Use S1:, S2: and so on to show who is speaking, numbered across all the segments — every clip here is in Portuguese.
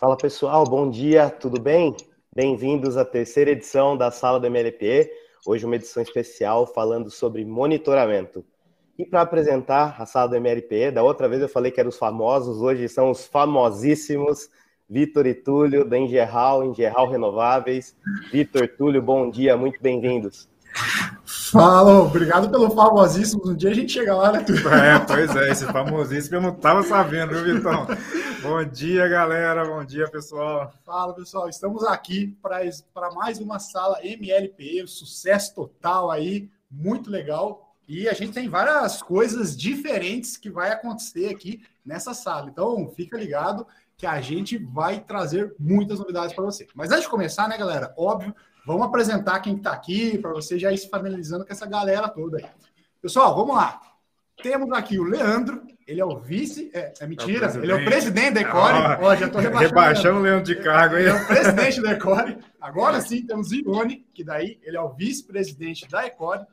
S1: Fala pessoal, bom dia, tudo bem? Bem-vindos à terceira edição da Sala do MLP. Hoje uma edição especial falando sobre monitoramento. E para apresentar a Sala do MLP, da outra vez eu falei que eram os famosos, hoje são os famosíssimos Vitor e Túlio da Engerral, Engerral Renováveis. Vitor, Túlio, bom dia, muito bem-vindos.
S2: Fala, obrigado pelo famosíssimo. Um dia a gente chega lá, né,
S3: Túlio? É, pois é, esse famosíssimo eu não estava sabendo, viu, Vitão? Bom dia, galera. Bom dia, pessoal.
S2: Fala, pessoal. Estamos aqui para mais uma sala MLP, sucesso total aí, muito legal. E a gente tem várias coisas diferentes que vai acontecer aqui nessa sala. Então, fica ligado que a gente vai trazer muitas novidades para você. Mas antes de começar, né, galera? Óbvio, vamos apresentar quem está aqui para você já ir se familiarizando com essa galera toda aí. Pessoal, vamos lá. Temos aqui o Leandro, ele é o vice. É, é mentira, é ele é o presidente da Ecore.
S3: Ó, já estou rebaixando. Rebaixando o Leandro de cargo aí.
S2: Ele é o presidente da Ecore. Agora sim, temos Ione, que daí ele é o vice-presidente da Ecore.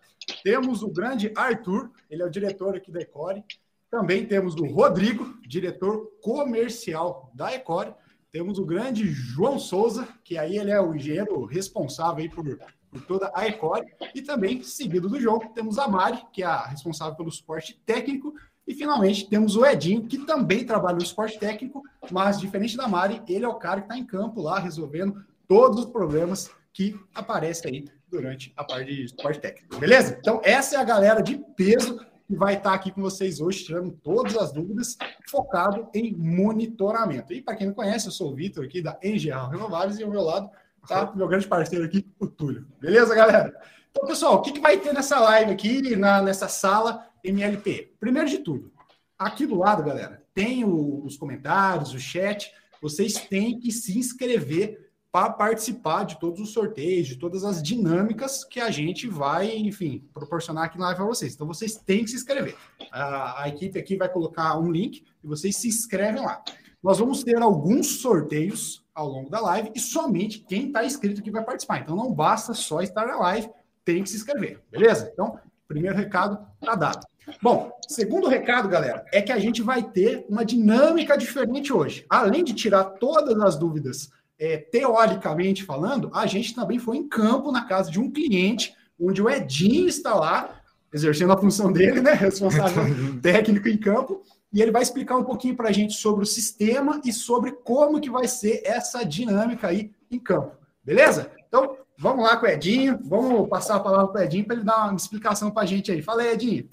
S2: Temos o grande Arthur, ele é o diretor aqui da Ecore. Também temos o Rodrigo, diretor comercial da Ecore. Temos o grande João Souza, que aí ele é o engenheiro responsável aí por por toda a Ecore. E também, seguido do jogo, temos a Mari, que é a responsável pelo suporte técnico. E finalmente temos o Edinho, que também trabalha no suporte técnico, mas diferente da Mari, ele é o cara que está em campo lá resolvendo todos os problemas que aparecem aí durante a parte de suporte técnico. Beleza? Então, essa é a galera de peso que vai estar tá aqui com vocês hoje, tirando todas as dúvidas, focado em monitoramento. E para quem não conhece, eu sou o Vitor aqui da Engeral Renováveis e ao meu lado tá? Meu grande parceiro aqui, o Túlio. Beleza, galera? Então, pessoal, o que, que vai ter nessa live aqui, na, nessa sala MLP? Primeiro de tudo, aqui do lado, galera, tem o, os comentários, o chat. Vocês têm que se inscrever para participar de todos os sorteios, de todas as dinâmicas que a gente vai, enfim, proporcionar aqui na live para vocês. Então, vocês têm que se inscrever. A, a equipe aqui vai colocar um link e vocês se inscrevem lá. Nós vamos ter alguns sorteios ao longo da live e somente quem está inscrito que vai participar. Então não basta só estar na live, tem que se inscrever, beleza? Então, primeiro recado está dado. Bom, segundo recado, galera, é que a gente vai ter uma dinâmica diferente hoje. Além de tirar todas as dúvidas, é, teoricamente falando, a gente também foi em campo na casa de um cliente, onde o Edinho está lá, exercendo a função dele, né? Responsável técnico em campo, e ele vai explicar um pouquinho para a gente sobre o sistema e sobre como que vai ser essa dinâmica aí em campo. Beleza? Então, vamos lá com o Edinho, vamos passar a palavra para o Edinho para ele dar uma explicação para a gente aí. Fala aí, Edinho.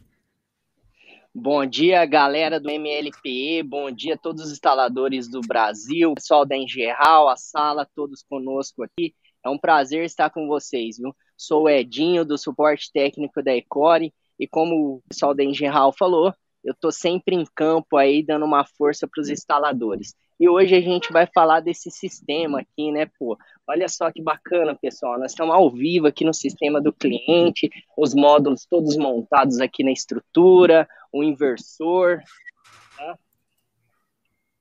S4: Bom dia, galera do MLPE, bom dia a todos os instaladores do Brasil, pessoal da Engeral, a sala, todos conosco aqui. É um prazer estar com vocês, viu? Sou o Edinho, do suporte técnico da Ecore, e como o pessoal da Engeral falou, eu estou sempre em campo aí dando uma força para os instaladores. E hoje a gente vai falar desse sistema aqui, né, pô? Olha só que bacana, pessoal. Nós estamos ao vivo aqui no sistema do cliente, os módulos todos montados aqui na estrutura, o inversor. Tá?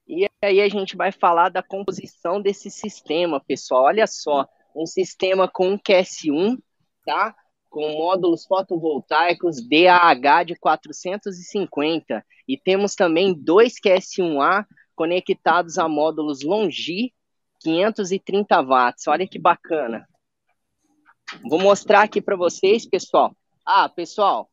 S4: E aí a gente vai falar da composição desse sistema, pessoal. Olha só, um sistema com um QS1, tá? com módulos fotovoltaicos DAH de 450 e temos também dois QS1A conectados a módulos Longi 530 watts. Olha que bacana. Vou mostrar aqui para vocês, pessoal. Ah, pessoal,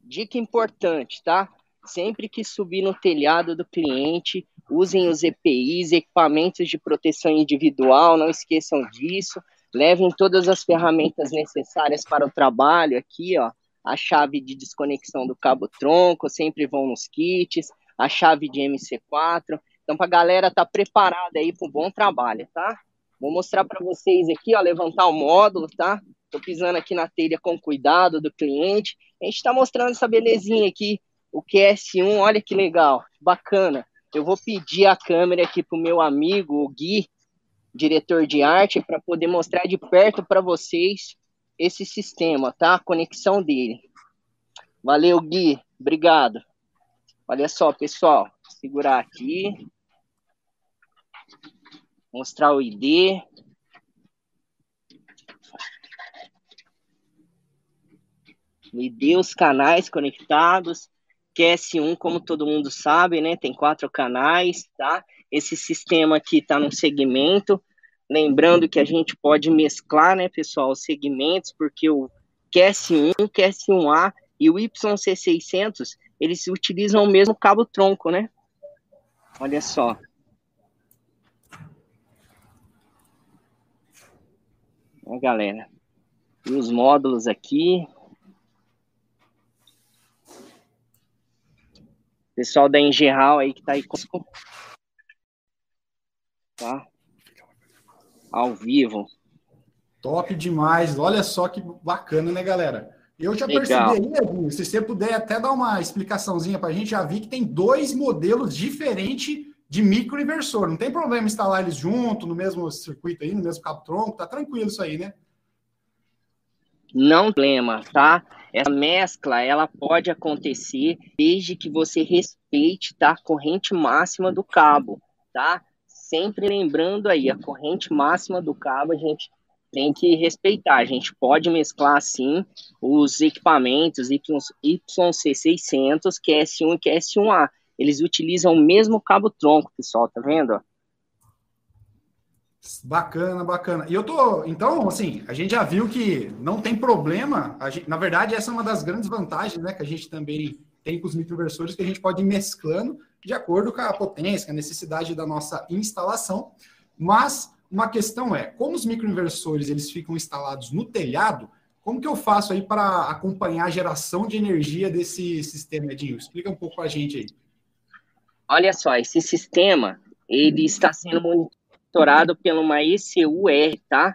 S4: dica importante, tá? Sempre que subir no telhado do cliente, usem os EPIs, equipamentos de proteção individual, não esqueçam disso levem todas as ferramentas necessárias para o trabalho aqui, ó, a chave de desconexão do cabo tronco, sempre vão nos kits, a chave de MC4. Então, para a galera estar tá preparada aí para um bom trabalho, tá? Vou mostrar para vocês aqui, ó, levantar o módulo, tá? Tô pisando aqui na telha com cuidado do cliente. A gente está mostrando essa belezinha aqui, o QS1, olha que legal, bacana. Eu vou pedir a câmera aqui pro meu amigo, o Gui, diretor de arte, para poder mostrar de perto para vocês esse sistema, tá? A conexão dele. Valeu, Gui. Obrigado. Olha só, pessoal. Segurar aqui. Mostrar o ID. O ID, os canais conectados. QS1, como todo mundo sabe, né? Tem quatro canais, tá? esse sistema aqui está num segmento. Lembrando que a gente pode mesclar, né, pessoal, os segmentos, porque o QS1, QS1A e o YC600, eles utilizam o mesmo cabo tronco, né? Olha só. Ó, galera. E os módulos aqui. Pessoal da Engeral aí que tá aí conosco. Tá? Ao vivo.
S2: Top demais. Olha só que bacana, né, galera? Eu já Legal. percebi aí, se você puder até dar uma explicaçãozinha para a gente, já vi que tem dois modelos diferentes de microinversor. Não tem problema instalar eles junto, no mesmo circuito aí, no mesmo cabo-tronco, tá tranquilo isso aí, né?
S4: Não problema, tá? Essa mescla, ela pode acontecer desde que você respeite tá, a corrente máxima do cabo, tá? Sempre lembrando aí, a corrente máxima do cabo, a gente tem que respeitar. A gente pode mesclar, sim, os equipamentos YC600, QS1 e QS1A. Eles utilizam o mesmo cabo-tronco, pessoal, tá vendo?
S2: Bacana, bacana. E eu tô, então, assim, a gente já viu que não tem problema. Gente, na verdade, essa é uma das grandes vantagens, né, que a gente também tem com os microinversores, que a gente pode ir mesclando de acordo com a potência, com a necessidade da nossa instalação. Mas uma questão é, como os microinversores eles ficam instalados no telhado, como que eu faço aí para acompanhar a geração de energia desse sistema, Edinho? Explica um pouco para a gente aí.
S4: Olha só, esse sistema ele está sendo monitorado por uma ECUR, tá?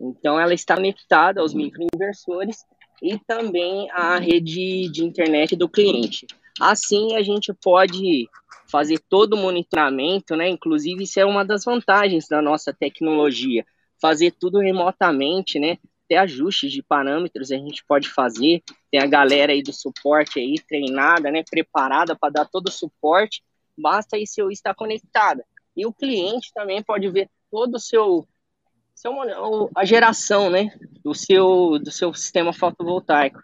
S4: Então ela está conectada aos microinversores e também à rede de internet do cliente. Assim a gente pode fazer todo o monitoramento, né? Inclusive isso é uma das vantagens da nossa tecnologia, fazer tudo remotamente, né? Ter ajustes de parâmetros a gente pode fazer. Tem a galera aí do suporte aí treinada, né? Preparada para dar todo o suporte basta aí seu estar conectada. E o cliente também pode ver todo o seu, seu a geração, né, do seu do seu sistema fotovoltaico.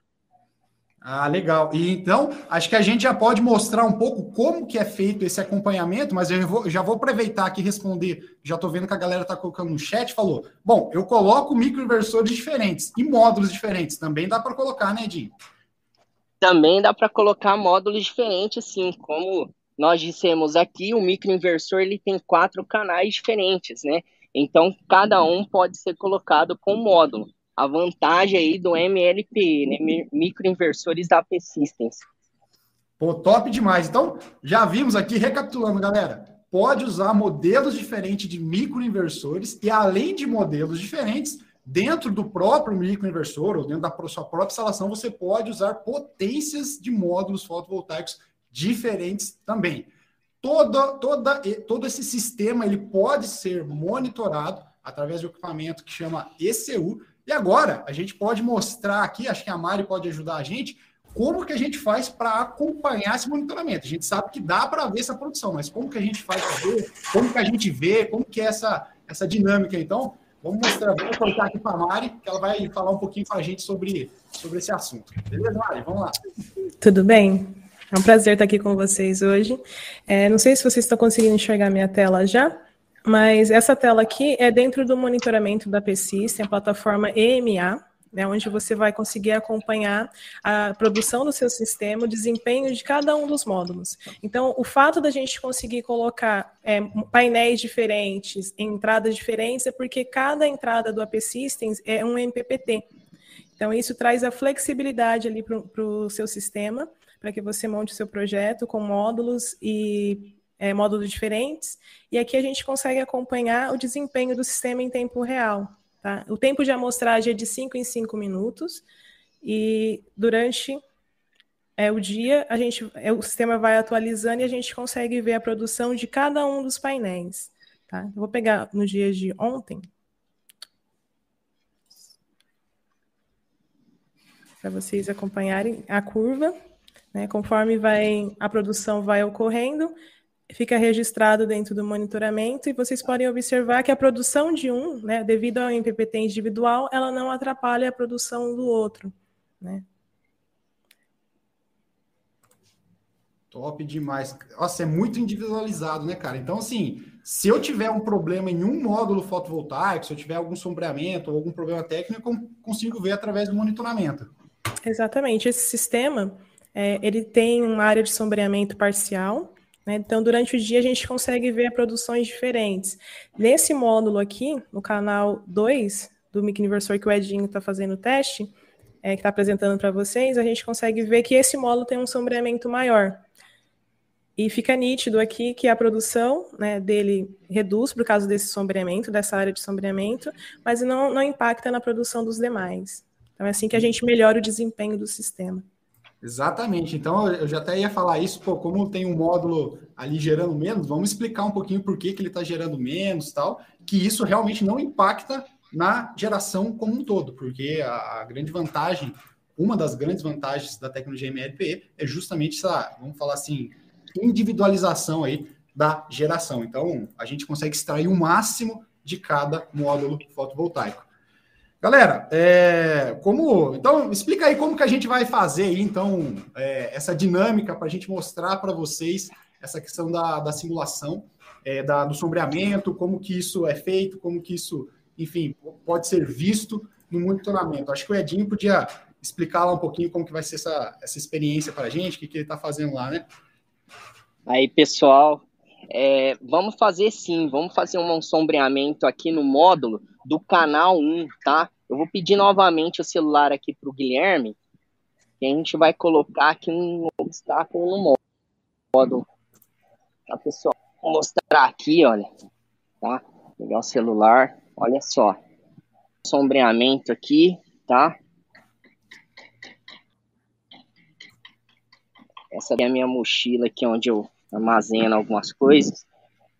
S2: Ah, legal. E então, acho que a gente já pode mostrar um pouco como que é feito esse acompanhamento, mas eu vou, já vou aproveitar aqui e responder. Já estou vendo que a galera está colocando no chat, falou. Bom, eu coloco microinversores diferentes e módulos diferentes. Também dá para colocar, né, Edinho?
S4: Também dá para colocar módulos diferentes, sim, como nós dissemos aqui, o microinversor ele tem quatro canais diferentes, né? Então, cada um pode ser colocado com módulo. A vantagem aí do MLP, né? Microinversores da P-Systems.
S2: Pô, top demais. Então, já vimos aqui, recapitulando, galera, pode usar modelos diferentes de microinversores e, além de modelos diferentes, dentro do próprio microinversor ou dentro da sua própria instalação, você pode usar potências de módulos fotovoltaicos diferentes também. Toda, toda, todo esse sistema ele pode ser monitorado através de um equipamento que chama ECU. E agora a gente pode mostrar aqui, acho que a Mari pode ajudar a gente, como que a gente faz para acompanhar esse monitoramento. A gente sabe que dá para ver essa produção, mas como que a gente faz para ver, como que a gente vê, como que é essa, essa dinâmica. Então, vamos mostrar, vamos colocar aqui para a Mari, que ela vai falar um pouquinho com a gente sobre, sobre esse assunto. Beleza, Mari? Vamos lá.
S5: Tudo bem. É um prazer estar aqui com vocês hoje. É, não sei se vocês estão conseguindo enxergar minha tela já, mas essa tela aqui é dentro do monitoramento da PSIS, tem a plataforma EMA, né, onde você vai conseguir acompanhar a produção do seu sistema, o desempenho de cada um dos módulos. Então, o fato da gente conseguir colocar é, painéis diferentes, entradas diferentes, é porque cada entrada do AP Systems é um MPPT. Então, isso traz a flexibilidade ali para o seu sistema, para que você monte o seu projeto com módulos e é, módulos diferentes. E aqui a gente consegue acompanhar o desempenho do sistema em tempo real. Tá? O tempo de amostragem é de 5 em 5 minutos. E durante é, o dia, a gente, é, o sistema vai atualizando e a gente consegue ver a produção de cada um dos painéis. Tá? Eu vou pegar no dia de ontem. Para vocês acompanharem a curva. Né? Conforme vai, a produção vai ocorrendo, fica registrado dentro do monitoramento e vocês podem observar que a produção de um, né, devido ao MPPT individual, ela não atrapalha a produção do outro. Né?
S2: Top demais. Nossa, é muito individualizado, né, cara? Então, assim, se eu tiver um problema em um módulo fotovoltaico, se eu tiver algum sombreamento ou algum problema técnico, eu consigo ver através do monitoramento.
S5: Exatamente. Esse sistema, é, ele tem uma área de sombreamento parcial, né? Então, durante o dia, a gente consegue ver produções diferentes. Nesse módulo aqui, no canal 2 do microinversor que o Edinho está fazendo o teste, é, que está apresentando para vocês, a gente consegue ver que esse módulo tem um sombreamento maior. E fica nítido aqui que a produção né, dele reduz por causa desse sombreamento, dessa área de sombreamento, mas não, não impacta na produção dos demais. Então é assim que a gente melhora o desempenho do sistema.
S2: Exatamente. Então eu já até ia falar isso, pô, como tem um módulo ali gerando menos, vamos explicar um pouquinho por que, que ele está gerando menos tal, que isso realmente não impacta na geração como um todo, porque a, a grande vantagem, uma das grandes vantagens da tecnologia MLPE é justamente essa, vamos falar assim, individualização aí da geração. Então, a gente consegue extrair o máximo de cada módulo fotovoltaico. Galera, é, como então explica aí como que a gente vai fazer aí, então é, essa dinâmica para a gente mostrar para vocês essa questão da, da simulação, é, da, do sombreamento, como que isso é feito, como que isso, enfim, pode ser visto no monitoramento. Acho que o Edinho podia explicar lá um pouquinho como que vai ser essa, essa experiência para a gente, o que, que ele está fazendo lá, né?
S4: Aí, pessoal, é, vamos fazer sim, vamos fazer um sombreamento aqui no módulo do canal 1, tá? Eu vou pedir novamente o celular aqui para o Guilherme, e a gente vai colocar aqui um obstáculo no módulo. Tá, pessoal? Vou mostrar aqui, olha, tá? Pegar o celular, olha só. Sombreamento aqui, tá? Essa é a minha mochila aqui, onde eu armazena algumas coisas.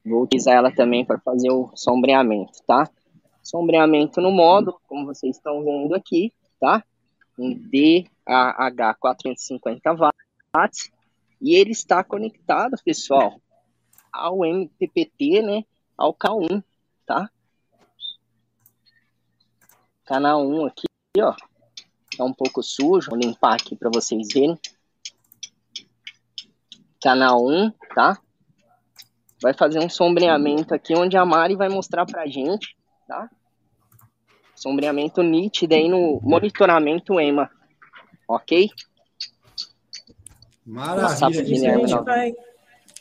S4: Vou utilizar ela também para fazer o sombreamento, tá? Sombreamento no módulo, como vocês estão vendo aqui, tá? Um DAH 450 watts. E ele está conectado, pessoal, ao MPPT, né? Ao K1, tá? Canal 1 aqui, ó. Tá um pouco sujo, vou limpar aqui para vocês verem canal 1, tá? Vai fazer um sombreamento aqui, onde a Mari vai mostrar pra gente, tá? Sombreamento nítido aí no monitoramento EMA, ok?
S2: Maravilha.
S5: a gente vai,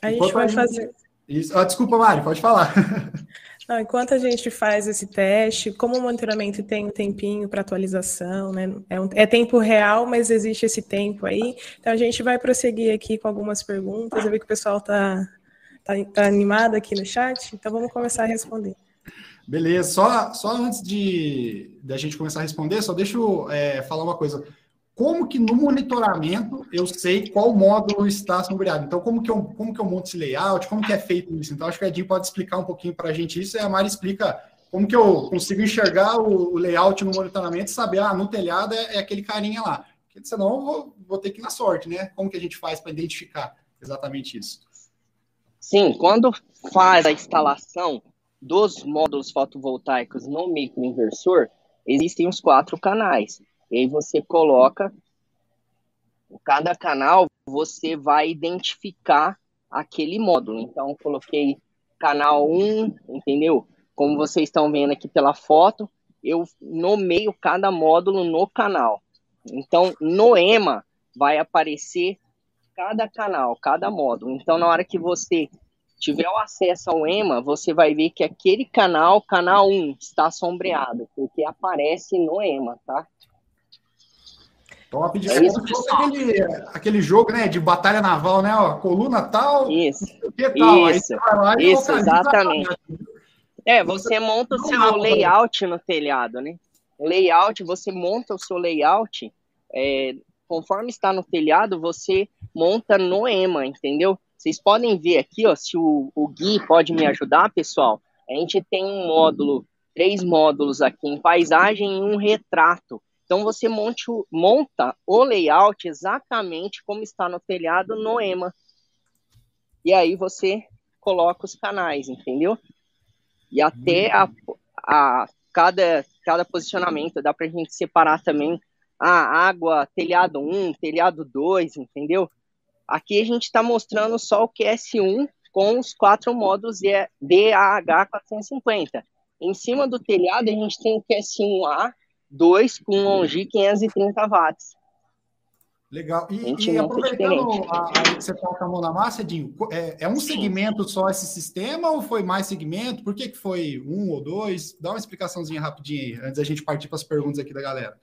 S5: a gente vai fazer...
S2: Isso. Ah, desculpa, Mari, pode falar.
S5: Não, enquanto a gente faz esse teste, como o monitoramento tem um tempinho para atualização, né? É, um, é, tempo real, mas existe esse tempo aí. Então a gente vai prosseguir aqui com algumas perguntas. Eu vi que o pessoal está tá, tá animado aqui no chat, então vamos começar a responder.
S2: Beleza, só, só antes de, a gente começar a responder, só deixa eu é, falar uma coisa como que no monitoramento eu sei qual módulo está sombreado. Então, como que eu, como que eu monto esse layout, como que é feito isso? Então, acho que a Edinho pode explicar um pouquinho para a gente isso, e a Mari explica como que eu consigo enxergar o, o layout no monitoramento e saber, ah, no telhado é, é aquele carinha lá. Porque senão eu vou, vou ter que ir na sorte, né? Como que a gente faz para identificar exatamente isso?
S4: Sim, quando faz a instalação dos módulos fotovoltaicos no microinversor, existem os quatro canais. E aí você coloca cada canal, você vai identificar aquele módulo. Então, coloquei canal 1, entendeu? Como vocês estão vendo aqui pela foto, eu nomeio cada módulo no canal. Então, no EMA vai aparecer cada canal, cada módulo. Então, na hora que você tiver o acesso ao EMA, você vai ver que aquele canal, canal 1, está sombreado, porque aparece no EMA, tá?
S2: Top de é isso, aquele, aquele jogo, né, de batalha naval, né, ó, coluna tal,
S4: isso, que tal, isso, isso exatamente. É, você monta o seu layout no telhado, né? Layout, você monta o seu layout, é, conforme está no telhado, você monta no EMA, entendeu? Vocês podem ver aqui, ó, se o, o Gui pode me ajudar, pessoal. A gente tem um módulo, três módulos aqui em paisagem e um retrato. Então você monte, monta o layout exatamente como está no telhado no EMA. E aí você coloca os canais, entendeu? E até a, a cada, cada posicionamento dá para a gente separar também a água, telhado 1, telhado 2, entendeu? Aqui a gente está mostrando só o QS1 com os quatro módulos DAH450. Em cima do telhado, a gente tem o QS1A 2 com longi 530 watts.
S2: Legal. E, e aproveitando a, a, que você coloca a mão na massa, Edinho, é, é, um segmento só esse sistema ou foi mais segmento? Por que, que foi um ou dois? Dá uma explicaçãozinha rapidinho aí, antes da gente partir para as perguntas aqui da galera.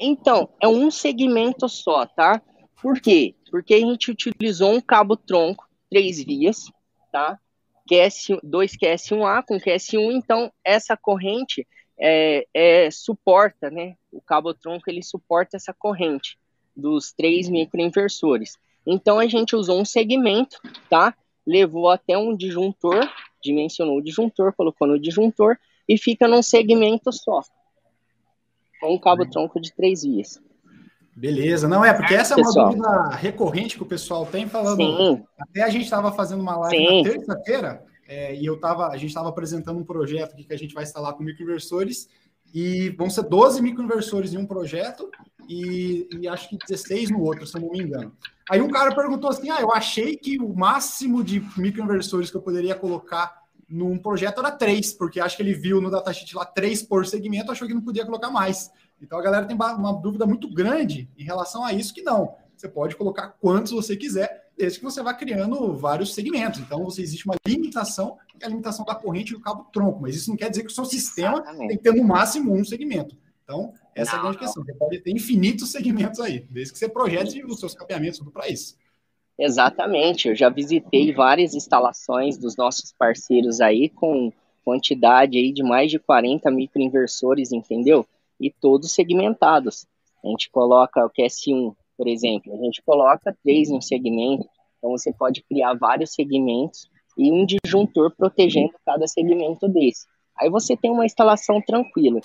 S4: Então, é um segmento só, tá? Por quê? Porque a gente utilizou um cabo tronco, três vias, tá? QS, dois QS1A com QS1, então essa corrente é, é, suporta, né? O cabo tronco ele suporta essa corrente dos três microinversores. Então a gente usou um segmento, tá? Levou até um disjuntor, dimensionou o disjuntor, colocou no disjuntor e fica num segmento só. Com um cabo tronco de três vias.
S2: Beleza, não é, porque essa é uma pessoal. dúvida recorrente que o pessoal tem falando. Sim. Até a gente estava fazendo uma live Sim. na terça-feira é, e eu tava, a gente estava apresentando um projeto aqui que a gente vai instalar com microinversores e vão ser 12 microinversores em um projeto e, e, acho que 16 no outro, se eu não me engano. Aí um cara perguntou assim: ah, eu achei que o máximo de microinversores que eu poderia colocar num projeto era três, porque acho que ele viu no datasheet lá três por segmento, achou que não podia colocar mais. Então a galera tem uma dúvida muito grande em relação a isso, que não. Você pode colocar quantos você quiser, desde que você vá criando vários segmentos. Então, você existe uma limitação, que é a limitação da corrente do cabo tronco, mas isso não quer dizer que o seu sistema Exatamente. tem que ter no máximo um segmento. Então, essa não, é a grande não. questão. Você pode ter infinitos segmentos aí, desde que você projete os seus capeamentos tudo para isso.
S4: Exatamente, eu já visitei várias instalações dos nossos parceiros aí com quantidade aí de mais de 40 microinversores, entendeu? E todos segmentados. A gente coloca o QS1, por exemplo, a gente coloca três no segmento, então você pode criar vários segmentos e um disjuntor protegendo cada segmento desse. Aí você tem uma instalação tranquila.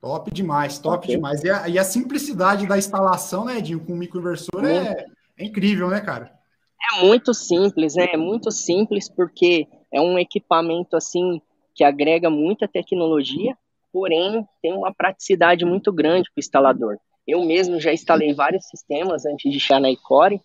S2: Top demais, top okay. demais. E a, e a, simplicidade da instalação, né, Edinho, com o microinversor é, é, incrível, né, cara?
S4: É muito simples, né? É muito simples porque é um equipamento assim que agrega muita tecnologia, porém tem uma praticidade muito grande para o instalador. Eu mesmo já instalei vários sistemas antes de chegar na Icore,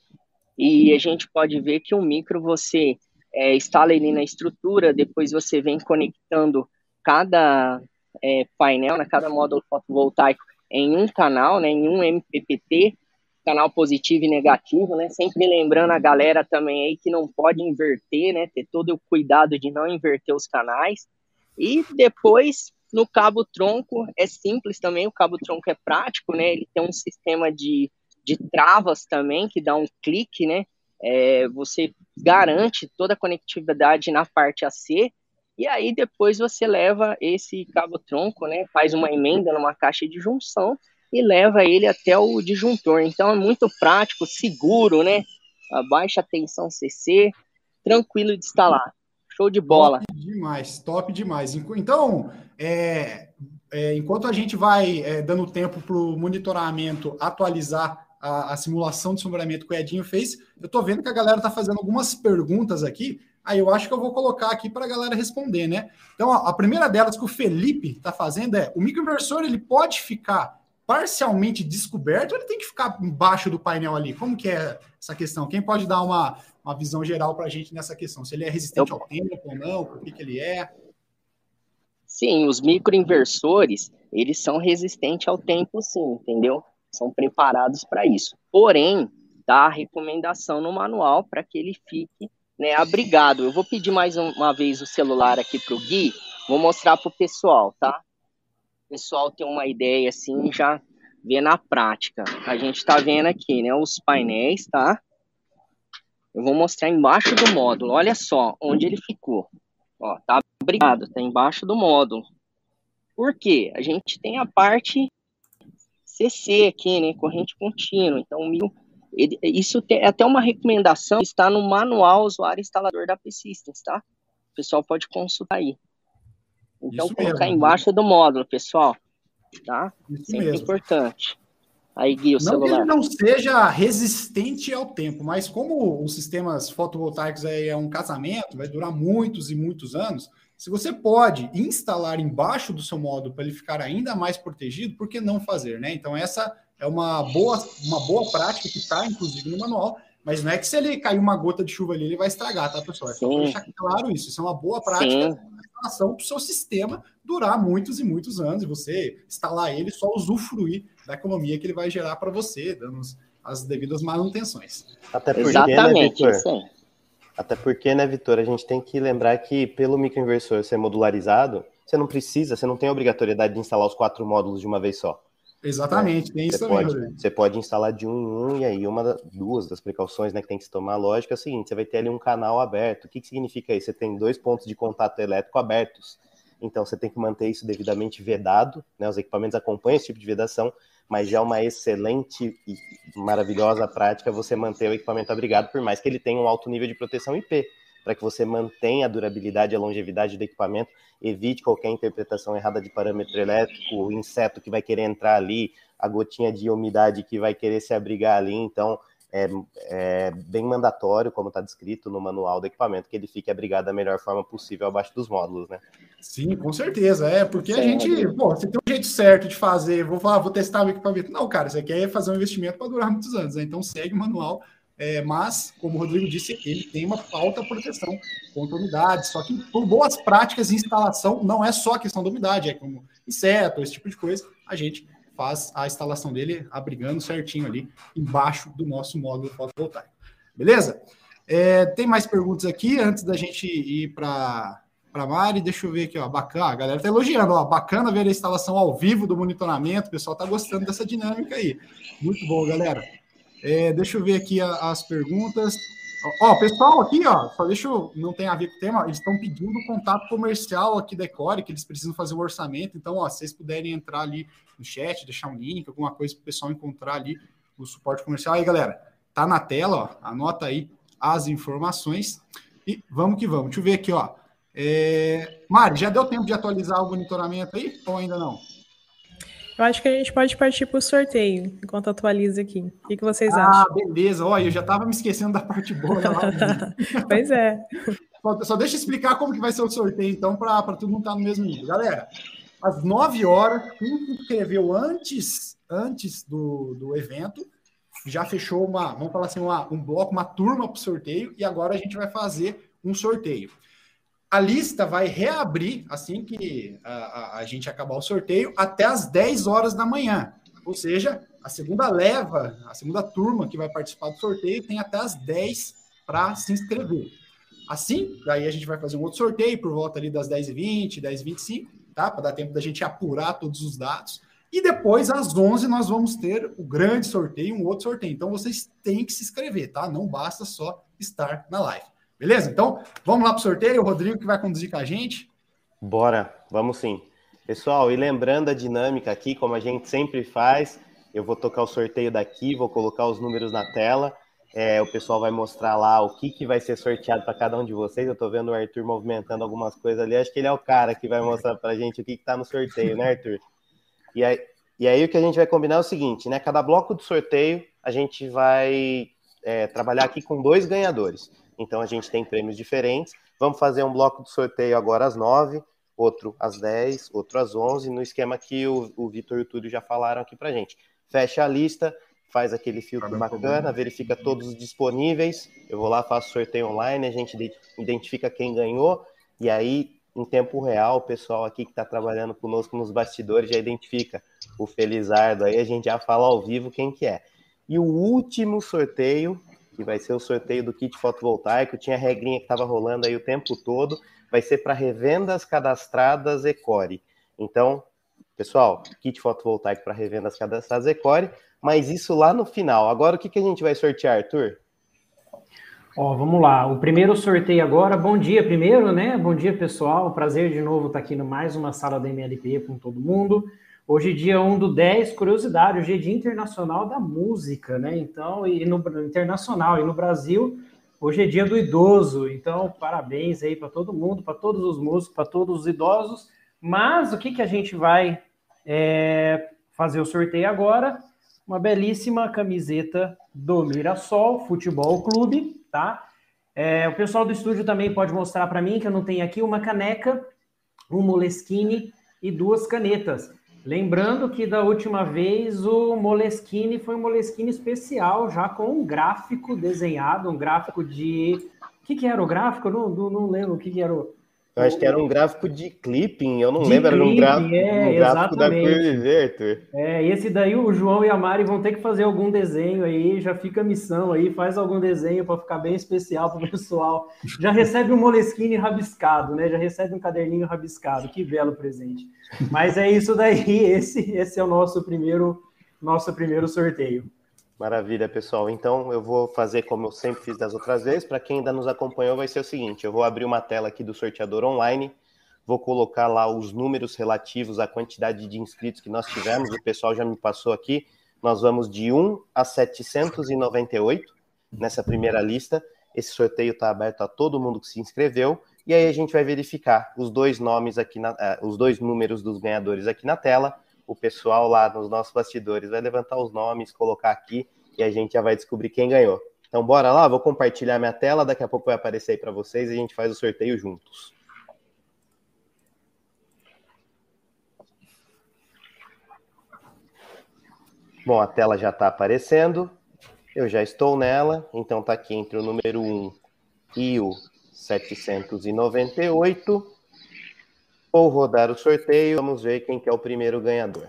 S4: e a gente pode ver que o micro você é, instala ele na estrutura, depois você vem conectando cada é, painel, né, cada módulo fotovoltaico em um canal, né, em um MPPT, canal positivo e negativo, né, sempre lembrando a galera também aí que não pode inverter, né, ter todo o cuidado de não inverter os canais, e depois no cabo tronco é simples também, o cabo tronco é prático, né? Ele tem um sistema de, de travas também que dá um clique, né? É, você garante toda a conectividade na parte AC e aí depois você leva esse cabo tronco, né? Faz uma emenda numa caixa de junção e leva ele até o disjuntor. Então é muito prático, seguro, né? A baixa tensão CC, tranquilo de instalar. Show de bola.
S2: Top demais, top demais. Então, é, é, enquanto a gente vai é, dando tempo para o monitoramento atualizar a, a, simulação de sombreamento que o Edinho fez, eu estou vendo que a galera está fazendo algumas perguntas aqui. Aí eu acho que eu vou colocar aqui para a galera responder, né? Então, a, a primeira delas que o Felipe está fazendo é: o microinversor ele pode ficar parcialmente descoberto ou ele tem que ficar embaixo do painel ali? Como que é essa questão? Quem pode dar uma, uma visão geral para a gente nessa questão? Se ele é resistente Eu... ao tempo ou não, por que, que ele é?
S4: Sim, os microinversores, eles são resistentes ao tempo sim, entendeu? São preparados para isso. Porém, dá a recomendação no manual para que ele fique né, abrigado. Eu vou pedir mais uma vez o celular aqui para o Gui, vou mostrar para o pessoal, tá? pessoal ter uma ideia assim, já ver na prática. A gente está vendo aqui, né, os painéis, tá? Eu vou mostrar embaixo do módulo. Olha só onde ele ficou. Ó, tá abrigado, tá embaixo do módulo. Por quê? A gente tem a parte CC aqui, né, corrente contínua. Então, ele, isso é até uma recomendação está no manual usuário instalador da P-Systems, tá? O pessoal pode consultar aí. Então, Isso colocar mesmo. embaixo do módulo, pessoal. Tá? Isso Sempre mesmo. importante. Aí, Gui, o
S2: não
S4: celular.
S2: que ele não seja resistente ao tempo, mas como os sistemas fotovoltaicos aí é um casamento, vai durar muitos e muitos anos, se você pode instalar embaixo do seu módulo para ele ficar ainda mais protegido, por que não fazer, né? Então, essa é uma boa, uma boa prática que está, inclusive, no manual, Mas não é que se ele cair uma gota de chuva ali, ele vai estragar, tá, pessoal? É só deixar claro isso. Isso é uma boa prática para o seu sistema durar muitos e muitos anos e você instalar ele só usufruir da economia que ele vai gerar para você, dando as devidas manutenções.
S1: Até porque, né, Exatamente, né, Vitor? Até porque, né, Vitor, a gente tem que lembrar que pelo microinversor ser modularizado, você não precisa, você não tem a obrigatoriedade de instalar os quatro módulos de uma vez só.
S2: Exatamente, tem
S1: isso. Pode, você pode instalar de um em um, e aí uma duas das precauções né, que tem que se tomar, lógica, é o seguinte: você vai ter ali um canal aberto. O que, que significa isso? Você tem dois pontos de contato elétrico abertos. Então você tem que manter isso devidamente vedado, né? Os equipamentos acompanham esse tipo de vedação, mas já é uma excelente e maravilhosa prática você manter o equipamento abrigado, por mais que ele tenha um alto nível de proteção IP para que você mantenha a durabilidade e a longevidade do equipamento, evite qualquer interpretação errada de parâmetro elétrico, o inseto que vai querer entrar ali, a gotinha de umidade que vai querer se abrigar ali. Então, é, é bem mandatório, como está descrito no manual do equipamento, que ele fique abrigado da melhor forma possível abaixo dos módulos, né?
S2: Sim, com certeza. É, porque a gente, pô, você tem um jeito certo de fazer, vou falar, vou testar o equipamento. Não, cara, você quer fazer um investimento para durar muitos anos, né? Então segue o manual é, mas, como o Rodrigo disse, ele tem uma alta proteção contra umidade. Só que por boas práticas de instalação, não é só a questão da umidade, é como inseto, esse tipo de coisa, a gente faz a instalação dele abrigando certinho ali embaixo do nosso módulo fotovoltaico. Beleza? É, tem mais perguntas aqui antes da gente ir para para Mari, deixa eu ver aqui, ó, bacana, a galera tá elogiando, ó, bacana ver a instalação ao vivo do monitoramento, o pessoal tá gostando dessa dinâmica aí. Muito bom, galera. É, deixa eu ver aqui as perguntas. Ó, pessoal aqui, ó, só deixa eu, não tem a ver com o tema, eles estão pedindo contato comercial aqui da Ecore, que eles precisam fazer o orçamento. Então, ó, se vocês puderem entrar ali no chat, deixar um link, alguma coisa para o pessoal encontrar ali o suporte comercial. Aí, galera, tá na tela, ó, anota aí as informações e vamos que vamos. Deixa eu ver aqui, ó. É... Mari, já deu tempo de atualizar o monitoramento aí ou ainda não?
S5: Eu acho que a gente pode partir para o sorteio, enquanto atualiza aqui. O que, que vocês
S2: ah,
S5: acham?
S2: Ah, beleza. Olha, eu já estava me esquecendo da parte boa.
S5: Lá. pois é.
S2: Só, só, deixa eu explicar como que vai ser o sorteio, então, para todo mundo estar tá no mesmo nível. Galera, às 9 horas, quem se inscreveu antes, antes do, do evento, já fechou uma, vamos falar assim, uma, um bloco, uma turma para o sorteio, e agora a gente vai fazer um sorteio. A lista vai reabrir assim que a, a, a, gente acabar o sorteio até as 10 horas da manhã. Ou seja, a segunda leva, a segunda turma que vai participar do sorteio tem até as 10 para se inscrever. Assim, daí a gente vai fazer um outro sorteio por volta ali das 10h20, 10h25, tá? Para dar tempo da gente apurar todos os dados. E depois, às 11 nós vamos ter o grande sorteio, um outro sorteio. Então, vocês têm que se inscrever, tá? Não basta só estar na live. Beleza? Então, vamos lá para o sorteio. O Rodrigo que vai conduzir com a gente.
S1: Bora, vamos sim. Pessoal, e lembrando a dinâmica aqui, como a gente sempre faz, eu vou tocar o sorteio daqui, vou colocar os números na tela. É, o pessoal vai mostrar lá o que, que vai ser sorteado para cada um de vocês. Eu estou vendo o Arthur movimentando algumas coisas ali. Acho que ele é o cara que vai mostrar para a gente o que está no sorteio, né, Arthur? E aí, e aí o que a gente vai combinar é o seguinte, né? Cada bloco do sorteio a gente vai é, trabalhar aqui com dois ganhadores. Então a gente tem prêmios diferentes. Vamos fazer um bloco de sorteio agora às 9, outro às 10, outro às 11, no esquema que o, o Vitor e o Túlio já falaram aqui para gente. Fecha a lista, faz aquele filtro bacana, verifica todos os disponíveis. Eu vou lá, faço sorteio online, a gente identifica quem ganhou, e aí, em tempo real, o pessoal aqui que está trabalhando conosco nos bastidores já identifica o Felizardo, aí a gente já fala ao vivo quem que é. E o último sorteio que vai ser o sorteio do kit fotovoltaico. Tinha regrinha que estava rolando aí o tempo todo. Vai ser para revendas cadastradas Ecore. Então, pessoal, kit fotovoltaico para revendas cadastradas Ecore, mas isso lá no final. Agora, o que, que a gente vai sortear, Arthur?
S6: Ó, vamos lá. O primeiro sorteio agora. Bom dia, primeiro, né? Bom dia, pessoal. Prazer de novo estar aqui no mais uma sala da MLP com todo mundo. Hoje, dia 1 do 10, curiosidade, hoje é Dia Internacional da Música, né? Então, e no internacional, e no Brasil, hoje é dia do idoso. Então, parabéns aí para todo mundo, para todos os músicos, para todos os idosos. Mas o que, que a gente vai é, fazer o sorteio agora? Uma belíssima camiseta do Mirassol Futebol Clube, tá? É, o pessoal do estúdio também pode mostrar para mim, que eu não tenho aqui, uma caneca, um Moleskine e duas canetas. Lembrando que da última vez o Moleskine foi um Moleskine especial, já com um gráfico desenhado, um gráfico de. O que, que era o gráfico? Não, não, não lembro o que, que era o.
S1: Eu acho que era um gráfico de clipping, eu não de lembro, clipping, era um gráfico,
S6: é, um gráfico da Curve É, esse daí o João e a Mari vão ter que fazer algum desenho aí, já fica a missão aí, faz algum desenho para ficar bem especial para o pessoal. Já recebe um Moleskine rabiscado, né? Já recebe um caderninho rabiscado, que belo presente. Mas é isso daí, esse, esse é o nosso primeiro, nosso primeiro sorteio.
S1: Maravilha, pessoal. Então eu vou fazer como eu sempre fiz das outras vezes. Para quem ainda nos acompanhou, vai ser o seguinte: eu vou abrir uma tela aqui do sorteador online, vou colocar lá os números relativos à quantidade de inscritos que nós tivemos. O pessoal já me passou aqui. Nós vamos de 1 a 798 nessa primeira lista. Esse sorteio está aberto a todo mundo que se inscreveu. E aí a gente vai verificar os dois nomes aqui, na, uh, os dois números dos ganhadores aqui na tela o pessoal lá nos nossos bastidores vai levantar os nomes, colocar aqui e a gente já vai descobrir quem ganhou. Então bora lá, vou compartilhar minha tela, daqui a pouco vai aparecer aí para vocês e a gente faz o sorteio juntos. Bom, a tela já está aparecendo, eu já estou nela, então está aqui entre o número 1 e o 798. Vou rodar o sorteio, vamos ver quem que é o primeiro ganhador.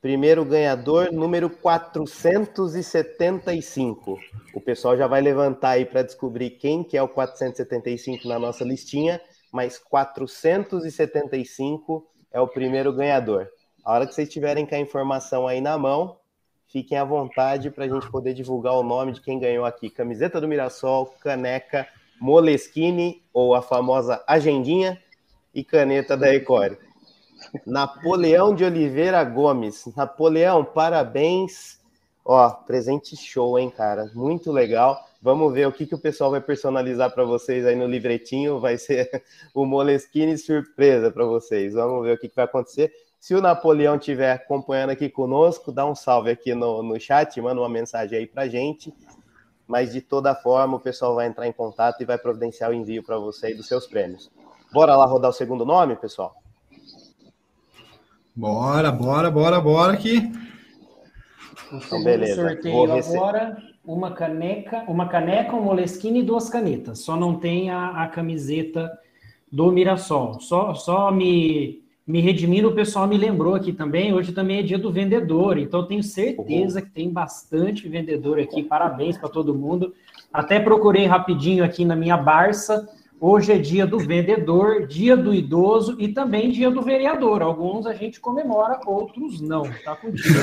S1: Primeiro ganhador, número 475. O pessoal já vai levantar aí para descobrir quem que é o 475 na nossa listinha, mas 475 é o primeiro ganhador. A hora que vocês tiverem com a informação aí na mão, fiquem à vontade para a gente poder divulgar o nome de quem ganhou aqui. Camiseta do Mirassol, caneca, Moleskine, ou a famosa agendinha, e caneta da Ecore. Napoleão de Oliveira Gomes. Napoleão, parabéns. Ó, presente show, hein, cara? Muito legal. Vamos ver o que, que o pessoal vai personalizar para vocês aí no livretinho. Vai ser o Moleskine surpresa para vocês. Vamos ver o que, que vai acontecer. Se o Napoleão estiver acompanhando aqui conosco, dá um salve aqui no, no chat, manda uma mensagem aí para gente mas de toda forma o pessoal vai entrar em contato e vai providenciar o envio para você aí dos seus prêmios. Bora lá rodar o segundo nome, pessoal?
S2: Bora, bora, bora, bora aqui.
S6: Então, beleza. sorteio agora uma caneca, uma caneca, um moleskine e duas canetas. Só não tem a, a camiseta do Mirassol. Só, só me me redimindo, o pessoal me lembrou aqui também. Hoje também é dia do vendedor, então tenho certeza que tem bastante vendedor aqui. Parabéns para todo mundo. Até procurei rapidinho aqui na minha Barça. Hoje é dia do vendedor, dia do idoso e também dia do vereador. Alguns a gente comemora, outros não. Tá contigo.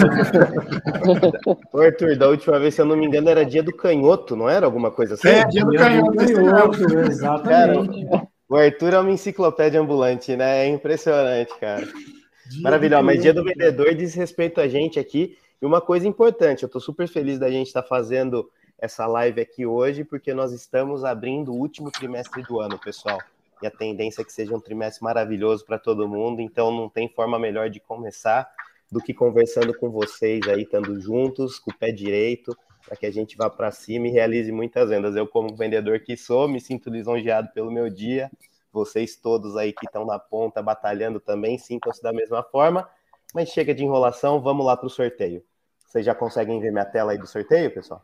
S1: Ô, Arthur, da última vez, se eu não me engano, era dia do canhoto, não era alguma coisa assim?
S2: É, dia do dia canhoto, do canhoto
S6: exatamente. Cara,
S1: o Arthur é uma enciclopédia ambulante, né? É impressionante, cara. Maravilhoso. Mas dia do vendedor diz respeito a gente aqui. E uma coisa importante, eu estou super feliz da gente estar tá fazendo essa live aqui hoje, porque nós estamos abrindo o último trimestre do ano, pessoal. E a tendência é que seja um trimestre maravilhoso para todo mundo, então não tem forma melhor de começar do que conversando com vocês aí, estando juntos, com o pé direito, para que a gente vá para cima e realize muitas vendas. Eu, como vendedor que sou, me sinto lisonjeado pelo meu dia. Vocês todos aí que estão na ponta batalhando também sintam-se da mesma forma. Mas chega de enrolação, vamos lá para o sorteio. Vocês já conseguem ver minha tela aí do sorteio, pessoal?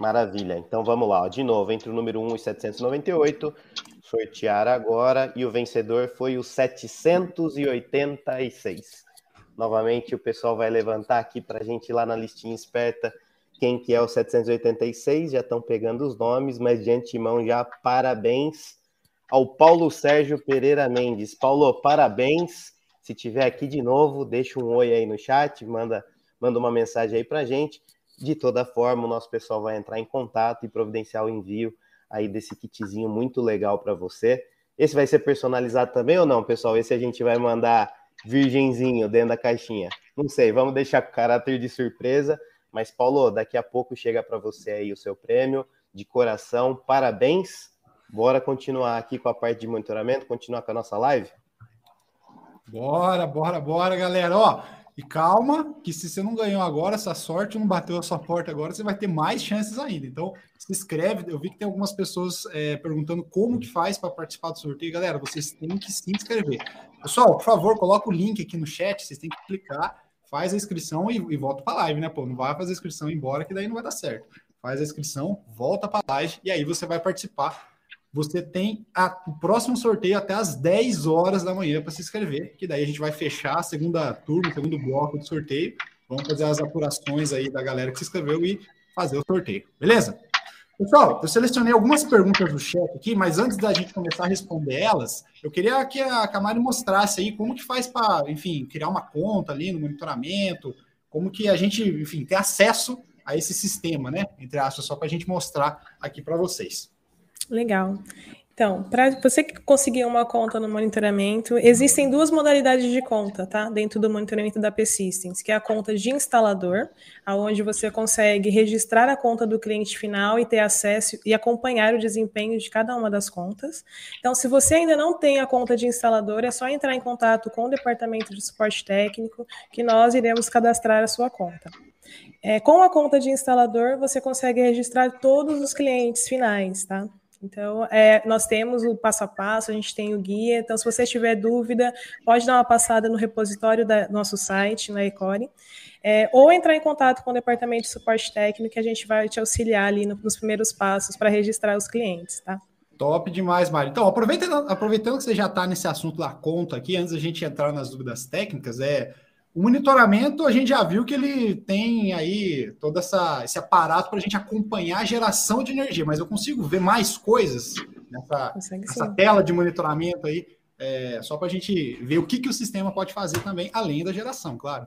S1: Maravilha. Então vamos lá, ó. de novo, entre o número 1 e 798, sortear agora, e o vencedor foi o 786. Novamente, o pessoal vai levantar aqui para a gente lá na listinha esperta quem que é o 786. Já estão pegando os nomes, mas de antemão já parabéns ao Paulo Sérgio Pereira Mendes. Paulo, parabéns. Se tiver aqui de novo, deixa um oi aí no chat, manda, manda uma mensagem aí para a gente. De toda forma, o nosso pessoal vai entrar em contato e providenciar o envio aí desse kitzinho muito legal para você. Esse vai ser personalizado também ou não, pessoal? Esse a gente vai mandar virgenzinho dentro da caixinha. Não sei, vamos deixar com caráter de surpresa. Mas, Paulo, daqui a pouco chega para você aí o seu prêmio de coração. Parabéns. Bora continuar aqui com a parte de monitoramento, continuar com a nossa live?
S2: Bora, bora, bora, galera. Ó, E calma, que se você não ganhou agora, essa sorte não bateu a sua porta agora, você vai ter mais chances ainda. Então, se inscreve. Eu vi que tem algumas pessoas é, perguntando como que faz para participar do sorteio. Galera, vocês têm que se inscrever. Pessoal, por favor, coloca o link aqui no chat, vocês têm que clicar, faz a inscrição e, e volta para a live, né? Pô, não vai fazer a inscrição embora, que daí não vai dar certo. Faz a inscrição, volta para a live e aí você vai participar você tem a, o próximo sorteio até às 10 horas da manhã para se inscrever, que daí a gente vai fechar a segunda turma, o segundo bloco do sorteio. Vamos fazer as apurações aí da galera que se inscreveu e fazer o sorteio, beleza? Pessoal, eu selecionei algumas perguntas do chat aqui, mas antes da gente começar a responder elas, eu queria que a Camari mostrasse aí como que faz para, enfim, criar uma conta ali no monitoramento, como que a gente, enfim, tem acesso a esse sistema, né? Entre aspas, só para a gente mostrar aqui para vocês.
S5: Legal. Então, para você que conseguir uma conta no monitoramento, existem duas modalidades de conta, tá? Dentro do monitoramento da P-Systems, que é a conta de instalador, aonde você consegue registrar a conta do cliente final e ter acesso e acompanhar o desempenho de cada uma das contas. Então, se você ainda não tem a conta de instalador, é só entrar em contato com o departamento de suporte técnico, que nós iremos cadastrar a sua conta. É, com a conta de instalador, você consegue registrar todos os clientes finais, tá? Então, é, nós temos o passo a passo, a gente tem o guia. Então, se você tiver dúvida, pode dar uma passada no repositório do nosso site, na Ecore, é, ou entrar em contato com o departamento de suporte técnico, que a gente vai te auxiliar ali no, nos primeiros passos para registrar os clientes, tá?
S2: Top demais, Mário. Então, aproveitando, aproveitando que você já está nesse assunto da conta aqui, antes da gente entrar nas dúvidas técnicas, é o monitoramento, a gente já viu que ele tem aí todo essa, esse aparato para a gente acompanhar a geração de energia, mas eu consigo ver mais coisas nessa, nessa tela de monitoramento aí, é, só para a gente ver o que, que o sistema pode fazer também, além da geração, claro.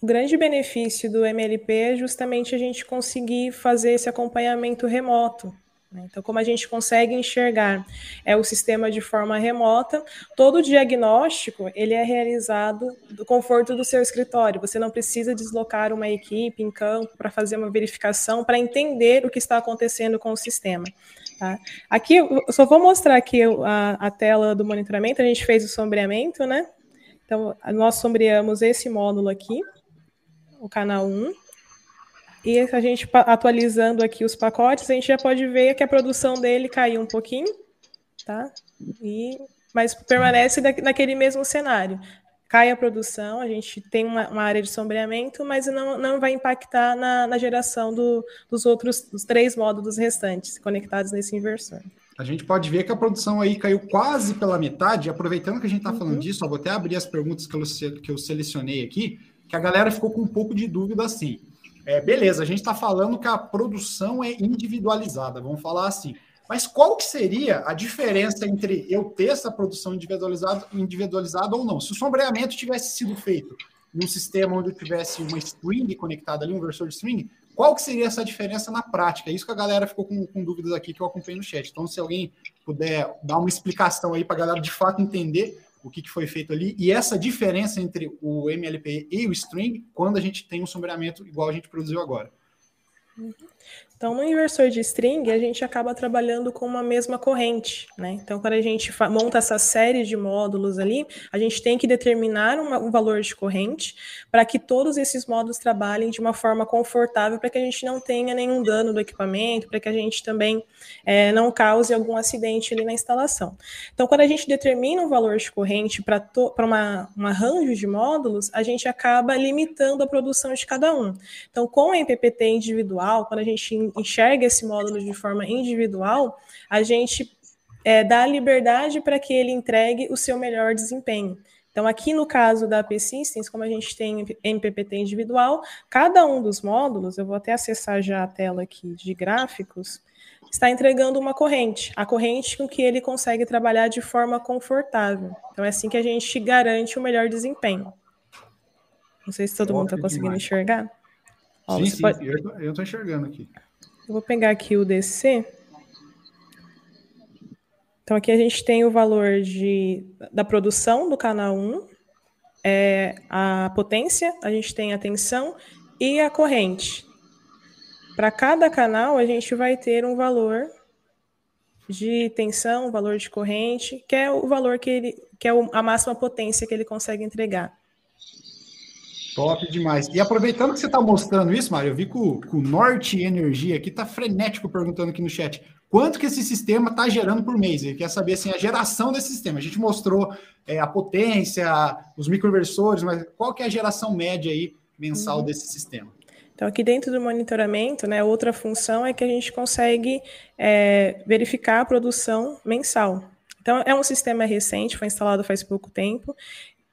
S5: O grande benefício do MLP é justamente a gente conseguir fazer esse acompanhamento remoto. Né? Então, como a gente consegue enxergar é o sistema de forma remota, todo o diagnóstico ele é realizado do conforto do seu escritório. Você não precisa deslocar uma equipe em campo para fazer uma verificação, para entender o que está acontecendo com o sistema. Tá? Aqui, eu só vou mostrar aqui a, a tela do monitoramento. A gente fez o sombreamento, né? Então, nós sombreamos esse módulo aqui, o canal 1. E a gente atualizando aqui os pacotes, a gente já pode ver que a produção dele caiu um pouquinho, tá? E, mas permanece naquele mesmo cenário. Cai a produção, a gente tem uma, uma área de sombreamento, mas não, não vai impactar na, na geração do, dos outros dos três módulos restantes conectados nesse inversor.
S2: A gente pode ver que a produção aí caiu quase pela metade. Aproveitando que a gente está uhum. falando disso, ó, vou até abrir as perguntas que eu, que eu selecionei aqui, que a galera ficou com um pouco de dúvida assim. É, beleza, a gente está falando que a produção é individualizada, vamos falar assim. Mas qual que seria a diferença entre eu ter essa produção individualizada, individualizada ou não? Se o sombreamento tivesse sido feito num sistema onde eu tivesse uma string conectada ali, um versor de string, qual que seria essa diferença na prática? É isso que a galera ficou com, com dúvidas aqui que eu acompanhei no chat. Então, se alguém puder dar uma explicação aí para a galera de fato entender o que, que foi feito ali e essa diferença entre o MLP e o string quando a gente tem um sombreamento igual a gente produziu agora.
S5: Então, no inversor de string, a gente acaba trabalhando com uma mesma corrente, né? Então, quando a gente monta essa série de módulos ali, a gente tem que determinar uma, um valor de corrente para que todos esses módulos trabalhem de uma forma confortável, para que a gente não tenha nenhum dano do equipamento, para que a gente também é, não cause algum acidente ali na instalação. Então, quando a gente determina um valor de corrente para uma, uma arranjo de módulos, a gente acaba limitando a produção de cada um. Então, com a MPPT individual, quando a gente enxerga esse módulo de forma individual, a gente é, dá liberdade para que ele entregue o seu melhor desempenho. Então, aqui no caso da P-Systems, como a gente tem MPPT individual, cada um dos módulos, eu vou até acessar já a tela aqui de gráficos, está entregando uma corrente, a corrente com que ele consegue trabalhar de forma confortável. Então, é assim que a gente garante o melhor desempenho. Não sei se todo mundo está conseguindo enxergar.
S2: Ó, sim, sim, pode... eu estou enxergando aqui.
S5: Eu vou pegar aqui o DC. Então, aqui a gente tem o valor de, da produção do canal 1, é, a potência, a gente tem a tensão e a corrente. Para cada canal, a gente vai ter um valor de tensão, valor de corrente, que é o valor que ele, que é a máxima potência que ele consegue entregar.
S2: Top demais. E aproveitando que você está mostrando isso, Mário, eu vi que o, que o Norte Energia aqui está frenético perguntando aqui no chat quanto que esse sistema está gerando por mês. Ele quer saber assim, a geração desse sistema. A gente mostrou é, a potência, os microinversores, mas qual que é a geração média aí mensal uhum. desse sistema?
S5: Então, aqui dentro do monitoramento, né, outra função é que a gente consegue é, verificar a produção mensal. Então, é um sistema recente, foi instalado faz pouco tempo,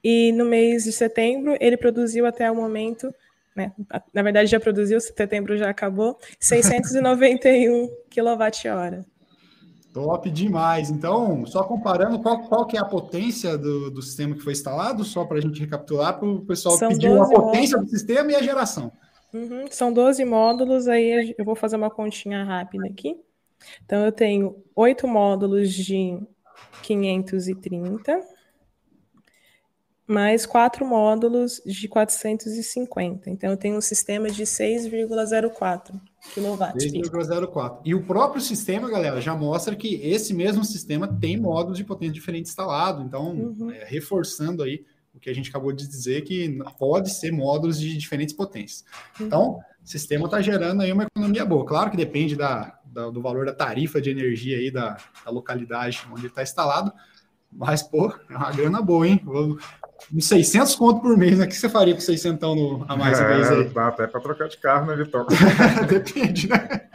S5: e no mês de setembro ele produziu até o momento, né, na verdade já produziu, setembro já acabou, 691 kWh.
S2: Top demais. Então, só comparando, qual, qual que é a potência do, do sistema que foi instalado, só para a gente recapitular, para o pessoal São pedir a potência módulos. do sistema e a geração.
S5: Uhum, são 12 módulos, aí eu vou fazer uma continha rápida aqui. Então, eu tenho oito módulos de 530, mais quatro módulos de 450. Então, eu tenho um sistema de 6,04 kW.
S2: 6,04. E o próprio sistema, galera, já mostra que esse mesmo sistema tem módulos de potência diferente instalado. Então, uhum. é, reforçando aí o que a gente acabou de dizer, que pode ser módulos de diferentes potências. Uhum. Então, o sistema está gerando aí uma economia boa. Claro que depende da, da, do valor da tarifa de energia aí da, da localidade onde está instalado, mas, pô, é uma grana boa, hein? Uns 600 conto por mês, né? O que você faria com 600 no, a mais é,
S3: aí? Dá até para trocar de carro, né, Vitor?
S2: Depende, né?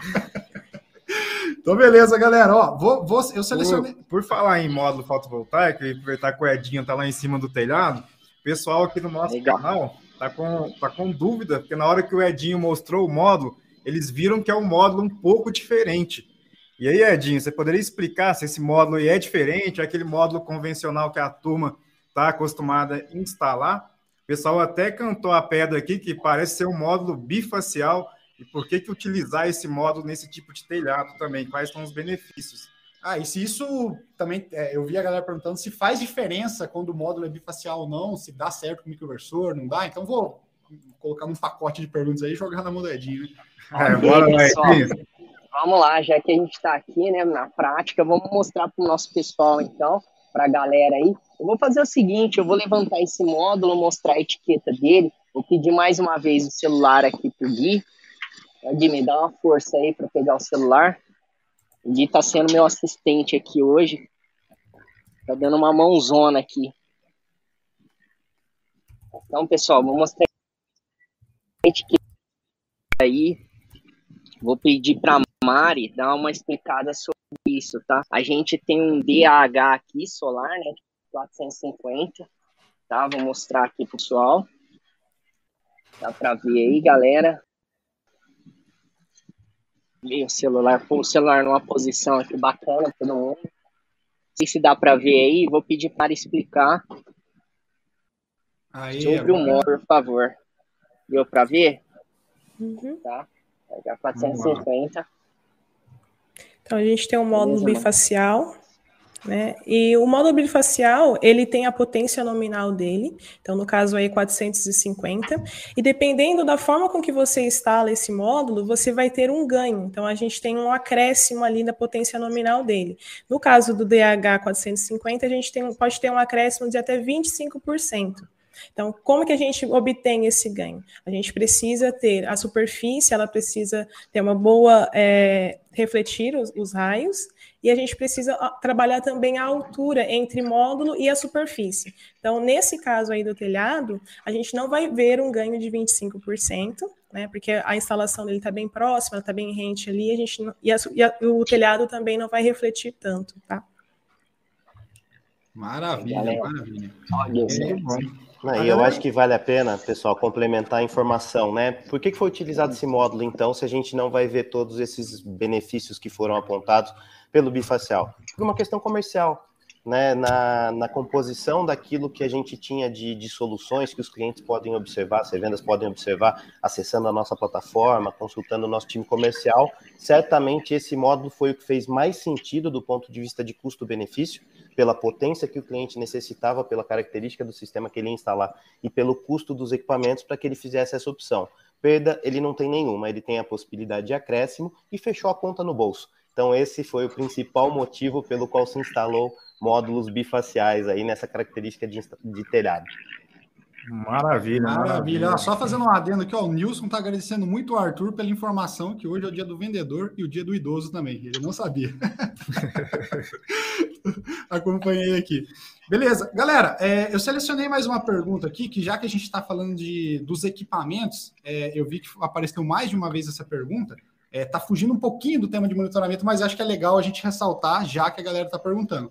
S2: Então, beleza, galera. Ó, vou, vou, eu selecionei.
S3: Por, por falar em módulo fotovoltaico e aproveitar que o Edinho tá lá em cima do telhado, o pessoal aqui no nosso Legal. canal tá com, tá com dúvida, porque na hora que o Edinho mostrou o módulo, eles viram que é um módulo um pouco diferente. E aí, Edinho, você poderia explicar se esse módulo é diferente, é aquele módulo convencional que a turma está acostumada a instalar? O pessoal até cantou a pedra aqui, que parece ser um módulo bifacial e por que, que utilizar esse módulo nesse tipo de telhado também? Quais são os benefícios?
S2: Ah, e se isso também. É, eu vi a galera perguntando se faz diferença quando o módulo é bifacial ou não, se dá certo com o microinversor, não dá. Então vou colocar num pacote de perguntas aí e jogar na moedinha.
S4: Né? É, bora lá, Vamos lá, já que a gente está aqui né, na prática, vamos mostrar para o nosso pessoal então, para a galera aí. Eu vou fazer o seguinte: eu vou levantar esse módulo, mostrar a etiqueta dele. Vou pedir mais uma vez o celular aqui para o Gui Gui, me dá uma força aí para pegar o celular. O Gui tá sendo meu assistente aqui hoje. Tá dando uma mãozona aqui. Então, pessoal, vou mostrar aí. Vou pedir para Mari dar uma explicada sobre isso, tá? A gente tem um DAH aqui solar, né? 450, tá? Vou mostrar aqui pro pessoal. Dá para ver aí, galera o celular, pôr o celular numa posição aqui bacana todo mundo. Não sei se dá para ver aí, vou pedir para explicar aí, sobre agora... o modo, por favor. Deu para ver?
S5: Uhum.
S4: Tá. Pegar 450.
S5: Então a gente tem um módulo bifacial, né? E o módulo bifacial, ele tem a potência nominal dele, então no caso aí 450, e dependendo da forma com que você instala esse módulo, você vai ter um ganho. Então a gente tem um acréscimo ali da potência nominal dele. No caso do DH 450, a gente tem, pode ter um acréscimo de até 25%. Então, como que a gente obtém esse ganho? A gente precisa ter a superfície, ela precisa ter uma boa é, refletir os, os raios, e a gente precisa trabalhar também a altura entre módulo e a superfície. Então, nesse caso aí do telhado, a gente não vai ver um ganho de 25%, né? Porque a instalação dele está bem próxima, está bem rente ali, a gente não, e, a, e a, o telhado também não vai refletir tanto, tá?
S2: Maravilha, maravilha.
S1: Não, e eu acho que vale a pena, pessoal, complementar a informação, né? Por que, que foi utilizado esse módulo, então, se a gente não vai ver todos esses benefícios que foram apontados pelo bifacial? Por uma questão comercial, né? Na, na composição daquilo que a gente tinha de, de soluções que os clientes podem observar, as vendas podem observar, acessando a nossa plataforma, consultando o nosso time comercial, certamente esse módulo foi o que fez mais sentido do ponto de vista de custo-benefício, pela potência que o cliente necessitava, pela característica do sistema que ele ia instalar e pelo custo dos equipamentos para que ele fizesse essa opção. Perda, ele não tem nenhuma, ele tem a possibilidade de acréscimo e fechou a conta no bolso. Então, esse foi o principal motivo pelo qual se instalou módulos bifaciais aí nessa característica de, de telhado.
S3: Maravilha,
S2: maravilha. maravilha. Só fazendo um adendo aqui, ó, o Nilson está agradecendo muito o Arthur pela informação que hoje é o dia do vendedor e o dia do idoso também. Ele não sabia. Acompanhei aqui. Beleza, galera, é, eu selecionei mais uma pergunta aqui, que já que a gente está falando de, dos equipamentos, é, eu vi que apareceu mais de uma vez essa pergunta. Está é, tá fugindo um pouquinho do tema de monitoramento, mas acho que é legal a gente ressaltar, já que a galera está perguntando.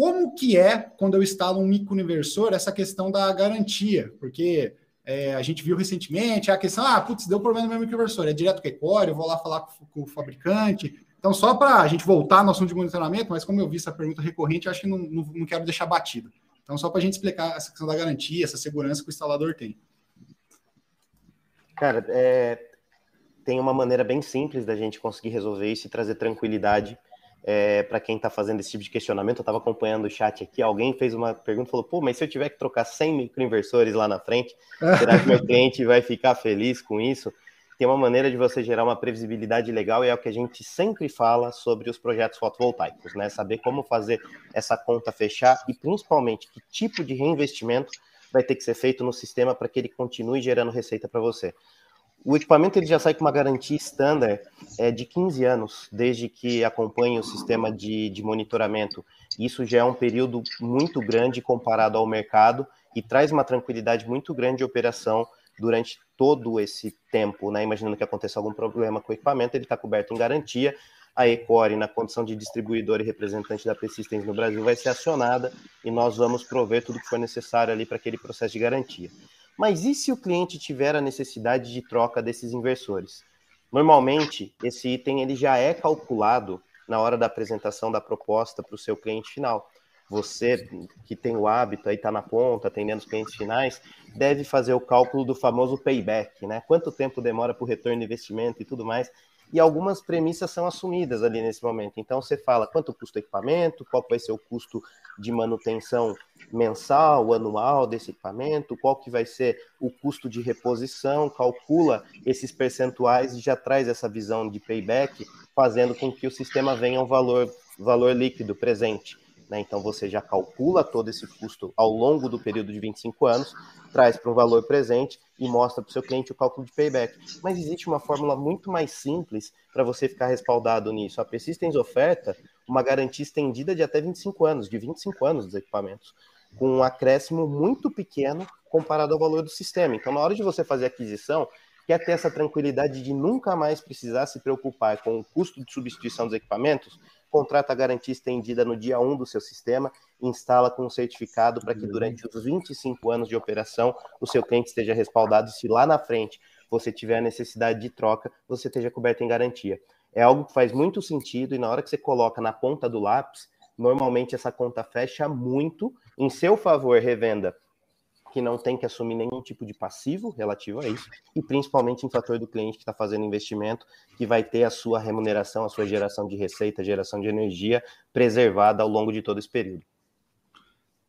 S2: Como que é, quando eu instalo um microinversor, essa questão da garantia? Porque é, a gente viu recentemente a questão, ah, putz, deu problema no meu microinversor, é direto com o Ecore, eu vou lá falar com, com o fabricante. Então, só para a gente voltar no assunto de monitoramento, mas como eu vi essa pergunta recorrente, acho que não, não, não quero deixar batido. Então, só para a gente explicar essa questão da garantia, essa segurança que o instalador tem.
S1: Cara, é, tem uma maneira bem simples da gente conseguir resolver isso e trazer tranquilidade é, para quem está fazendo esse tipo de questionamento, eu estava acompanhando o chat aqui, alguém fez uma pergunta falou, pô, mas se eu tiver que trocar 100 microinversores lá na frente, será que meu cliente vai ficar feliz com isso? Tem uma maneira de você gerar uma previsibilidade legal e é o que a gente sempre fala sobre os projetos fotovoltaicos, né? Saber como fazer essa conta fechar e principalmente que tipo de reinvestimento vai ter que ser feito no sistema para que ele continue gerando receita para você. O equipamento ele já sai com uma garantia standard é, de 15 anos, desde que acompanhe o sistema de, de monitoramento. Isso já é um período muito grande comparado ao mercado e traz uma tranquilidade muito grande de operação durante todo esse tempo, né? Imaginando que aconteça algum problema com o equipamento, ele está coberto em garantia. A Ecore, na condição de distribuidor e representante da P-Systems no Brasil, vai ser acionada e nós vamos prover tudo que for necessário ali para aquele processo de garantia. Mas e se o cliente tiver a necessidade de troca desses inversores? Normalmente, esse item ele já é calculado na hora da apresentação da proposta para o seu cliente final. Você que tem o hábito aí está na ponta, atendendo os clientes finais, deve fazer o cálculo do famoso payback, né? Quanto tempo demora para o retorno de investimento e tudo mais e algumas premissas são assumidas ali nesse momento. Então você fala quanto custa o equipamento, qual vai ser o custo de manutenção mensal, anual desse equipamento, qual que vai ser o custo de reposição, calcula esses percentuais e já traz essa visão de payback, fazendo com que o sistema venha um valor, valor líquido presente. Né? Então você já calcula todo esse custo ao longo do período de 25 anos, traz para um valor presente e mostra para o seu cliente o cálculo de payback. Mas existe uma fórmula muito mais simples para você ficar respaldado nisso. A Persistence oferta uma garantia estendida de até 25 anos, de 25 anos dos equipamentos, com um acréscimo muito pequeno comparado ao valor do sistema. Então, na hora de você fazer aquisição, quer ter essa tranquilidade de nunca mais precisar se preocupar com o custo de substituição dos equipamentos, contrata a garantia estendida no dia 1 do seu sistema e instala com um certificado para que durante os 25 anos de operação o seu cliente esteja respaldado e se lá na frente você tiver a necessidade de troca, você esteja coberto em garantia. É algo que faz muito sentido e na hora que você coloca na ponta do lápis, normalmente essa conta fecha muito em seu favor, revenda que não tem que assumir nenhum tipo de passivo relativo a isso, e principalmente em fator do cliente que está fazendo investimento, que vai ter a sua remuneração, a sua geração de receita, geração de energia preservada ao longo de todo esse período.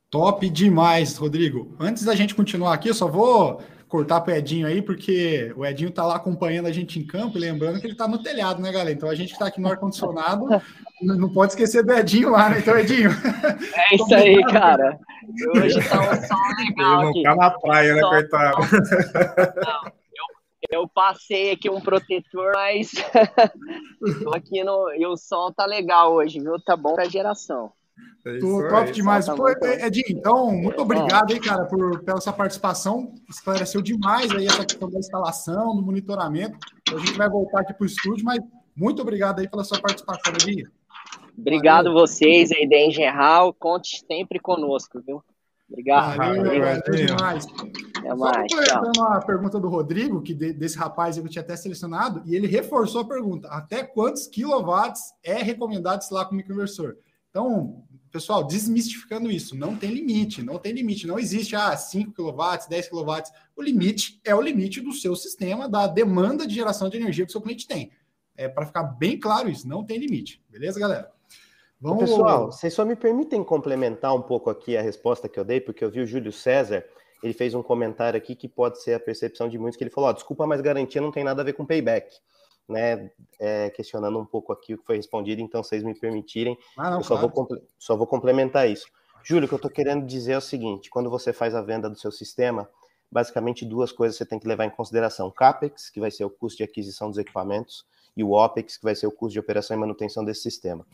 S2: Top demais, Rodrigo. Antes da gente continuar aqui, eu só vou cortar para o Edinho aí, porque o Edinho está lá acompanhando a gente em campo, lembrando que ele está no telhado, né, galera? Então a gente que está aqui no ar-condicionado não pode esquecer do Edinho lá, né? Então, Edinho.
S4: É isso aí, cara. Hoje está um sol legal. Ele
S3: não tá na praia, né, coitado?
S4: Não, eu, eu passei aqui um protetor, mas tô aqui no. E o sol tá legal hoje, viu? Tá bom pra geração.
S2: É top demais. Pô, Edinho, então, muito é. obrigado aí, cara, por, pela sua participação. Esclareceu demais aí essa questão da instalação, do monitoramento. A gente vai voltar aqui para o estúdio, mas muito obrigado aí pela sua participação, Edinho.
S4: Obrigado Valeu. vocês aí da Engeral. Conte sempre conosco, viu? Obrigado.
S2: Valeu, Valeu demais. Até mais. Só uma pergunta do Rodrigo, que desse rapaz eu tinha até selecionado, e ele reforçou a pergunta: até quantos quilowatts é recomendado instalar com microinversor? Então, pessoal, desmistificando isso, não tem limite, não tem limite, não existe ah, 5 kW, 10 kW. O limite é o limite do seu sistema, da demanda de geração de energia que o seu cliente tem. É para ficar bem claro isso, não tem limite. Beleza, galera?
S1: Vamos... Pessoal, vocês só me permitem complementar um pouco aqui a resposta que eu dei, porque eu vi o Júlio César, ele fez um comentário aqui que pode ser a percepção de muitos, que ele falou, oh, desculpa, mas garantia não tem nada a ver com payback né, é, questionando um pouco aqui o que foi respondido, então vocês me permitirem, ah, não, eu só, claro. vou, só vou complementar isso. Júlio, o que eu estou querendo dizer é o seguinte: quando você faz a venda do seu sistema, basicamente duas coisas você tem que levar em consideração: CAPEX, que vai ser o custo de aquisição dos equipamentos, e o OPEX, que vai ser o custo de operação e manutenção desse sistema.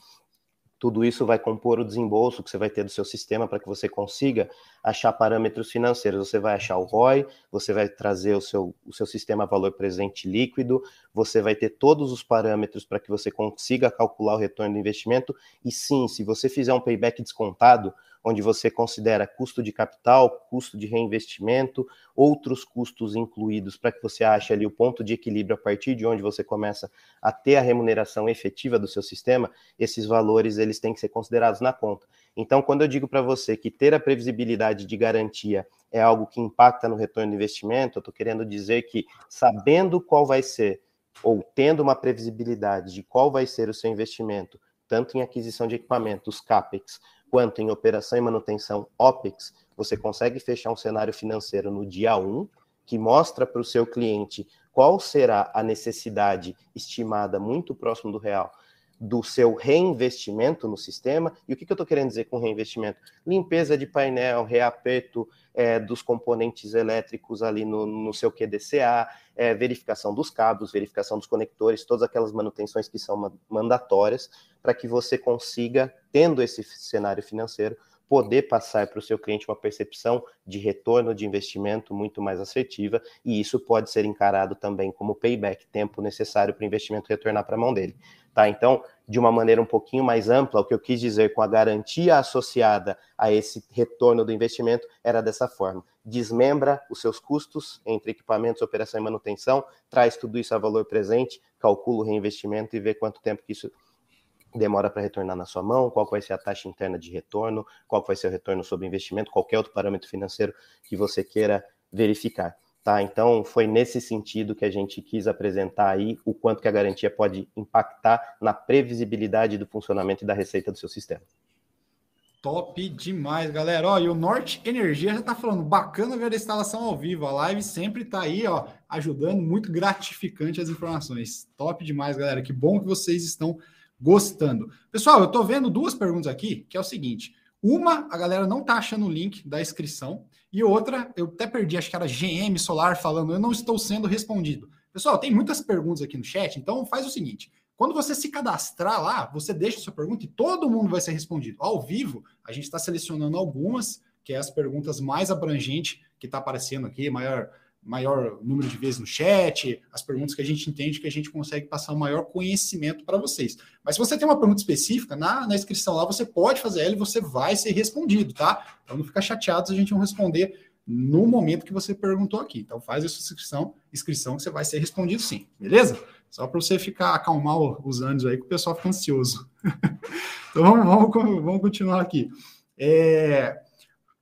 S1: Tudo isso vai compor o desembolso que você vai ter do seu sistema para que você consiga achar parâmetros financeiros. Você vai achar o ROI, você vai trazer o seu, o seu sistema valor presente líquido, você vai ter todos os parâmetros para que você consiga calcular o retorno do investimento. E sim, se você fizer um payback descontado, onde você considera custo de capital, custo de reinvestimento, outros custos incluídos para que você ache ali o ponto de equilíbrio a partir de onde você começa a ter a remuneração efetiva do seu sistema, esses valores eles têm que ser considerados na conta. Então, quando eu digo para você que ter a previsibilidade de garantia é algo que impacta no retorno do investimento, eu estou querendo dizer que sabendo qual vai ser ou tendo uma previsibilidade de qual vai ser o seu investimento, tanto em aquisição de equipamentos, CAPEX, quanto em operação e manutenção OPEX, você consegue fechar um cenário financeiro no dia 1, que mostra para o seu cliente qual será a necessidade estimada muito próximo do real do seu reinvestimento no sistema. E o que, que eu estou querendo dizer com reinvestimento? Limpeza de painel, reaperto é, dos componentes elétricos ali no, no seu QDCA, é, verificação dos cabos, verificação dos conectores, todas aquelas manutenções que são mandatórias para que você consiga, tendo esse cenário financeiro, poder passar para o seu cliente uma percepção de retorno de investimento muito mais assertiva, e isso pode ser encarado também como payback, tempo necessário para o investimento retornar para a mão dele. Tá? Então, de uma maneira um pouquinho mais ampla, o que eu quis dizer com a garantia associada a esse retorno do investimento era dessa forma: desmembra os seus custos entre equipamentos, operação e manutenção, traz tudo isso a valor presente, calcula o reinvestimento e vê quanto tempo que isso demora para retornar na sua mão, qual vai ser a taxa interna de retorno, qual vai ser o retorno sobre investimento, qualquer outro parâmetro financeiro que você queira verificar. Tá? Então, foi nesse sentido que a gente quis apresentar aí o quanto que a garantia pode impactar na previsibilidade do funcionamento e da receita do seu sistema.
S2: Top demais, galera. Ó, e o Norte Energia já está falando, bacana ver a instalação ao vivo. A live sempre está aí, ó, ajudando, muito gratificante as informações. Top demais, galera. Que bom que vocês estão gostando. Pessoal, eu estou vendo duas perguntas aqui, que é o seguinte. Uma, a galera não tá achando o link da inscrição. E outra, eu até perdi, acho que era GM Solar falando, eu não estou sendo respondido. Pessoal, tem muitas perguntas aqui no chat, então faz o seguinte: quando você se cadastrar lá, você deixa sua pergunta e todo mundo vai ser respondido. Ao vivo, a gente está selecionando algumas, que é as perguntas mais abrangentes que está aparecendo aqui, maior maior número de vezes no chat, as perguntas que a gente entende que a gente consegue passar um maior conhecimento para vocês. Mas se você tem uma pergunta específica, na, na inscrição lá, você pode fazer ela e você vai ser respondido, tá? Então não fica chateado se a gente não responder no momento que você perguntou aqui. Então faz a sua inscrição, inscrição que você vai ser respondido sim, beleza? Só para você ficar, acalmar os ânimos aí, que o pessoal fica ansioso. então vamos, vamos, vamos continuar aqui. É,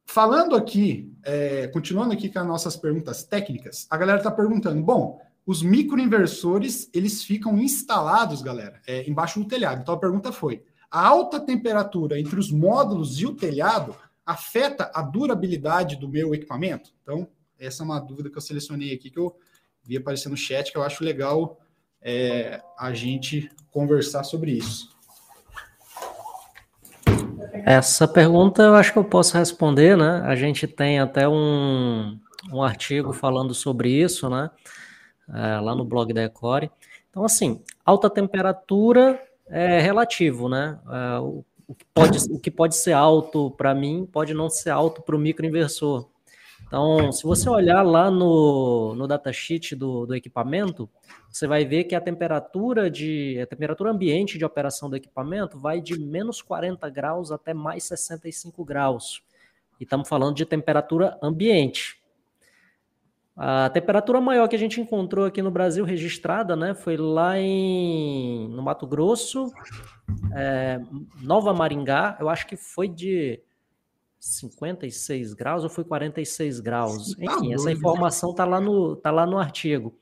S2: Falando aqui, é, continuando aqui com as nossas perguntas técnicas, a galera está perguntando: bom, os microinversores eles ficam instalados, galera, é, embaixo do telhado. Então a pergunta foi: a alta temperatura entre os módulos e o telhado afeta a durabilidade do meu equipamento? Então, essa é uma dúvida que eu selecionei aqui, que eu vi aparecer no chat, que eu acho legal é, a gente conversar sobre isso.
S7: Essa pergunta eu acho que eu posso responder, né? A gente tem até um, um artigo falando sobre isso, né? É, lá no blog da Ecore. Então, assim, alta temperatura é relativo, né? É, o, o, que pode, o que pode ser alto para mim pode não ser alto para o microinversor. Então, se você olhar lá no, no datasheet do, do equipamento, você vai ver que a temperatura de a temperatura ambiente de operação do equipamento vai de menos 40 graus até mais 65 graus. E estamos falando de temperatura ambiente. A temperatura maior que a gente encontrou aqui no Brasil registrada, né, foi lá em no Mato Grosso, é, Nova Maringá. Eu acho que foi de 56 graus ou foi 46 graus? Tá Enfim, essa informação está lá, no, tá lá no artigo.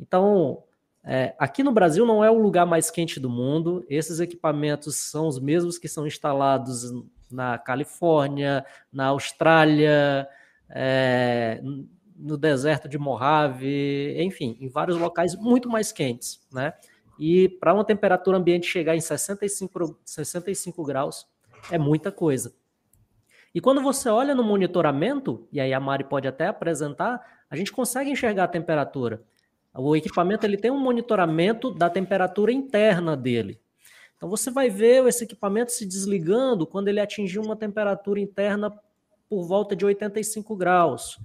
S7: Então, é, aqui no Brasil não é o lugar mais quente do mundo. Esses equipamentos são os mesmos que são instalados na Califórnia, na Austrália, é, no deserto de Mojave, enfim, em vários locais muito mais quentes, né? E para uma temperatura ambiente chegar em 65, 65 graus é muita coisa. E quando você olha no monitoramento, e aí a Mari pode até apresentar, a gente consegue enxergar a temperatura. O equipamento ele tem um monitoramento da temperatura interna dele. Então você vai ver esse equipamento se desligando quando ele atingir uma temperatura interna por volta de 85 graus.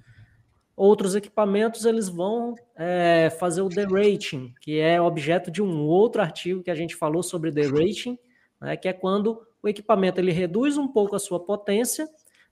S7: Outros equipamentos eles vão é, fazer o derating, que é objeto de um outro artigo que a gente falou sobre derating, né, que é quando o equipamento ele reduz um pouco a sua potência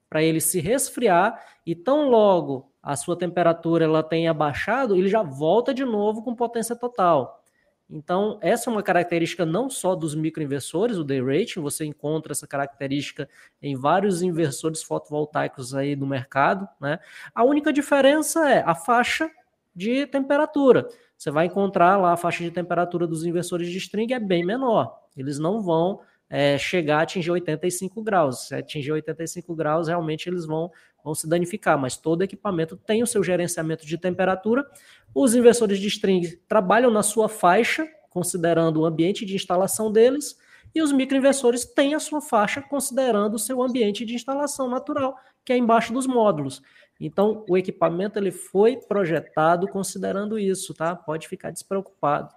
S7: para ele se resfriar e tão logo a sua temperatura ela tenha baixado, ele já volta de novo com potência total. Então, essa é uma característica não só dos microinversores, o day rating, você encontra essa característica em vários inversores fotovoltaicos aí do mercado, né? A única diferença é a faixa de temperatura. Você vai encontrar lá a faixa de temperatura dos inversores de string é bem menor. Eles não vão é, chegar a atingir 85 graus. Se atingir 85 graus, realmente eles vão, vão se danificar, mas todo equipamento tem o seu gerenciamento de temperatura. Os inversores de string trabalham na sua faixa, considerando o ambiente de instalação deles, e os microinversores têm a sua faixa, considerando o seu ambiente de instalação natural, que é embaixo dos módulos. Então, o equipamento ele foi projetado considerando isso, tá? Pode ficar despreocupado.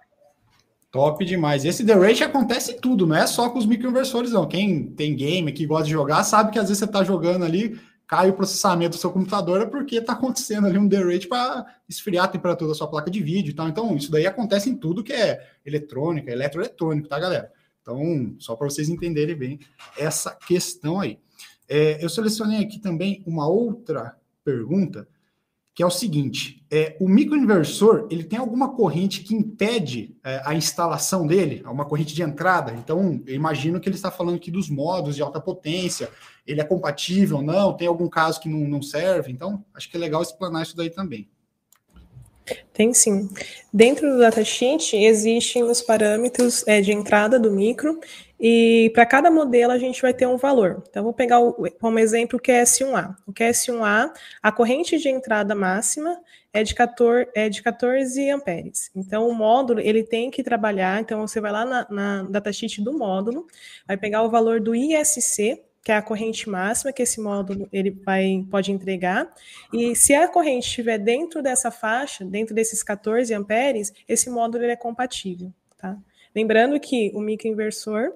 S2: Top demais. Esse The Rate acontece em tudo, não é só com os microinversores, não. Quem tem game que gosta de jogar sabe que às vezes você está jogando ali, cai o processamento do seu computador é porque está acontecendo ali um The Rate para esfriar a temperatura da sua placa de vídeo e tal. Então, isso daí acontece em tudo que é eletrônica, eletroeletrônico, tá, galera? Então, só para vocês entenderem bem essa questão aí. É, eu selecionei aqui também uma outra pergunta que é o seguinte: é, o microinversor ele tem alguma corrente que impede é, a instalação dele, uma corrente de entrada. Então, eu imagino que ele está falando aqui dos modos de alta potência, ele é compatível ou não, tem algum caso que não, não serve. Então, acho que é legal explanar isso daí também.
S5: Tem sim. Dentro do datasheet existem os parâmetros é, de entrada do micro e para cada modelo a gente vai ter um valor. Então, vou pegar como exemplo o QS1A. O QS1A, a corrente de entrada máxima é de 14, é de 14 amperes. Então, o módulo ele tem que trabalhar. Então, você vai lá na, na datasheet do módulo, vai pegar o valor do ISC, que é a corrente máxima que esse módulo ele vai, pode entregar. E se a corrente estiver dentro dessa faixa, dentro desses 14 amperes, esse módulo ele é compatível. Tá? Lembrando que o microinversor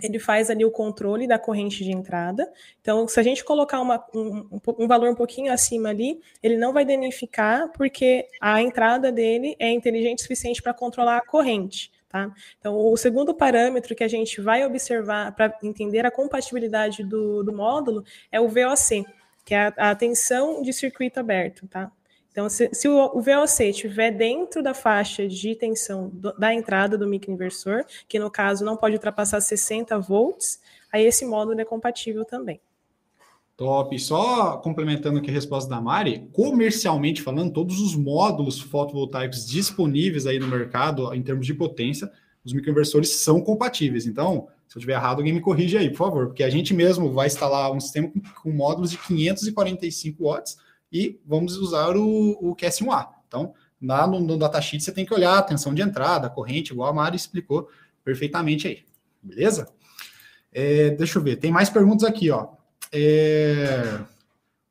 S5: ele faz ali o controle da corrente de entrada. Então, se a gente colocar uma, um, um, valor um pouquinho acima ali, ele não vai danificar, porque a entrada dele é inteligente o suficiente para controlar a corrente. Tá? Então, o segundo parâmetro que a gente vai observar para entender a compatibilidade do, do, módulo é o VOC, que é a, a tensão de circuito aberto. Tá? Então, se, se o, o, VOC estiver dentro da faixa de tensão do, da entrada do microinversor, que no caso não pode ultrapassar 60 volts, aí esse módulo é compatível também.
S2: Top. Só complementando aqui a resposta da Mari, comercialmente falando, todos os módulos fotovoltaicos disponíveis aí no mercado, em termos de potência, os microinversores são compatíveis. Então, se eu estiver errado, alguém me corrige aí, por favor, porque a gente mesmo vai instalar um sistema com, com módulos de 545 watts e vamos usar o, o QS1A. Então, lá no, no datasheet você tem que olhar a tensão de entrada, a corrente, igual a Mari explicou perfeitamente aí. Beleza? É, deixa eu ver, tem mais perguntas aqui, ó. É...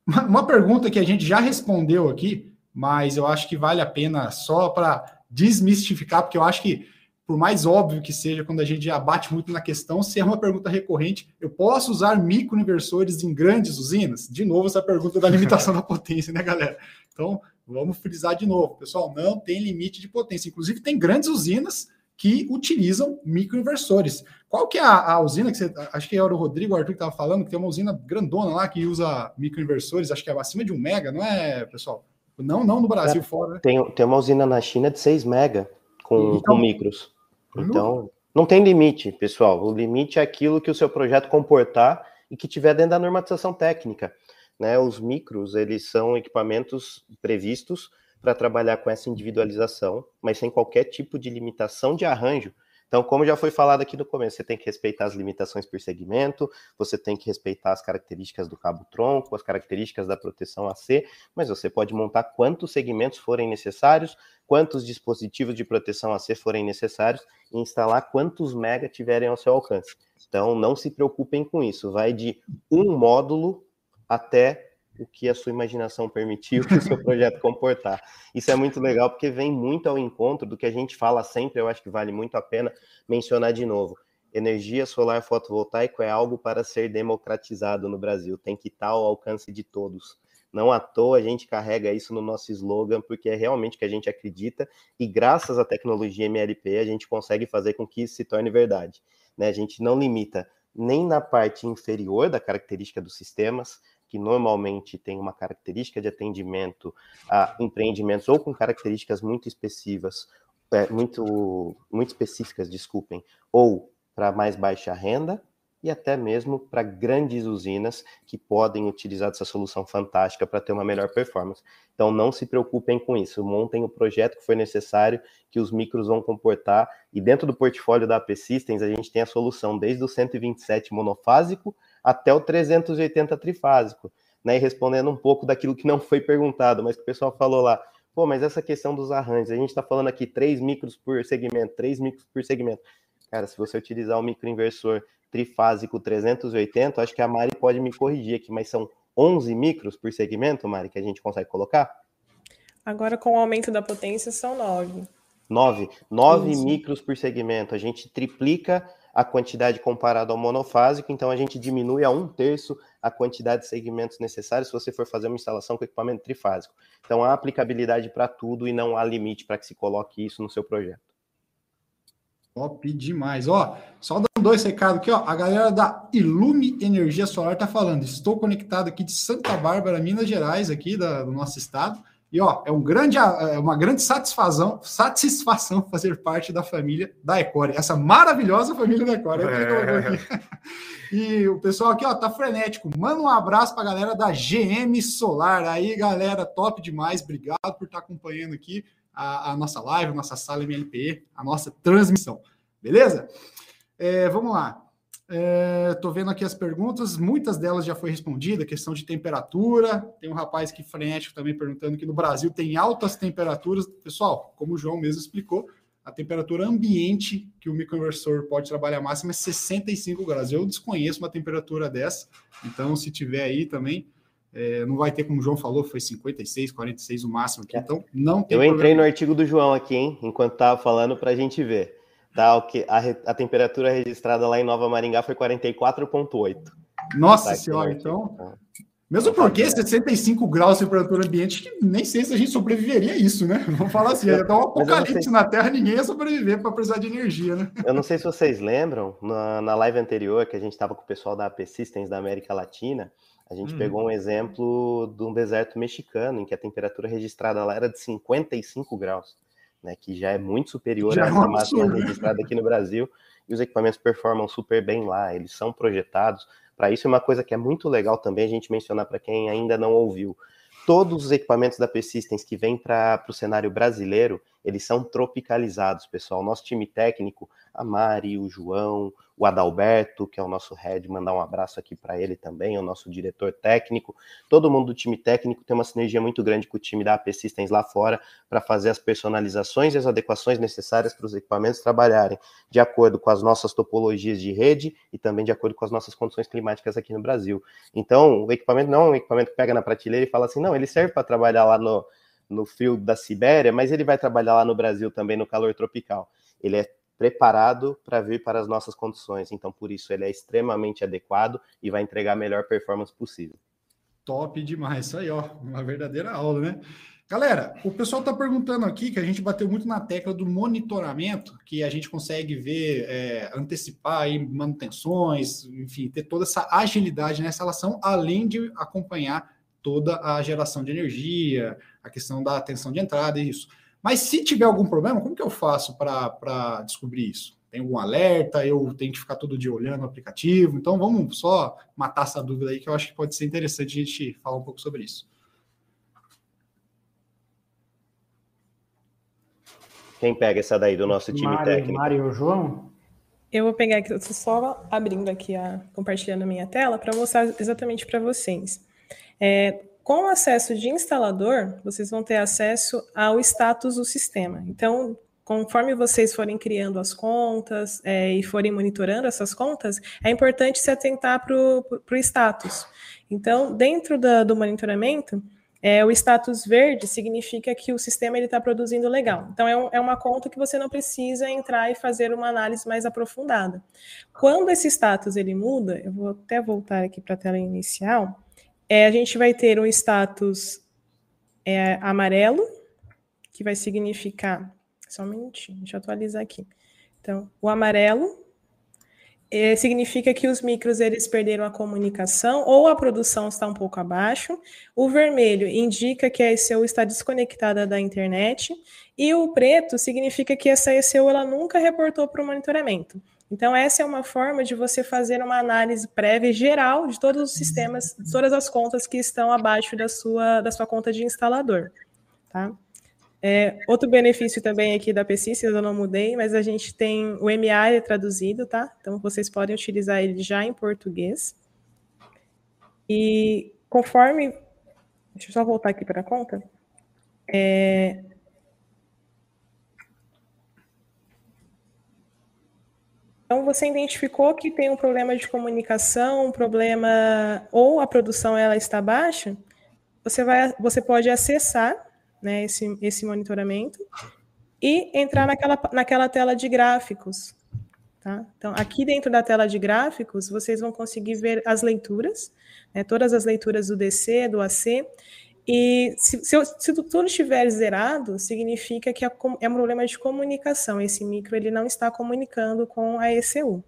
S2: Uma pergunta que a gente já respondeu aqui, mas eu acho que vale a pena só para desmistificar, porque eu acho que, por mais óbvio que seja, quando a gente já bate muito na questão, se é uma pergunta recorrente, eu posso usar microinversores em grandes usinas? De novo, essa pergunta da limitação da potência, né, galera? Então, vamos frisar de novo. Pessoal, não tem limite de potência. Inclusive, tem grandes usinas que utilizam microinversores. Qual que é a, a, usina que você. Acho que era o Rodrigo o Arthur que estava falando, que tem uma usina grandona lá que usa microinversores, acho que é acima de um mega, não é, pessoal? Não, não no Brasil, é, fora. Né?
S1: Tem, tem uma usina na China de 6 mega com, então, com micros. Então, não tem limite, pessoal. O limite é aquilo que o seu projeto comportar e que tiver dentro da normatização técnica. Né? Os micros, eles são equipamentos previstos para trabalhar com essa individualização, mas sem qualquer tipo de limitação de arranjo. Então, como já foi falado aqui no começo, você tem que respeitar as limitações por segmento, você tem que respeitar as características do cabo tronco, as características da proteção AC, mas você pode montar quantos segmentos forem necessários, quantos dispositivos de proteção AC forem necessários e instalar quantos mega tiverem ao seu alcance. Então, não se preocupem com isso, vai de um módulo até o que a sua imaginação permitiu que o seu projeto comportar. Isso é muito legal porque vem muito ao encontro do que a gente fala sempre, eu acho que vale muito a pena mencionar de novo. Energia solar fotovoltaico é algo para ser democratizado no Brasil, tem que estar ao alcance de todos. Não à toa a gente carrega isso no nosso slogan, porque é realmente que a gente acredita e graças à tecnologia MLP a gente consegue fazer com que isso se torne verdade. Né? A gente não limita nem na parte inferior da característica dos sistemas, que normalmente tem uma característica de atendimento a empreendimentos ou com características muito específicas, é, muito, muito específicas, desculpem, ou para mais baixa renda, e até mesmo para grandes usinas que podem utilizar essa solução fantástica para ter uma melhor performance. Então não se preocupem com isso, montem o projeto que for necessário, que os micros vão comportar, e dentro do portfólio da AP Systems a gente tem a solução desde o 127 monofásico até o 380 trifásico, né? E respondendo um pouco daquilo que não foi perguntado, mas que o pessoal falou lá, pô, mas essa questão dos arranjos, a gente está falando aqui 3 micros por segmento, 3 micros por segmento. Cara, se você utilizar o microinversor trifásico 380, acho que a Mari pode me corrigir aqui, mas são 11 micros por segmento, Mari, que a gente consegue colocar?
S5: Agora, com o aumento da potência, são 9.
S1: 9. 9 micros por segmento. A gente triplica a quantidade comparada ao monofásico, então a gente diminui a um terço a quantidade de segmentos necessários se você for fazer uma instalação com equipamento trifásico. Então há aplicabilidade para tudo e não há limite para que se coloque isso no seu projeto.
S2: Top demais. Ó, só dando dois recados aqui, ó. A galera da Ilume Energia Solar tá falando. Estou conectado aqui de Santa Bárbara, Minas Gerais, aqui da, do nosso estado. E ó, é um grande, é uma grande satisfação, satisfação fazer parte da família da Ecore, essa maravilhosa família da Ecore. É. E o pessoal aqui, ó, tá frenético. Manda um abraço para a galera da GM Solar. Aí, galera, top demais. Obrigado por estar acompanhando aqui a, a nossa live, a nossa sala MLPE, a nossa transmissão. Beleza? É, vamos lá. Estou é, vendo aqui as perguntas, muitas delas já foi respondida, questão de temperatura. Tem um rapaz aqui frenético também perguntando que no Brasil tem altas temperaturas. Pessoal, como o João mesmo explicou, a temperatura ambiente que o microinversor pode trabalhar máxima é 65 graus. Eu desconheço uma temperatura dessa, então se tiver aí também, é, não vai ter, como o João falou, foi 56, 46 o máximo aqui, então não
S1: tem. Eu problema. entrei no artigo do João aqui, hein, enquanto estava falando, para a gente ver. Tá, que, a, a, temperatura registrada lá em Nova Maringá foi 44,8.
S2: Nossa tá senhora, então. Ah. Mesmo porque 65 graus de temperatura ambiente, nem sei se a gente sobreviveria a isso, né? Vamos falar assim, ia dar um apocalipse na Terra, ninguém ia sobreviver para precisar de energia, né?
S1: Eu não sei se vocês lembram, na, na live anterior, que a gente estava com o pessoal da AP Systems da América Latina, a gente hum. pegou um exemplo de um deserto mexicano, em que a temperatura registrada lá era de 55 graus, né, que já é muito superior já a é máxima registrada aqui no Brasil, e os equipamentos performam super bem lá, eles são projetados. Para isso, é uma coisa que é muito legal também a gente mencionar para quem ainda não ouviu. Todos os equipamentos da Persistence que vêm para o cenário brasileiro, eles são tropicalizados, pessoal. Nosso time técnico, a Mari, o João, o Adalberto, que é o nosso head, mandar um abraço aqui para ele também, o nosso diretor técnico. Todo mundo do time técnico tem uma sinergia muito grande com o time da AP Systems lá fora para fazer as personalizações e as adequações necessárias para os equipamentos trabalharem de acordo com as nossas topologias de rede e também de acordo com as nossas condições climáticas aqui no Brasil. Então, o equipamento não é um equipamento que pega na prateleira e fala assim, não, ele serve para trabalhar lá no, no frio da Sibéria, mas ele vai trabalhar lá no Brasil também no calor tropical. Ele é preparado para vir para as nossas condições. Então, por isso, ele é extremamente adequado e vai entregar a melhor performance possível.
S2: Top demais, isso aí, ó, uma verdadeira aula, né? Galera, o pessoal está perguntando aqui que a gente bateu muito na tecla do monitoramento, que a gente consegue ver, é, antecipar aí manutenções, enfim, ter toda essa agilidade nessa relação, além de acompanhar toda a geração de energia, a questão da atenção de entrada e isso. Mas se tiver algum problema, como que eu faço para descobrir isso? Tem algum alerta? Eu tenho que ficar todo dia olhando o aplicativo? Então vamos só matar essa dúvida aí, que eu acho que pode ser interessante a gente falar um pouco sobre isso.
S1: Quem pega essa daí do nosso time Mário, técnico?
S6: Mário ou João?
S5: Eu vou pegar aqui, estou só abrindo aqui, a, compartilhando a minha tela para mostrar exatamente para vocês. É, com o acesso de instalador, vocês vão ter acesso ao status do sistema. Então, conforme vocês forem criando as contas é, e forem monitorando essas contas, é importante se atentar para o status. Então, dentro da, do monitoramento, é, o status verde significa que o sistema está produzindo legal. Então, é, um, é, uma conta que você não precisa entrar e fazer uma análise mais aprofundada. Quando esse status ele muda, eu vou até voltar aqui para a tela inicial, é, a gente vai ter um status é, amarelo, que vai significar. Só um minutinho, deixa eu atualizar aqui. Então, o amarelo é, significa que os micros eles perderam a comunicação ou a produção está um pouco abaixo. O vermelho indica que a ECU está desconectada da internet. E o preto significa que essa ECU ela nunca reportou para o monitoramento. Então, essa é uma forma de você fazer uma análise prévia geral de todos os sistemas, de todas as contas que estão abaixo da sua, da sua conta de instalador. Tá? É, outro benefício também aqui da Persistence, eu não mudei, mas a gente tem o MA traduzido, tá? Então vocês podem utilizar ele já em português. E conforme. Deixa eu só voltar aqui para a conta. É, Então você identificou que tem um problema de comunicação, um problema ou a produção ela está baixa, você vai, você pode acessar né, esse, esse monitoramento, e entrar naquela, naquela tela de gráficos. Tá? Então, aqui dentro da tela de gráficos, vocês vão conseguir ver as leituras, né, todas as leituras do DC, do AC, e se, se, tudo estiver zerado, significa que é um problema de comunicação. Esse micro ele não está comunicando com a ECU.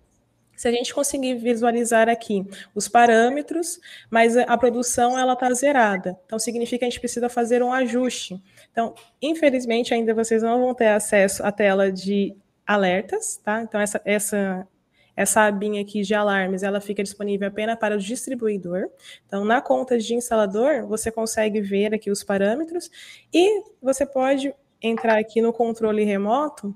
S5: Se a gente conseguir visualizar aqui os parâmetros, mas a produção ela está zerada. Então, significa que a gente precisa fazer um ajuste. Então, infelizmente, ainda vocês não vão ter acesso à tela de alertas, tá? Então, essa, essa, essa abinha aqui de alarmes, ela fica disponível apenas para o distribuidor. Então, na conta de instalador, você consegue ver aqui os parâmetros e você pode entrar aqui no controle remoto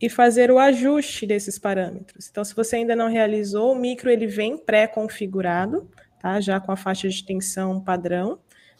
S5: e fazer o ajuste desses parâmetros. Então, se você ainda não realizou, o micro ele vem pré-configurado, tá? já com a faixa de tensão padrão.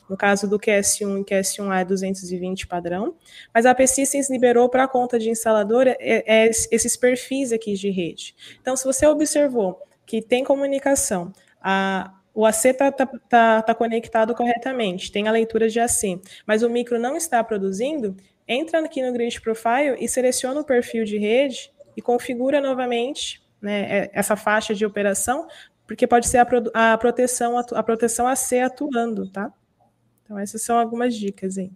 S5: No caso do QS1 e QS1A é 220 padrão, mas a Persistence liberou para a conta de instalador é, é, esses perfis aqui de rede. Então, se você observou que tem comunicação, a, o AC está tá, tá, tá conectado corretamente, tem a leitura de AC, mas o micro não está produzindo, entra aqui no Grid Profile e seleciona o perfil de rede e configura novamente né, é, essa faixa de operação, porque pode ser a, a proteção a proteção AC atuando, tá? Então essas são algumas dicas aí.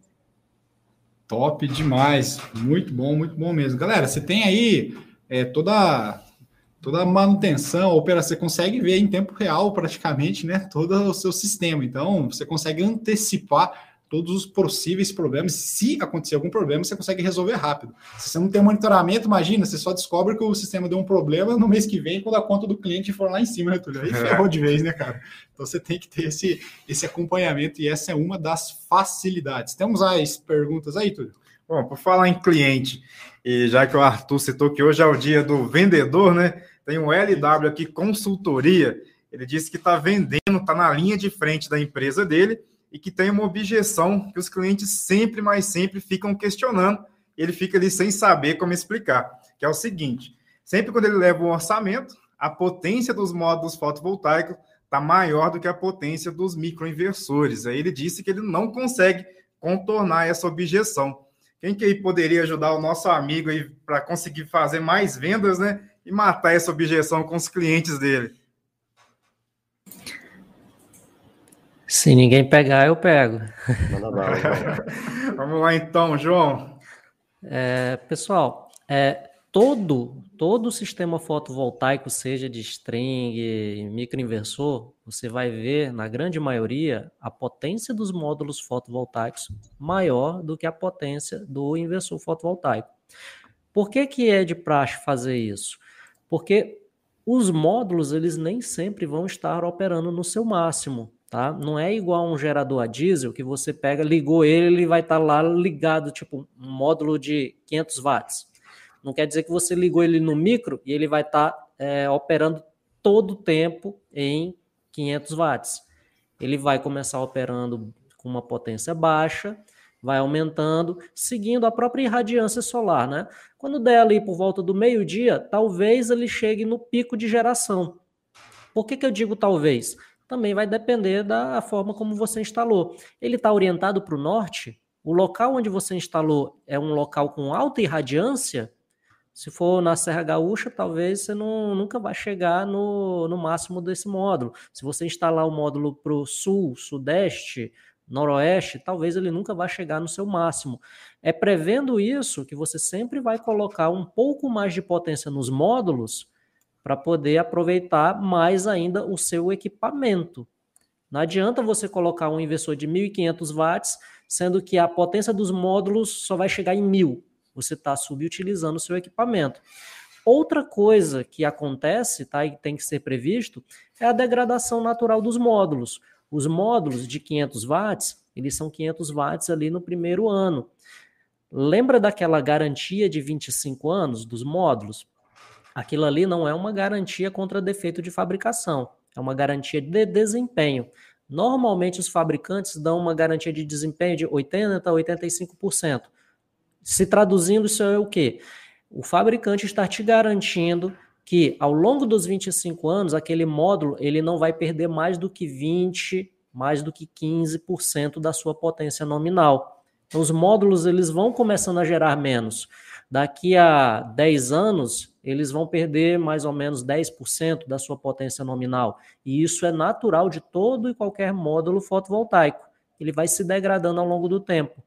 S2: Top demais, muito bom, muito bom mesmo. Galera, você tem aí é, toda toda a manutenção, a operação, você consegue ver em tempo real praticamente, né, todo o seu sistema. Então, você consegue antecipar todos os possíveis problemas. Se acontecer algum problema, você consegue resolver rápido. Se você não tem monitoramento, imagina, você só descobre que o sistema deu um problema no mês que vem, quando a conta do cliente for lá em cima, né, Túlio? Aí ferrou de vez, né, cara? Então você tem que ter esse, esse acompanhamento e essa é uma das facilidades. Temos as perguntas aí, Túlio?
S3: Bom, por falar em cliente, e já que o Arthur citou que hoje é o dia do vendedor, né? Tem um LW aqui, consultoria. Ele disse que está vendendo, está na linha de frente da empresa dele e que tem uma objeção que os clientes sempre, mais sempre ficam questionando. Ele fica ali sem saber como explicar, que é o seguinte: sempre quando ele leva o orçamento, a potência dos módulos fotovoltaicos está maior do que a potência dos microinversores. Aí ele disse que ele não consegue contornar essa objeção. Quem que aí poderia ajudar o nosso amigo aí para conseguir fazer mais vendas, né? E matar essa objeção com os clientes dele?
S7: Se ninguém pegar, eu pego.
S3: Vamos lá então, João.
S7: É, pessoal, é, todo todo sistema fotovoltaico, seja de string, microinversor, você vai ver, na grande maioria, a potência dos módulos fotovoltaicos maior do que a potência do inversor fotovoltaico. Por que, que é de praxe fazer isso? Porque os módulos eles nem sempre vão estar operando no seu máximo. Tá? Não é igual um gerador a diesel que você pega, ligou ele, ele vai estar tá lá ligado, tipo um módulo de 500 watts. Não quer dizer que você ligou ele no micro e ele vai estar tá, é, operando todo o tempo em 500 watts. Ele vai começar operando com uma potência baixa vai aumentando, seguindo a própria irradiância solar, né? Quando der ali por volta do meio-dia, talvez ele chegue no pico de geração. Por que, que eu digo talvez? Também vai depender da forma como você instalou. Ele está orientado para o norte? O local onde você instalou é um local com alta irradiância? Se for na Serra Gaúcha, talvez você não, nunca vai chegar no, no máximo desse módulo. Se você instalar o módulo para o sul, sudeste, noroeste, talvez ele nunca vá chegar no seu máximo. É prevendo isso que você sempre vai colocar um pouco mais de potência nos módulos para poder aproveitar mais ainda o seu equipamento. Não adianta você colocar um inversor de 1.500 watts, sendo que a potência dos módulos só vai chegar em 1.000. Você está subutilizando o seu equipamento. Outra coisa que acontece, tá, e tem que ser previsto, é a degradação natural dos módulos. Os módulos de 500 watts, eles são 500 watts ali no primeiro ano. Lembra daquela garantia de 25 anos dos módulos? Aquilo ali não é uma garantia contra defeito de fabricação, é uma garantia de desempenho. Normalmente os fabricantes dão uma garantia de desempenho de 80 a 85%. Se traduzindo, isso é o quê? O fabricante está te garantindo que ao longo dos 25 anos, aquele módulo ele não vai perder mais do que 20, mais do que 15% da sua potência nominal. Então, os módulos eles vão começando a gerar menos. Daqui a 10 anos, eles vão perder mais ou menos 10% da sua potência nominal. E isso é natural de todo e qualquer módulo fotovoltaico. Ele vai se degradando ao longo do tempo.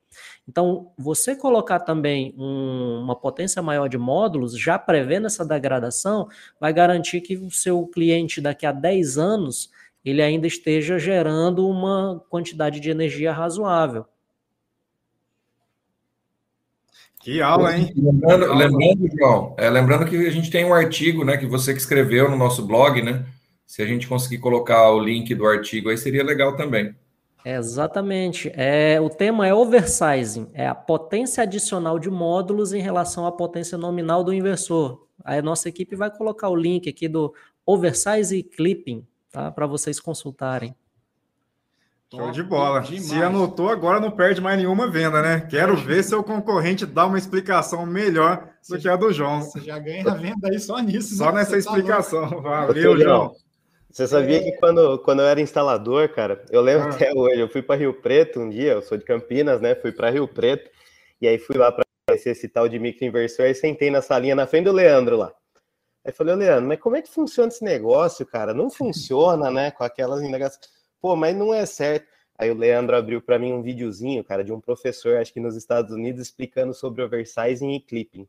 S7: Então, você colocar também um, uma potência maior de módulos, já prevendo essa degradação, vai garantir que o seu cliente daqui a 10 anos ele ainda esteja gerando uma quantidade de energia razoável.
S3: Que aula, hein?
S8: Lembrando, lembrando João, é, lembrando que a gente tem um artigo, né, que você que escreveu no nosso blog, né? Se a gente conseguir colocar o link do artigo aí, seria legal também.
S7: Exatamente. É, o tema é oversizing, é a potência adicional de módulos em relação à potência nominal do inversor. Aí a nossa equipe vai colocar o link aqui do oversize clipping, tá? Para vocês consultarem.
S3: Show de bola. Demais. Se anotou, agora não perde mais nenhuma venda, né? Quero ver seu concorrente dar uma explicação melhor do que a do João.
S2: Você já ganha a venda aí só nisso.
S3: Só né? nessa você tá explicação. Tá Valeu, João.
S1: Você sabia que quando, quando eu era instalador, cara, eu lembro ah. até hoje, eu fui para Rio Preto um dia, eu sou de Campinas, né? Fui para Rio Preto e aí fui lá para conhecer esse tal de microinversor e sentei na salinha na frente do Leandro lá. Aí falei, Leandro, mas como é que funciona esse negócio, cara? Não funciona, né? Com aquelas indagações. Pô, mas não é certo. Aí o Leandro abriu para mim um videozinho, cara, de um professor, acho que nos Estados Unidos, explicando sobre oversizing e clipping.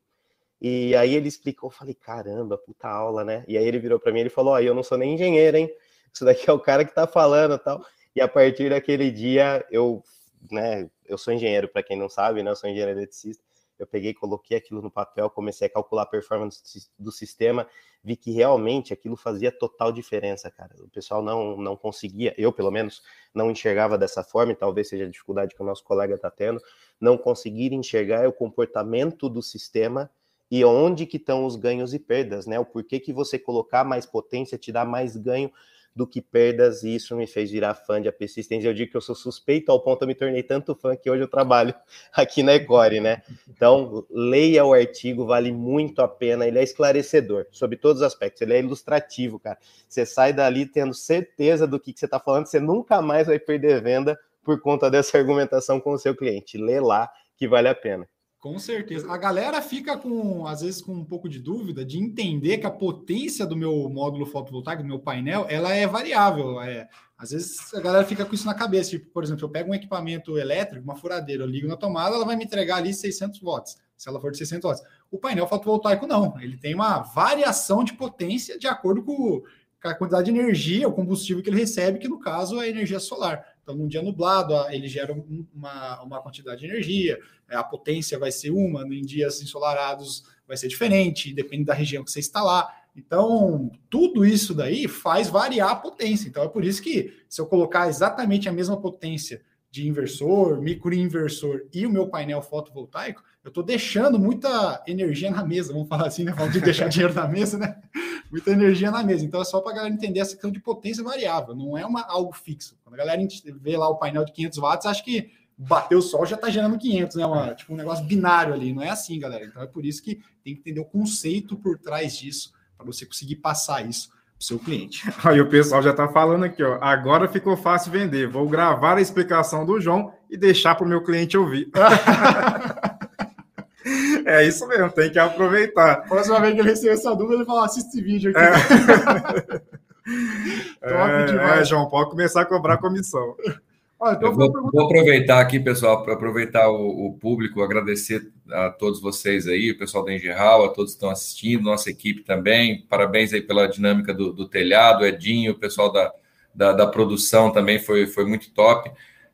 S1: E aí ele explicou, eu falei, caramba, puta aula, né? E aí ele virou para mim e falou, ó, oh, eu não sou nem engenheiro, hein? Isso daqui é o cara que tá falando tal. E a partir daquele dia, eu, né, eu sou engenheiro, para quem não sabe, né? Eu sou engenheiro eletricista. Eu peguei, coloquei aquilo no papel, comecei a calcular a performance do sistema, vi que realmente aquilo fazia total diferença, cara. O pessoal não, não conseguia, eu pelo menos não enxergava dessa forma, e talvez seja a dificuldade que o nosso colega está tendo, não conseguir enxergar o comportamento do sistema e onde que estão os ganhos e perdas, né? O porquê que você colocar mais potência te dá mais ganho do que perdas, e isso me fez virar fã de AP Systems. Eu digo que eu sou suspeito ao ponto eu me tornei tanto fã que hoje eu trabalho aqui na Ecore, né? Então, leia o artigo, vale muito a pena, ele é esclarecedor sobre todos os aspectos, ele é ilustrativo, cara. Você sai dali tendo certeza do que, que você está falando, você nunca mais vai perder venda por conta dessa argumentação com o seu cliente. Lê lá que vale a pena.
S2: Com certeza. A galera fica com, às vezes, com um pouco de dúvida de entender que a potência do meu módulo fotovoltaico, do meu painel, ela é variável. É, às vezes a galera fica com isso na cabeça. Tipo, por exemplo, eu pego um equipamento elétrico, uma furadeira, eu ligo na tomada, ela vai me entregar ali 600 watts, se ela for de 600 watts. O painel fotovoltaico não. Ele tem uma variação de potência de acordo com a quantidade de energia, o combustível que ele recebe, que no caso é energia solar. Então, num dia nublado, ele gera uma, uma quantidade de energia, é, a potência vai ser uma, em dias ensolarados vai ser diferente, depende da região que você está lá. Então, tudo isso daí faz variar a potência. Então, é por isso que, se eu colocar exatamente a mesma potência de inversor, microinversor e o meu painel fotovoltaico, eu estou deixando muita energia na mesa, vamos falar assim, né? Falando de deixar dinheiro na mesa, né? Muita energia na mesa. Então é só para a galera entender essa questão de potência variável, não é uma, algo fixo. Quando a galera vê lá o painel de 500 watts, acha que bateu o sol já está gerando 500, né? Uma, tipo um negócio binário ali. Não é assim, galera. Então é por isso que tem que entender o conceito por trás disso, para você conseguir passar isso para o seu cliente.
S3: Aí o pessoal já está falando aqui, ó. Agora ficou fácil vender. Vou gravar a explicação do João e deixar para o meu cliente ouvir. É isso mesmo, tem que aproveitar.
S2: Próxima vez que ele receber essa dúvida, ele fala: assiste esse vídeo aqui.
S3: É. é, João, pode começar a cobrar comissão.
S8: Olha, então vou, vou, aproveitar aqui, pessoal, para aproveitar o, o, público, agradecer a todos vocês aí, o pessoal da Engeral, a todos que estão assistindo, nossa equipe também. Parabéns aí pela dinâmica do, do telhado, Edinho, o pessoal da, da, da, produção também foi, foi muito top.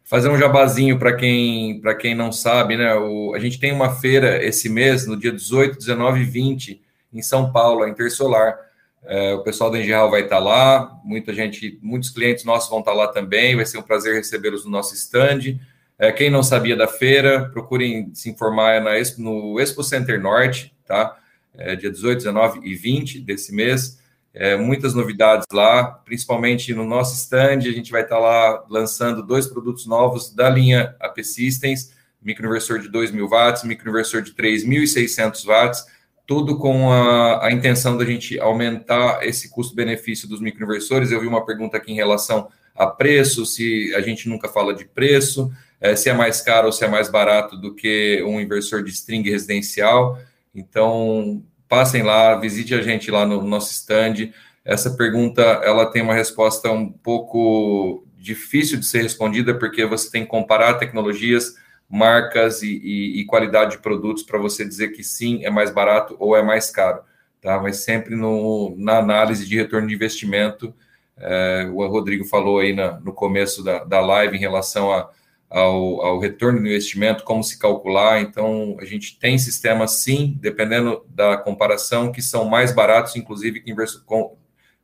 S8: Fazer um jabazinho para quem, quem não sabe, né? O, a gente tem uma feira esse mês, no dia 18, 19 e 20, em São Paulo, a Intersolar. É, o pessoal da Engeral vai estar lá, muita gente, muitos clientes nossos vão estar lá também. Vai ser um prazer recebê-los no nosso stand. É, quem não sabia da feira, procurem se informar na no Expo Center Norte, tá? É, dia 18, 19 e 20 desse mês. É, muitas novidades lá, principalmente no nosso stand. A gente vai estar lá lançando dois produtos novos da linha AP Systems: microinversor de 2.000 watts, microinversor de 3.600 watts tudo com a, a intenção da gente aumentar esse custo-benefício dos microinversores. Eu vi uma pergunta aqui em relação a preço, se a gente nunca fala de preço, é, se é mais caro ou se é mais barato do que um inversor de string residencial. Então, passem lá, visite a gente lá no nosso stand. Essa pergunta ela tem uma resposta um pouco difícil de ser respondida, porque você tem que comparar tecnologias marcas e, e, e qualidade de produtos para você dizer que sim, é mais barato ou é mais caro, tá? Mas sempre no, na análise de retorno de investimento, é, o Rodrigo falou aí na, no começo da, da live em relação a, ao, ao, retorno do investimento, como se calcular. Então, a gente tem sistemas, sim, dependendo da comparação, que são mais baratos, inclusive, que inverso, com,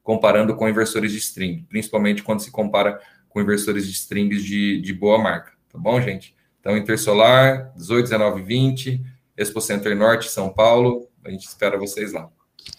S8: comparando com inversores de string, principalmente quando se compara com inversores de strings de, de boa marca. Tá bom, gente? Então, Intersolar, 18, 19 20, Expo Center Norte, São Paulo. A gente espera vocês lá.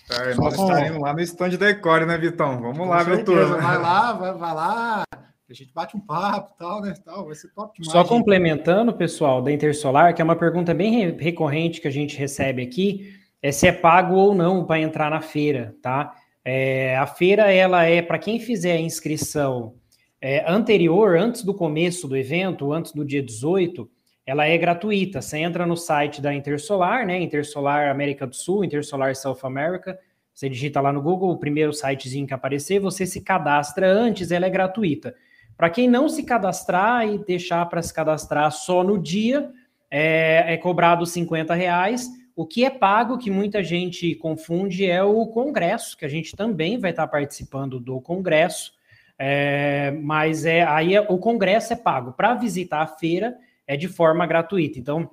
S3: É, nós estaremos lá no stand da Ecore, né, Vitão? Vamos Com lá, meu turno.
S2: Vai lá, vai, vai lá. A gente bate um papo e tal, né? Tal, vai ser top
S6: demais. Só complementando, pessoal, da Intersolar, que é uma pergunta bem recorrente que a gente recebe aqui, é se é pago ou não para entrar na feira, tá? É, a feira, ela é, para quem fizer a inscrição é, anterior, antes do começo do evento, antes do dia 18, ela é gratuita. Você entra no site da Intersolar, né? Intersolar América do Sul, Intersolar South America. Você digita lá no Google o primeiro sitezinho que aparecer, você se cadastra antes, ela é gratuita. Para quem não se cadastrar e deixar para se cadastrar só no dia, é, é cobrado 50 reais. O que é pago, que muita gente confunde, é o congresso, que a gente também vai estar participando do congresso. É, mas é aí é, o congresso é pago. Para visitar a feira é de forma gratuita. Então,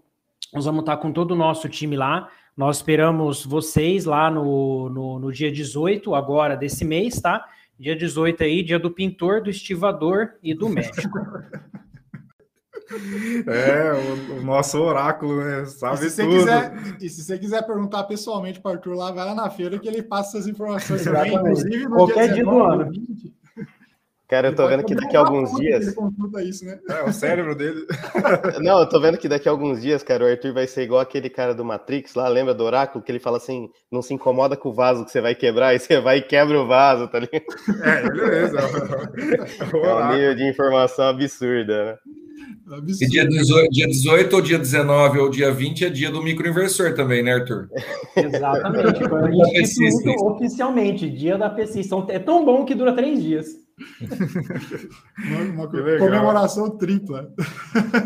S6: nós vamos estar com todo o nosso time lá. Nós esperamos vocês lá no, no, no dia 18, agora desse mês, tá? Dia 18 aí, dia do pintor, do estivador e do médico.
S3: É, o, o, nosso oráculo, né? Sabe e se tudo.
S2: Quiser, e se você quiser perguntar pessoalmente para o Arthur lá, vai lá na feira que ele passa essas informações também, inclusive no
S6: Qualquer dia, 19, dia do ano. 20,
S1: Cara, eu tô vendo que daqui a alguns dias.
S2: Isso, né?
S3: É, o cérebro dele.
S1: Não, eu tô vendo que daqui a alguns dias, cara, o Arthur vai ser igual aquele cara do Matrix lá, lembra do Oráculo? Que ele fala assim: não se incomoda com o vaso que você vai quebrar, e você vai e quebra o vaso, tá ligado?
S3: É, beleza.
S1: É um nível de informação absurda, né?
S8: E dia 18, dia 18 ou dia 19 ou dia 20 é dia do microinversor também, né, Arthur?
S6: Exatamente. a gente oficialmente, dia da PC. É tão bom que dura três dias
S2: uma, uma comemoração tripla.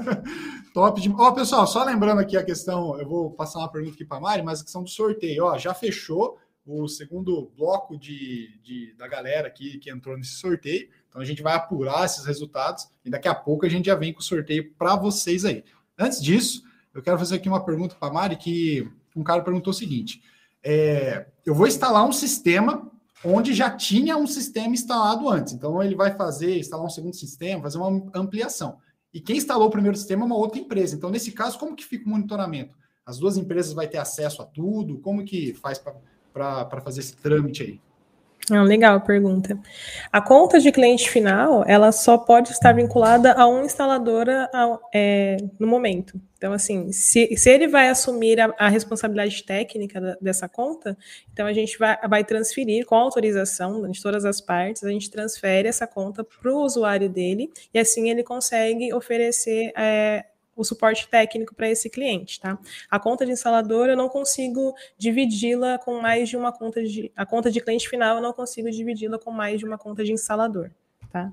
S2: Top de. Ó, pessoal, só lembrando aqui a questão, eu vou passar uma pergunta aqui para a Mari, mas a questão do sorteio, ó, já fechou o segundo bloco de, de, da galera aqui que entrou nesse sorteio. Então a gente vai apurar esses resultados e daqui a pouco a gente já vem com o sorteio para vocês aí. Antes disso, eu quero fazer aqui uma pergunta para a Mari que um cara perguntou o seguinte: é, eu vou instalar um sistema onde já tinha um sistema instalado antes. Então, ele vai fazer, instalar um segundo sistema, fazer uma ampliação. E quem instalou o primeiro sistema é uma outra empresa. Então, nesse caso, como que fica o monitoramento? As duas empresas vão ter acesso a tudo? Como que faz para fazer esse trâmite aí?
S5: Ah, legal a pergunta. A conta de cliente final, ela só pode estar vinculada a uma instaladora é, no momento. Então, assim, se, se ele vai assumir a, a responsabilidade técnica da, dessa conta, então a gente vai, vai transferir com autorização de todas as partes, a gente transfere essa conta para o usuário dele e assim ele consegue oferecer é, o suporte técnico para esse cliente, tá? A conta de instalador eu não consigo dividi-la com mais de uma conta de a conta de cliente final eu não consigo dividi-la com mais de uma conta de instalador, tá?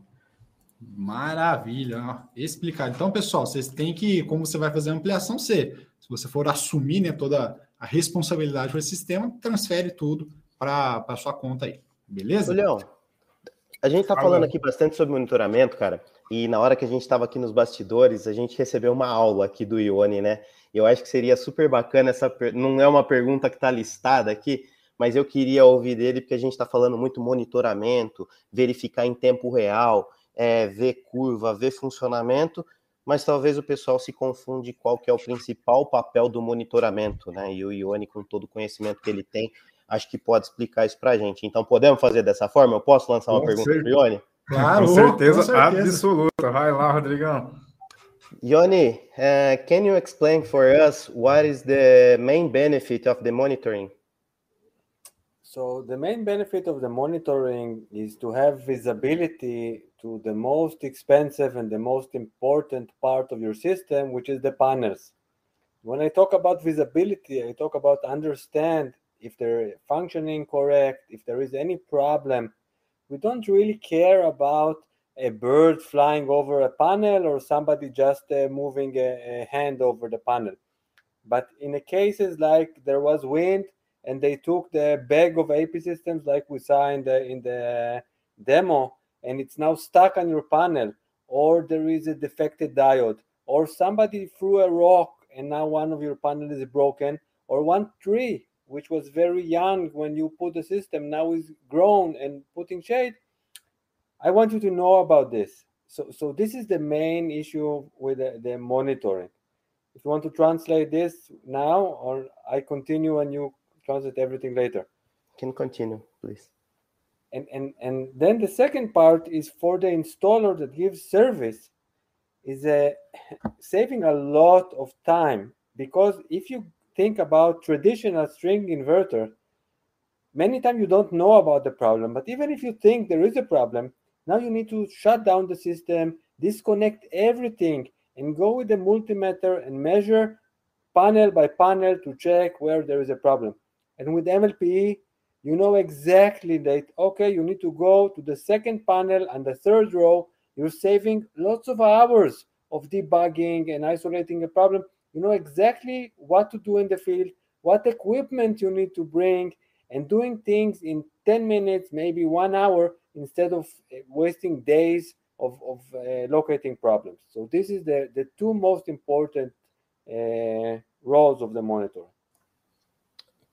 S2: Maravilha, explicado. Então, pessoal, vocês têm que, como você vai fazer a ampliação C, se você for assumir né, toda a responsabilidade esse sistema, transfere tudo para a sua conta aí, beleza?
S1: Leão, a gente está falando aqui bastante sobre monitoramento, cara. E na hora que a gente estava aqui nos bastidores, a gente recebeu uma aula aqui do Ione, né? Eu acho que seria super bacana essa. Per... Não é uma pergunta que está listada aqui, mas eu queria ouvir dele, porque a gente está falando muito monitoramento, verificar em tempo real, é, ver curva, ver funcionamento, mas talvez o pessoal se confunde qual que é o principal papel do monitoramento, né? E o Ione, com todo o conhecimento que ele tem, acho que pode explicar isso para a gente. Então, podemos fazer dessa forma? Eu posso lançar uma com pergunta para o Ione?
S3: Claro, com certeza, com certeza, absoluta. Vai lá, Rodrigão.
S1: Yoni, uh, can you explain for us what is the main benefit of the monitoring?
S9: So the main benefit of the monitoring is to have visibility to the most expensive and the most important part of your system, which is the panels. When I talk about visibility, I talk about understand if they're functioning correct, if there is any problem we don't really care about a bird flying over a panel or somebody just uh, moving a, a, hand over the panel. But in the cases like there was wind and they took the bag of AP systems like we saw in the in the demo and it's now stuck on your panel or there is a defected diode or somebody threw a rock and now one of your panels is broken or one tree which was very young when you put the system, now is grown and putting shade. I want you to know about this. So, so this is the main issue with the, the monitoring. If you want to translate this now, or I continue and you translate everything later.
S1: Can continue, please.
S9: And, and and then the second part is for the installer that gives service is uh, a saving a lot of time because if you think about traditional string inverter, many times you don't know about the problem. But even if you think there is a problem, now you need to shut down the system, disconnect everything, and go with the multimeter and measure panel by panel to check where there is a problem. And with MLPE, you know exactly that, okay, you need to go to the second panel and the third row. You're saving lots of hours of debugging and isolating a problem you know exactly what to do in the field, what equipment you need to bring, and doing things in 10 minutes, maybe one hour, instead of eh, wasting days of, of uh, locating problems. So this is the, the two most important uh, roles of the monitor.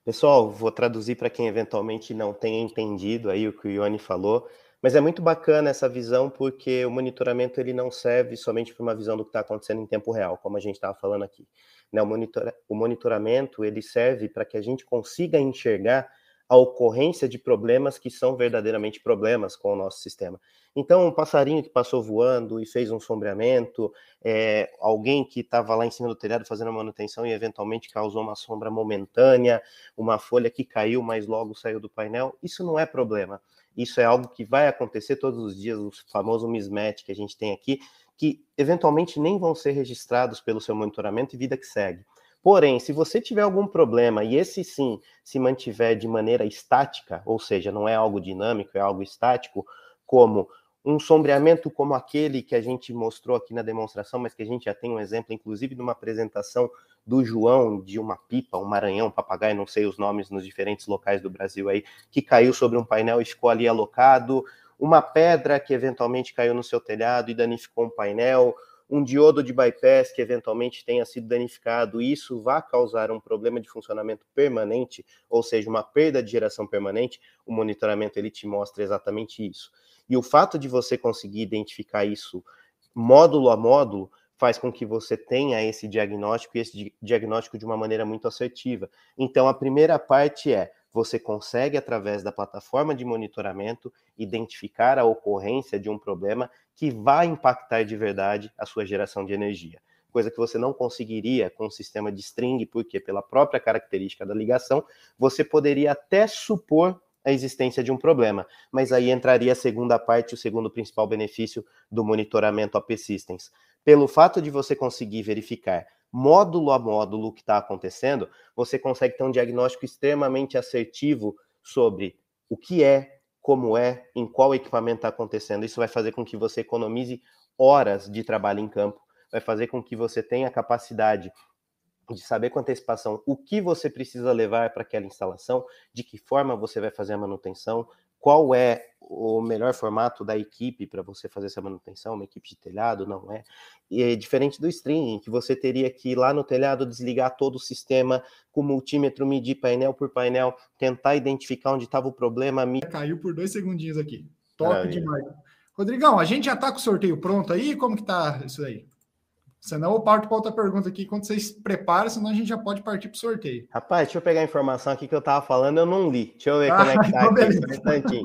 S1: Pessoal, vou traduzir para quem eventualmente não tenha entendido aí o que o Ione falou. Mas é muito bacana essa visão, porque o monitoramento ele não serve somente para uma visão do que está acontecendo em tempo real, como a gente estava falando aqui. Né? O, monitora, o monitoramento ele serve para que a gente consiga enxergar a ocorrência de problemas que são verdadeiramente problemas com o nosso sistema. Então, um passarinho que passou voando e fez um sombreamento, é, alguém que estava lá em cima do telhado fazendo a manutenção e eventualmente causou uma sombra momentânea, uma folha que caiu, mas logo saiu do painel, isso não é problema. Isso é algo que vai acontecer todos os dias, o famoso mismatch que a gente tem aqui, que eventualmente nem vão ser registrados pelo seu monitoramento e vida que segue. Porém, se você tiver algum problema e esse sim se mantiver de maneira estática, ou seja, não é algo dinâmico, é algo estático, como um sombreamento como aquele que a gente mostrou aqui na demonstração, mas que a gente já tem um exemplo, inclusive, de uma apresentação do João de uma pipa, um maranhão, um papagaio, não sei os nomes nos diferentes locais do Brasil aí, que caiu sobre um painel e ficou ali alocado, uma pedra que eventualmente caiu no seu telhado e danificou um painel, um diodo de bypass que eventualmente tenha sido danificado, isso vai causar um problema de funcionamento permanente, ou seja, uma perda de geração permanente, o monitoramento ele te mostra exatamente isso. E o fato de você conseguir identificar isso módulo a módulo faz com que você tenha esse diagnóstico e esse diagnóstico de uma maneira muito assertiva. Então, a primeira parte é você consegue, através da plataforma de monitoramento, identificar a ocorrência de um problema que vai impactar de verdade a sua geração de energia. Coisa que você não conseguiria com o sistema de string, porque, pela própria característica da ligação, você poderia até supor a existência de um problema. Mas aí entraria a segunda parte, o segundo principal benefício do monitoramento AP Systems. Pelo fato de você conseguir verificar módulo a módulo o que está acontecendo, você consegue ter um diagnóstico extremamente assertivo sobre o que é, como é, em qual equipamento está acontecendo. Isso vai fazer com que você economize horas de trabalho em campo, vai fazer com que você tenha capacidade de saber com antecipação o que você precisa levar para aquela instalação, de que forma você vai fazer a manutenção, qual é o melhor formato da equipe para você fazer essa manutenção, uma equipe de telhado, não é? E é diferente do streaming, que você teria que ir lá no telhado desligar todo o sistema com multímetro, medir painel por painel, tentar identificar onde estava o problema.
S2: Caiu por dois segundinhos aqui. Top Maravilha. demais. Rodrigão, a gente já está com o sorteio pronto aí? Como que tá isso aí? Senão eu parto para outra pergunta aqui quando vocês preparam, senão a gente já pode partir para o sorteio.
S1: Rapaz, deixa eu pegar a informação aqui que eu estava falando, eu não li. Deixa eu ver ah, como é que tá então aqui.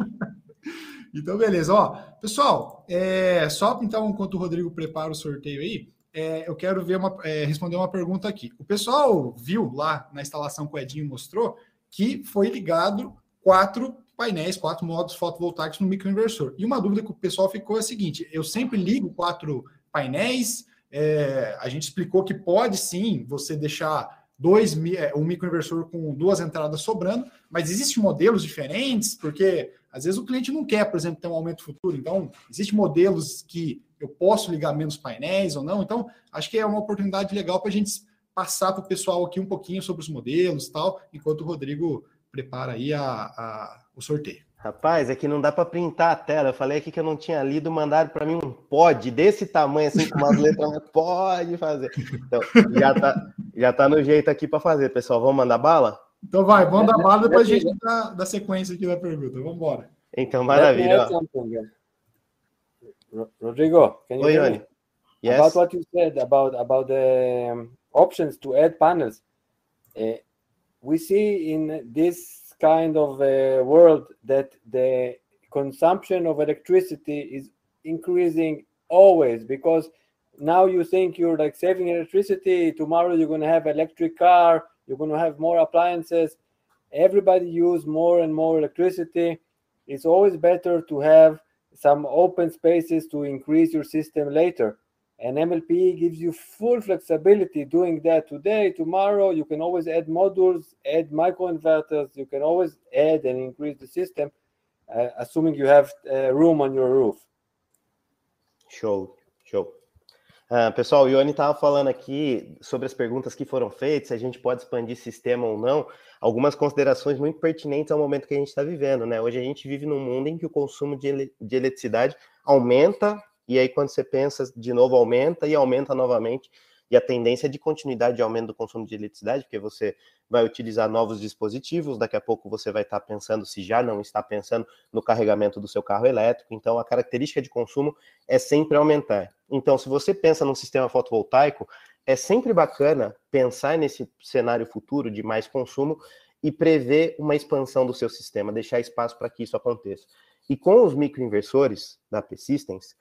S2: então, beleza. Ó, pessoal, é, só então, enquanto o Rodrigo prepara o sorteio aí, é, eu quero ver uma, é, responder uma pergunta aqui. O pessoal viu lá na instalação que o Edinho mostrou que foi ligado quatro painéis, quatro modos fotovoltaicos no microinversor. E uma dúvida que o pessoal ficou é a seguinte: eu sempre ligo quatro painéis é, a gente explicou que pode sim você deixar dois, é, um microinversor com duas entradas sobrando, mas existem modelos diferentes, porque às vezes o cliente não quer, por exemplo, ter um aumento futuro. Então, existem modelos que eu posso ligar menos painéis ou não. Então, acho que é uma oportunidade legal para a gente passar para o pessoal aqui um pouquinho sobre os modelos tal, enquanto o Rodrigo prepara aí a, a, o sorteio.
S1: Rapaz, é que não dá para printar a tela. Eu falei aqui que eu não tinha lido, mandaram para mim um pod desse tamanho, assim, com umas letras, pode fazer. Então, já tá, já tá no jeito aqui para fazer, pessoal. Vamos mandar bala?
S2: Então vai, vamos dar bala, depois a gente dá, da sequência aqui da pergunta. Vamos embora.
S1: Então, maravilha.
S9: Rodrigo, can you
S1: Oi, hear me?
S9: Yes. About what you said about, about the options to add panels. Uh, we see in this kind of a world that the consumption of electricity is increasing always because now you think you're like saving electricity tomorrow you're going to have electric car you're going to have more appliances. Everybody use more and more electricity. It's always better to have some open spaces to increase your system later and MLP gives you full flexibility doing that today, tomorrow. You can always add modules, add microinverters. You can always add and increase the system, uh, assuming you have uh, room on your roof.
S1: Show, show. Uh, pessoal, o Ione estava falando aqui sobre as perguntas que foram feitas, se a gente pode expandir sistema ou não. Algumas considerações muito pertinentes ao momento que a gente está vivendo, né? Hoje a gente vive num mundo em que o consumo de, ele de eletricidade aumenta e aí quando você pensa de novo aumenta e aumenta novamente, e a tendência é de continuidade de aumento do consumo de eletricidade, porque você vai utilizar novos dispositivos, daqui a pouco você vai estar pensando, se já não está pensando, no carregamento do seu carro elétrico, então a característica de consumo é sempre aumentar. Então, se você pensa num sistema fotovoltaico, é sempre bacana pensar nesse cenário futuro de mais consumo e prever uma expansão do seu sistema, deixar espaço para que isso aconteça. E com os microinversores da P-Systems,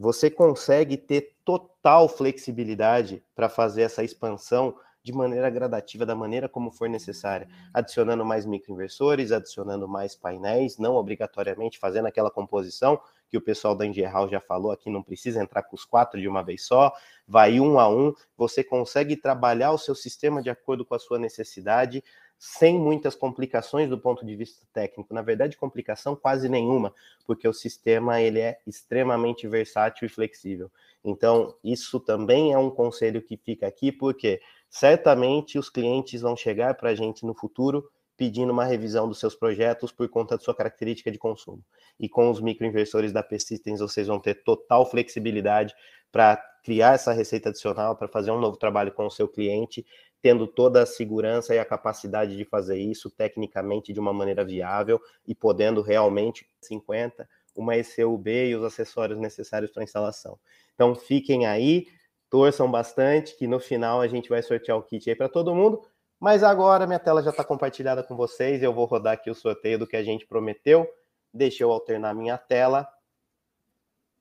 S1: você consegue ter total flexibilidade para fazer essa expansão de maneira gradativa, da maneira como for necessária, adicionando mais microinversores, adicionando mais painéis, não obrigatoriamente fazendo aquela composição que o pessoal da Engeral já falou aqui, não precisa entrar com os quatro de uma vez só, vai um a um, você consegue trabalhar o seu sistema de acordo com a sua necessidade, sem muitas complicações do ponto de vista técnico. Na verdade, complicação quase nenhuma, porque o sistema ele é extremamente versátil e flexível. Então, isso também é um conselho que fica aqui, porque certamente os clientes vão chegar para a gente no futuro pedindo uma revisão dos seus projetos por conta de sua característica de consumo. E com os microinversores da Persistence, vocês vão ter total flexibilidade para criar essa receita adicional, para fazer um novo trabalho com o seu cliente tendo toda a segurança e a capacidade de fazer isso tecnicamente de uma maneira viável e podendo realmente 50 uma ECUB e os acessórios necessários para instalação. Então fiquem aí, torçam bastante que no final a gente vai sortear o kit aí para todo mundo. Mas agora minha tela já está compartilhada com vocês. Eu vou rodar aqui o sorteio do que a gente prometeu. Deixa eu alternar minha tela.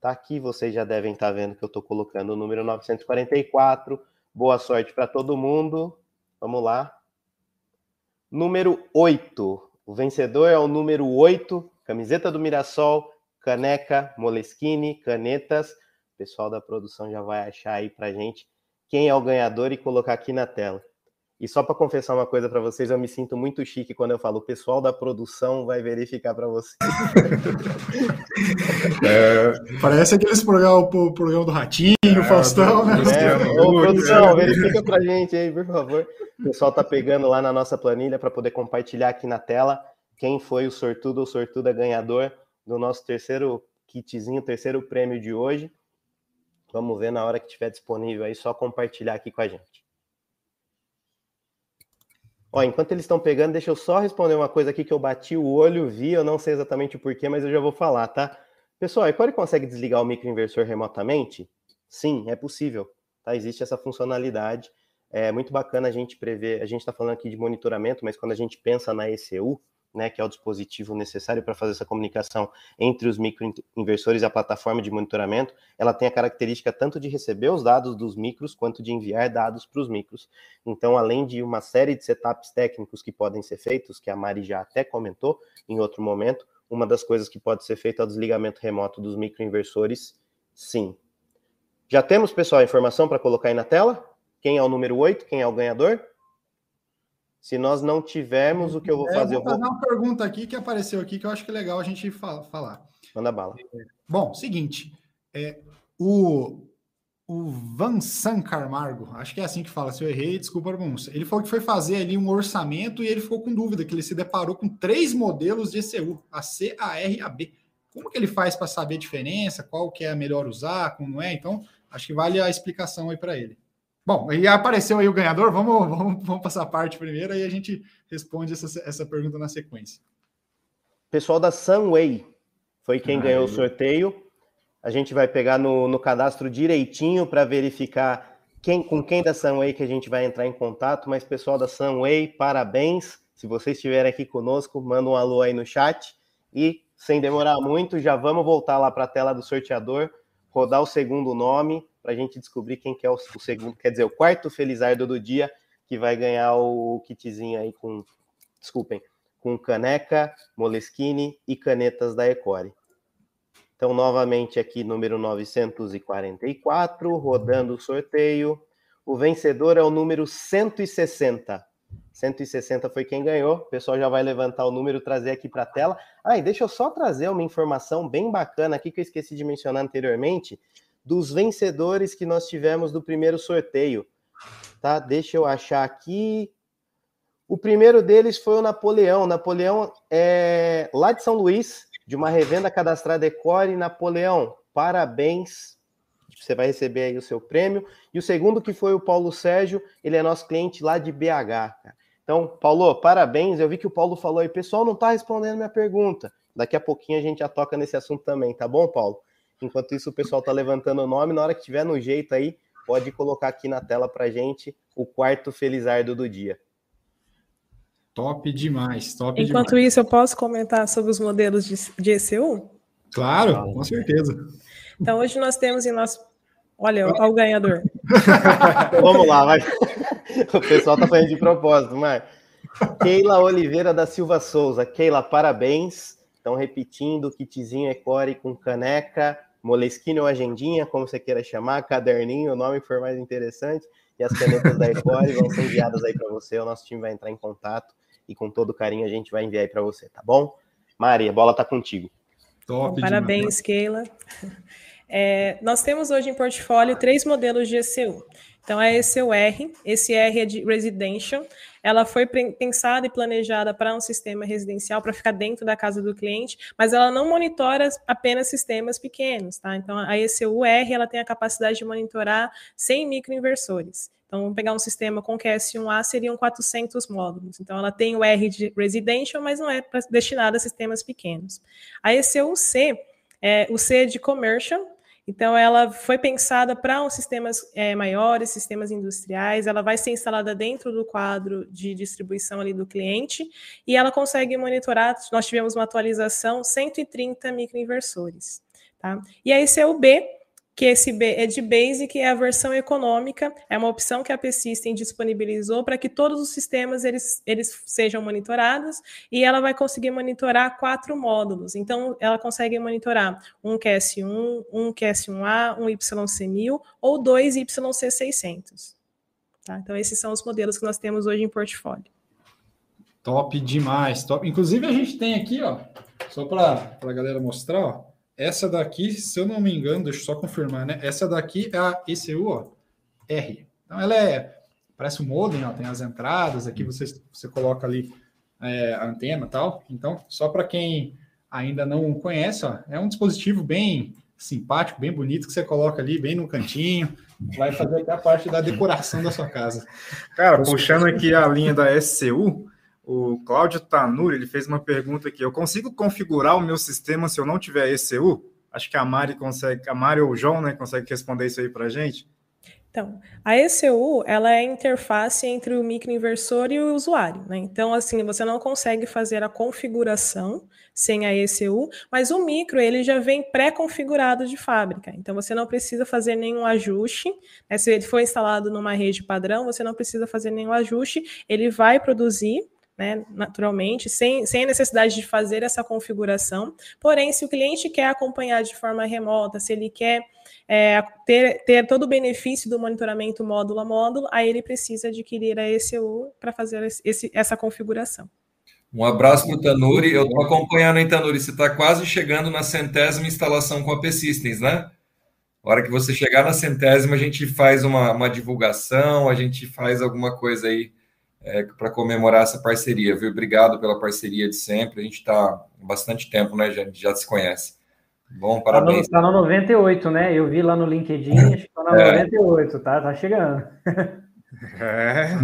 S1: Tá aqui, vocês já devem estar tá vendo que eu estou colocando o número 944. Boa sorte para todo mundo. Vamos lá. Número 8. O vencedor é o número 8. Camiseta do Mirassol, caneca, Moleskine, canetas. O pessoal da produção já vai achar aí para gente quem é o ganhador e colocar aqui na tela. E só para confessar uma coisa para vocês, eu me sinto muito chique quando eu falo o pessoal da produção vai verificar para vocês.
S2: É, parece aqueles programas, o programa do Ratinho, é, Faustão, né?
S1: É, ô, produção, verifica para gente aí, por favor. O pessoal tá pegando lá na nossa planilha para poder compartilhar aqui na tela quem foi o sortudo ou sortuda ganhador do nosso terceiro kitzinho, terceiro prêmio de hoje. Vamos ver na hora que estiver disponível aí, só compartilhar aqui com a gente. Ó, enquanto eles estão pegando, deixa eu só responder uma coisa aqui que eu bati o olho, vi, eu não sei exatamente o porquê, mas eu já vou falar, tá? Pessoal, a consegue desligar o microinversor remotamente? Sim, é possível, tá? Existe essa funcionalidade. É muito bacana a gente prever, a gente está falando aqui de monitoramento, mas quando a gente pensa na ECU, né, que é o dispositivo necessário para fazer essa comunicação entre os microinversores e a plataforma de monitoramento, ela tem a característica tanto de receber os dados dos micros quanto de enviar dados para os micros. Então, além de uma série de setups técnicos que podem ser feitos, que a Mari já até comentou em outro momento, uma das coisas que pode ser feita é o desligamento remoto dos microinversores, sim. Já temos, pessoal, a informação para colocar aí na tela? Quem é o número 8? Quem é o ganhador? Se nós não tivermos, o que eu vou fazer?
S2: É,
S1: eu
S2: vou fazer uma pergunta aqui que apareceu aqui que eu acho que é legal a gente falar.
S1: Manda bala.
S2: Bom, seguinte, é, o, o Vansan Carmargo, acho que é assim que fala, se eu errei, desculpa a. Ele falou que foi fazer ali um orçamento e ele ficou com dúvida, que ele se deparou com três modelos de ECU, a C, a R e a B. Como que ele faz para saber a diferença, qual que é melhor usar, como não é? Então, acho que vale a explicação aí para ele. Bom, e apareceu aí o ganhador, vamos, vamos, vamos passar a parte primeiro e a gente responde essa, essa pergunta na sequência.
S1: Pessoal da Sunway foi quem ganhou o sorteio. A gente vai pegar no, no cadastro direitinho para verificar quem, com quem da Sunway que a gente vai entrar em contato. Mas, pessoal da Sunway, parabéns. Se vocês estiverem aqui conosco, manda um alô aí no chat. E, sem demorar muito, já vamos voltar lá para a tela do sorteador, rodar o segundo nome para a gente descobrir quem que é o, o, segundo, quer dizer, o quarto Felizardo do dia, que vai ganhar o kitzinho aí com, desculpem, com caneca, Moleskine e canetas da Ecore. Então, novamente aqui, número 944, rodando o sorteio. O vencedor é o número 160. 160 foi quem ganhou. O pessoal já vai levantar o número, trazer aqui para a tela. Ah, e deixa eu só trazer uma informação bem bacana aqui que eu esqueci de mencionar anteriormente dos vencedores que nós tivemos do primeiro sorteio. Tá? Deixa eu achar aqui. O primeiro deles foi o Napoleão. Napoleão é lá de São Luís, de uma revenda cadastrada Ecore. Napoleão, parabéns. Você vai receber aí o seu prêmio. E o segundo que foi o Paulo Sérgio, ele é nosso cliente lá de BH. Então, Paulo, parabéns. Eu vi que o Paulo falou aí, pessoal não está respondendo minha pergunta. Daqui a pouquinho a gente já toca nesse assunto também, tá bom, Paulo? Enquanto isso, o pessoal tá levantando o nome. Na hora que tiver no jeito aí, pode colocar aqui na tela para gente o quarto Felizardo do dia.
S2: Top demais, top
S5: Enquanto
S2: demais.
S5: isso, eu posso comentar sobre os modelos de, de ECU?
S2: Claro, com certeza.
S5: Então, hoje nós temos em nosso. Olha, olha o ganhador.
S1: Vamos lá, vai. O pessoal tá fazendo de propósito, mas. Keila Oliveira da Silva Souza. Keila, parabéns. Então, repetindo, kitzinho Ecore com caneca, Moleskine ou agendinha, como você queira chamar, caderninho, o nome que for mais interessante, e as canetas da Ecore vão ser enviadas aí para você, o nosso time vai entrar em contato e com todo carinho a gente vai enviar aí para você, tá bom? Maria, a bola tá contigo.
S5: Top Parabéns, Keila. É, nós temos hoje em portfólio três modelos de ECU. Então, é esse o R, esse R é de residential, ela foi pensada e planejada para um sistema residencial, para ficar dentro da casa do cliente, mas ela não monitora apenas sistemas pequenos, tá? Então, a ECU R, ela tem a capacidade de monitorar 100 microinversores. Então, vamos pegar um sistema com QS1A, seriam 400 módulos. Então, ela tem o R de residential, mas não é destinada a sistemas pequenos. A ECU C, é, o C é de commercial, Então, ela foi pensada para uns sistemas é, maiores, sistemas industriais, ela vai ser instalada dentro do quadro de distribuição ali do cliente, e ela consegue monitorar, nós tivemos uma atualização, 130 microinversores. Tá? E a ECUB, que esse é de Basic, é a versão econômica, é uma opção que a P-System disponibilizou para que todos os sistemas eles, eles sejam monitorados e ela vai conseguir monitorar quatro módulos. Então, ela consegue monitorar um QS1, um QS1A, um YC1000 ou dois YC600. Tá? Então, esses são os modelos que nós temos hoje em portfólio.
S2: Top demais, top. Inclusive, a gente tem aqui, ó, só para a galera mostrar, ó, essa daqui, se eu não me engano, deixa eu só confirmar, né? Essa daqui é a ECU ó, R. Então ela é parece um modem, ó, tem as entradas aqui, você, você coloca ali é, a antena e tal. Então, só para quem ainda não conhece, ó, é um dispositivo bem simpático, bem bonito, que você coloca ali bem no cantinho, vai fazer até a parte da decoração da sua casa.
S3: Cara, puxando aqui a linha da SCU, o Cláudio Tanuri, ele fez uma pergunta aqui. Eu consigo configurar o meu sistema se eu não tiver ECU? Acho que a Mari consegue, a Mari ou o João, né, consegue responder isso aí para gente.
S5: Então, a ECU, ela é a interface entre o microinversor e o usuário, né? Então, assim, você não consegue fazer a configuração sem a ECU, mas o micro, ele já vem pré-configurado de fábrica. Então, você não precisa fazer nenhum ajuste. Né? Se ele for instalado numa rede padrão, você não precisa fazer nenhum ajuste. Ele vai produzir né, naturalmente, sem, sem a necessidade de fazer essa configuração. Porém, se o cliente quer acompanhar de forma remota, se ele quer é, ter, ter todo o benefício do monitoramento módulo a módulo, aí ele precisa adquirir a ECU para fazer esse, essa configuração.
S8: Um abraço para o Tanuri. Eu estou acompanhando, hein, Tanuri? Você está quase chegando na centésima instalação com a P-Systems, né? A hora que você chegar na centésima, a gente faz uma, uma divulgação, a gente faz alguma coisa aí é, para comemorar essa parceria, viu? Obrigado pela parceria de sempre. A gente está há bastante tempo, né? Já, já se conhece. Bom, parabéns.
S6: Está no, tá no 98, né? Eu vi lá no LinkedIn, acho que está no é. 98, tá? Tá chegando.
S8: É,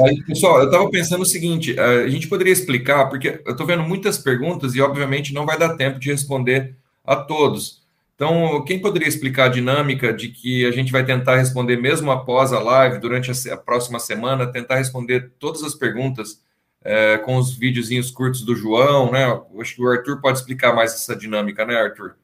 S8: aí, pessoal, eu estava pensando o seguinte: a gente poderia explicar, porque eu estou vendo muitas perguntas e, obviamente, não vai dar tempo de responder a todos. Então, quem poderia explicar a dinâmica de que a gente vai tentar responder mesmo após a live, durante a, próxima semana, tentar responder todas as perguntas é, com os videozinhos curtos do João, né? Acho que o Arthur pode explicar mais essa dinâmica, né, Arthur?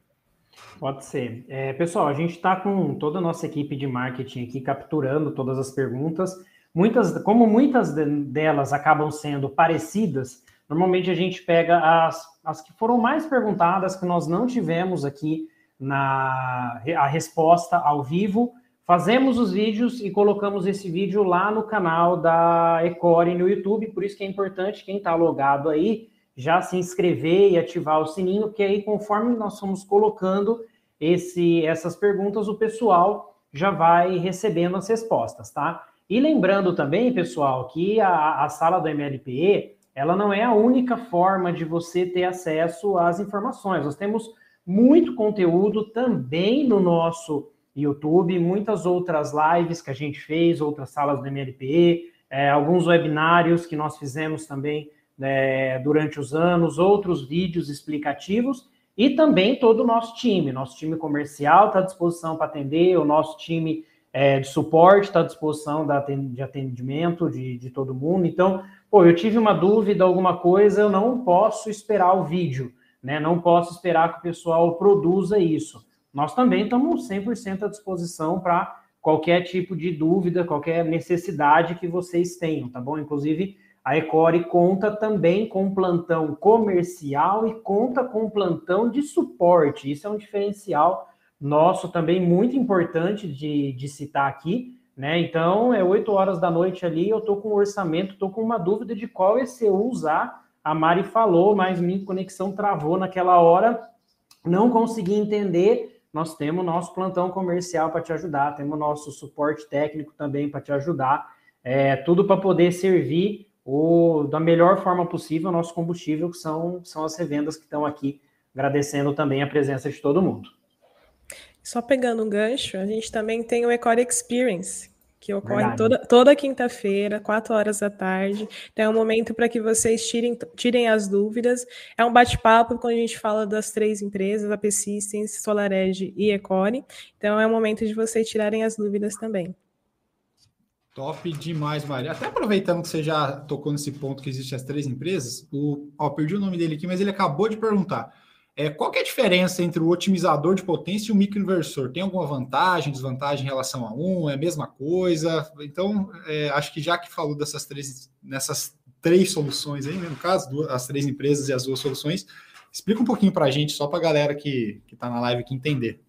S6: Pode ser. É, pessoal, a gente está com toda a nossa equipe de marketing aqui capturando todas as perguntas. Muitas, como muitas delas acabam sendo parecidas, normalmente a gente pega as, as que foram mais perguntadas, que nós não tivemos aqui na a resposta ao vivo. Fazemos os vídeos e colocamos esse vídeo lá no canal da Ecore no YouTube, por isso que é importante quem está logado aí já se inscrever e ativar o sininho, que aí conforme nós fomos colocando esse, essas perguntas, o pessoal já vai recebendo as respostas, tá? E lembrando também, pessoal, que a, a sala do MLPE, ela não é a única forma de você ter acesso às informações. Nós temos muito conteúdo também no nosso YouTube, muitas outras lives que a gente fez, outras salas do MLPE, é, alguns webinários que nós fizemos também é, durante os anos, outros vídeos explicativos e também todo o nosso time. Nosso time comercial está à disposição para atender, o nosso time é, de suporte está à disposição de atendimento de, de todo mundo. Então, pô, eu tive uma dúvida, alguma coisa, eu não posso esperar o vídeo né? Não posso esperar que o pessoal produza isso. Nós também estamos 100% à disposição para qualquer tipo de dúvida, qualquer necessidade que vocês tenham, tá bom? Inclusive, a Ecore conta também com plantão comercial e conta com plantão de suporte. Isso é um diferencial nosso também muito importante de, de citar aqui, né? Então, é 8 horas da noite ali, eu estou com um orçamento, estou com uma dúvida de qual ECU usar a Mari falou, mas minha conexão travou naquela hora, não consegui entender. Nós temos nosso plantão comercial para te ajudar, temos nosso suporte técnico também para te ajudar. É, tudo para poder servir o, da melhor forma possível o nosso combustível, que são, são as revendas que estão aqui, agradecendo também a presença de todo mundo.
S5: Só pegando um gancho, a gente também tem o Ecore Experience, que ocorre toda, toda quinta-feira, quatro horas da tarde. Então, é um momento para que vocês tirem, tirem as dúvidas. É um bate-papo quando a gente fala das três empresas, a P-Systems, SolarEdge e Ecore. Então, é um momento de vocês tirarem as dúvidas também.
S2: Top demais, Maria. Até aproveitando que você já tocou nesse ponto que existem as três empresas, o, ó, perdi o nome dele aqui, mas ele acabou de perguntar. É, qual é a diferença entre o otimizador de potência e o microinversor? Tem alguma vantagem, desvantagem em relação a um? É a mesma coisa? Então, é, acho que já que falou dessas três, nessas três soluções aí, né, no caso, duas, as três empresas e as duas soluções, explica um pouquinho para a gente, só para a galera que está na live aqui entender.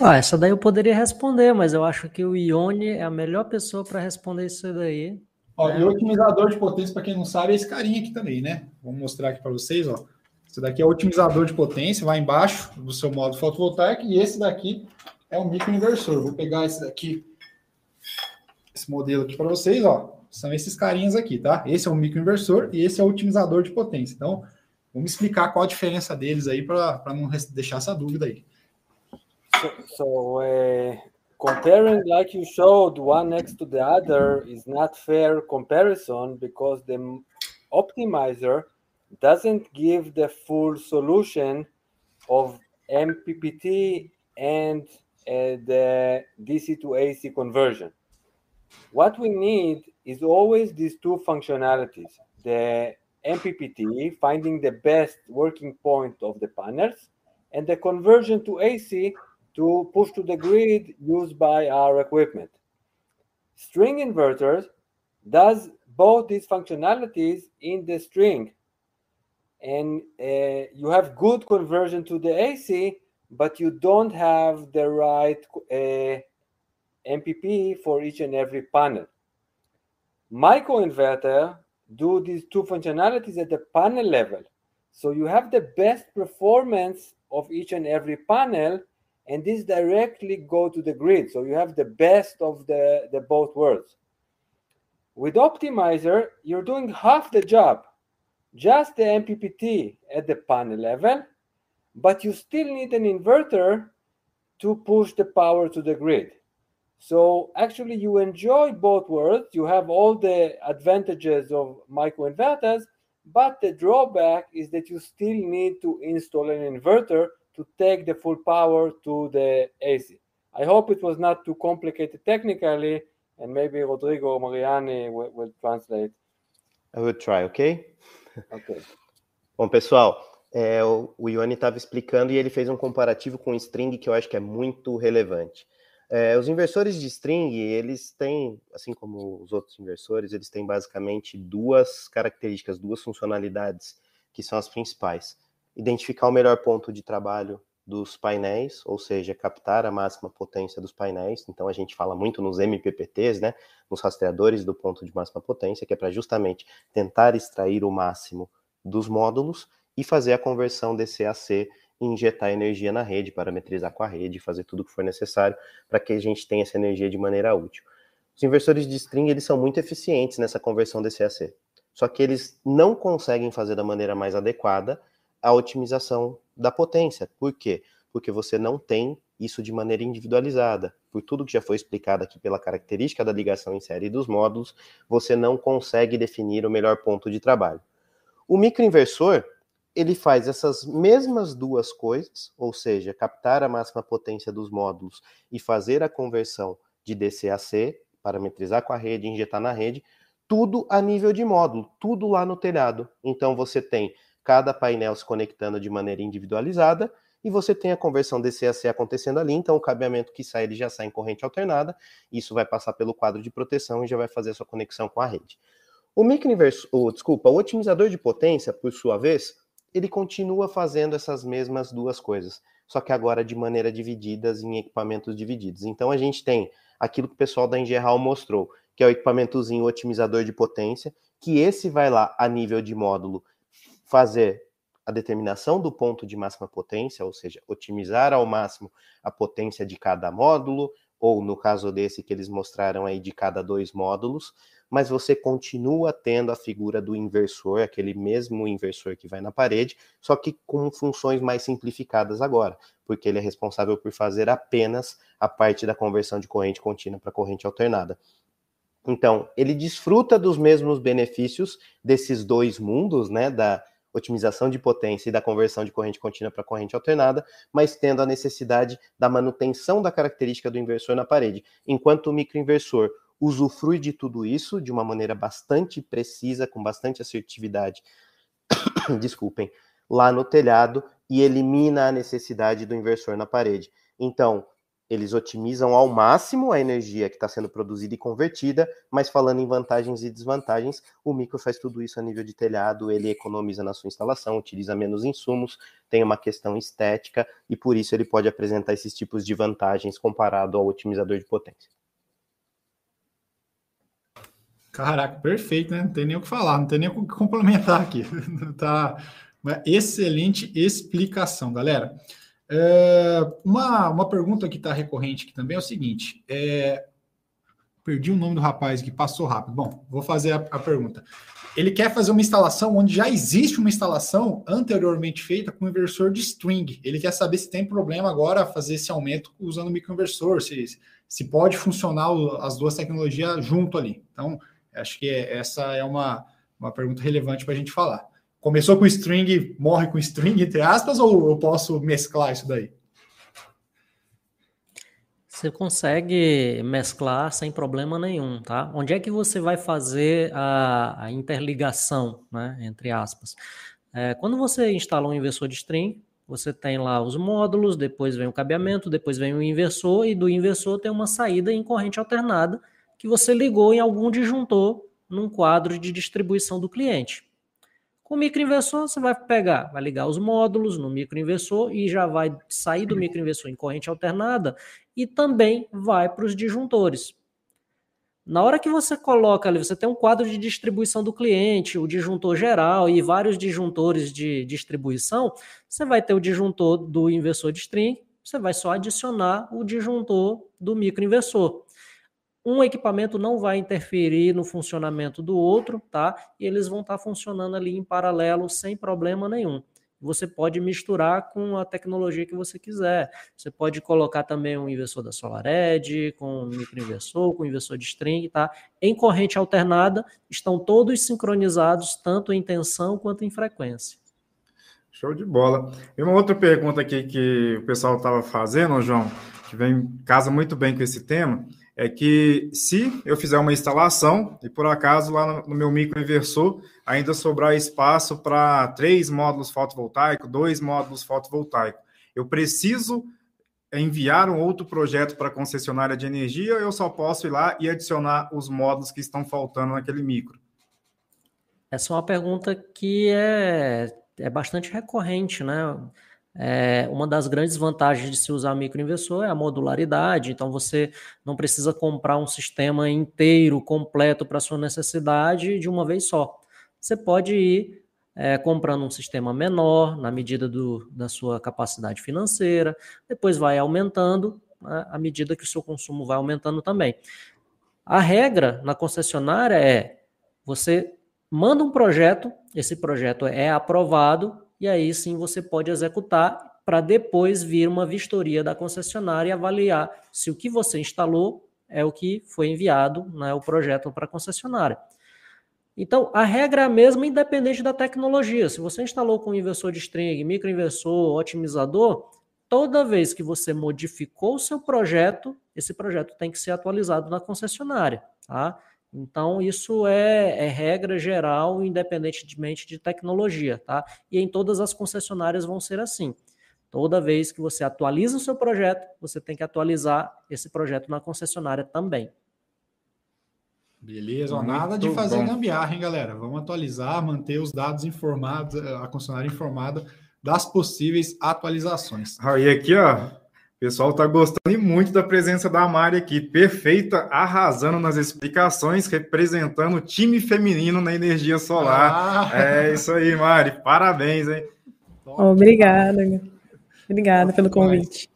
S7: Ah, essa daí eu poderia responder, mas eu acho que o Ione é a melhor pessoa para responder isso daí.
S2: Ó, é. E o otimizador de potência, para quem não sabe, é esse carinha aqui também, né? Vamos mostrar aqui para vocês, ó. Esse daqui é o otimizador de potência, vai embaixo do seu modo fotovoltaico, e esse daqui é o microinversor. Vou pegar esse daqui, esse modelo aqui para vocês, ó. São esses carinhas aqui, tá? Esse é o microinversor e esse é o otimizador de potência. Então, vamos explicar qual a diferença deles aí para não deixar essa dúvida aí.
S9: So, so uh, comparing like you showed one next to the other is not fair comparison because the optimizer doesn't give the full solution of MPPT and uh, the DC to AC conversion. What we need is always these two functionalities the MPPT, finding the best working point of the panels, and the conversion to AC to push to the grid used by our equipment. String inverters does both these functionalities in the string. And uh, you have good conversion to the AC, but you don't have the right uh, MPP for each and every panel. Microinverter do these two functionalities at the panel level. So you have the best performance of each and every panel, and this directly go to the grid. So you have the best of the, the both worlds. With Optimizer, you're doing half the job, just the MPPT at the panel level, but you still need an inverter to push the power to the grid. So actually, you enjoy both worlds. You have all the advantages of microinverters, but the drawback is that you still need to install an inverter to take the full power to the AC. I hope it was not too complicated technically, and maybe Rodrigo or Mariani will, will translate.
S1: I will try, ok?
S9: Ok.
S1: Bom, pessoal, é, o, o Ione estava explicando e ele fez um comparativo com o string que eu acho que é muito relevante. É, os inversores de string, eles têm, assim como os outros inversores, eles têm basicamente duas características, duas funcionalidades que são as principais identificar o melhor ponto de trabalho dos painéis, ou seja, captar a máxima potência dos painéis. Então a gente fala muito nos MPPTs, né, nos rastreadores do ponto de máxima potência, que é para justamente tentar extrair o máximo dos módulos e fazer a conversão desse AC injetar energia na rede, parametrizar com a rede, fazer tudo o que for necessário para que a gente tenha essa energia de maneira útil. Os inversores de string eles são muito eficientes nessa conversão desse AC, só que eles não conseguem fazer da maneira mais adequada a otimização da potência. Por quê? Porque você não tem isso de maneira individualizada. Por tudo que já foi explicado aqui pela característica da ligação em série dos módulos, você não consegue definir o melhor ponto de trabalho. O microinversor, ele faz essas mesmas duas coisas, ou seja, captar a máxima potência dos módulos e fazer a conversão de DC a C, parametrizar com a rede, injetar na rede, tudo a nível de módulo, tudo lá no telhado. Então você tem cada painel se conectando de maneira individualizada, e você tem a conversão DC a C acontecendo ali, então o cabeamento que sai ele já sai em corrente alternada, isso vai passar pelo quadro de proteção e já vai fazer a sua conexão com a rede. O microinversor, oh, desculpa, o otimizador de potência, por sua vez, ele continua fazendo essas mesmas duas coisas, só que agora de maneira divididas em equipamentos divididos. Então a gente tem aquilo que o pessoal da Engeral mostrou, que é o equipamentozinho otimizador de potência, que esse vai lá a nível de módulo fazer a determinação do ponto de máxima potência, ou seja, otimizar ao máximo a potência de cada módulo, ou no caso desse que eles mostraram aí de cada dois módulos, mas você continua tendo a figura do inversor, aquele mesmo inversor que vai na parede, só que com funções mais simplificadas agora, porque ele é responsável por fazer apenas a parte da conversão de corrente contínua para corrente alternada. Então, ele desfruta dos mesmos benefícios desses dois mundos, né, da otimização de potência e da conversão de corrente contínua para corrente alternada, mas tendo a necessidade da manutenção da característica do inversor na parede, enquanto o microinversor usufrui de tudo isso de uma maneira bastante precisa, com bastante assertividade, desculpem, lá no telhado e elimina a necessidade do inversor na parede. Então, eles otimizam ao máximo a energia que está sendo produzida e convertida, mas falando em vantagens e desvantagens, o micro faz tudo isso a nível de telhado, ele economiza na sua instalação, utiliza menos insumos, tem uma questão estética e por isso ele pode apresentar esses tipos de vantagens comparado ao otimizador de potência.
S2: Caraca, perfeito, né? Não tem nem o que falar, não tem nem o que complementar aqui. tá uma excelente explicação, galera. É, uma, uma pergunta que está recorrente aqui também é o seguinte: é, perdi o nome do rapaz que passou rápido. Bom, vou fazer a, a, pergunta. Ele quer fazer uma instalação onde já existe uma instalação anteriormente feita com inversor de string. Ele quer saber se tem problema agora fazer esse aumento usando microinversor, se, se pode funcionar as duas tecnologias junto ali. Então, acho que é, essa é uma, uma pergunta relevante para a gente falar começou com string, morre com string, entre aspas, ou eu posso mesclar isso daí?
S7: Você consegue mesclar sem problema nenhum, tá? Onde é que você vai fazer a, a interligação, né, entre aspas? É, quando você instala um inversor de string, você tem lá os módulos, depois vem o cabeamento, depois vem o inversor, e do inversor tem uma saída em corrente alternada que você ligou em algum disjuntor num quadro de distribuição do cliente. Com o microinversor, você vai pegar, vai ligar os módulos no microinversor e já vai sair do microinversor em corrente alternada e também vai para os disjuntores. Na hora que você coloca ali, você tem um quadro de distribuição do cliente, o disjuntor geral e vários disjuntores de distribuição, você vai ter o disjuntor do inversor de string, você vai só adicionar o disjuntor do microinversor um equipamento não vai interferir no funcionamento do outro, tá? E eles vão estar tá funcionando ali em paralelo sem problema nenhum. Você pode misturar com a tecnologia que você quiser. Você pode colocar também um inversor da SolarEdge, com um microinversor, com um inversor de string, tá? Em corrente alternada, estão todos sincronizados, tanto em tensão quanto em frequência.
S3: Show de bola. E uma outra pergunta aqui que o pessoal estava fazendo, João, que vem casa muito bem com esse tema, é que se eu fizer uma instalação e por acaso lá no meu microinversor ainda sobrar espaço para três módulos fotovoltaicos, dois módulos fotovoltaicos, eu preciso enviar um outro projeto para a concessionária de energia eu só posso ir lá e adicionar os módulos que estão faltando naquele micro?
S7: Essa é uma pergunta que é, é bastante recorrente, né? É, uma das grandes vantagens de se usar microinversor é a modularidade, então você não precisa comprar um sistema inteiro, completo para sua necessidade de uma vez só. Você pode ir é, comprando um sistema menor, na medida do, da sua capacidade financeira, depois vai aumentando né, à medida que o seu consumo vai aumentando também. A regra na concessionária é: você manda um projeto, esse projeto é aprovado, e aí sim você pode executar para depois vir uma vistoria da concessionária e avaliar se o que você instalou é o que foi enviado, né, o projeto para a concessionária. Então, a regra é a mesma independente da tecnologia. Se você instalou com inversor de string, microinversor, otimizador, toda vez que você modificou o seu projeto, esse projeto tem que ser atualizado na concessionária. Tá? Então, isso é, é, regra geral, independentemente de tecnologia, tá? E em todas as concessionárias vão ser assim. Toda vez que você atualiza o seu projeto, você tem que atualizar esse projeto na concessionária também.
S2: Beleza, ó, nada de fazer bom. gambiarra, hein, galera? Vamos atualizar, manter os dados informados, a concessionária informada das possíveis atualizações.
S3: Ah, e aqui, ó, o pessoal está gostando muito da presença da Mari aqui, perfeita, arrasando nas explicações, representando o time feminino na energia solar. Ah. É isso aí, Mari, parabéns, hein?
S5: Obrigada, obrigada pelo convite.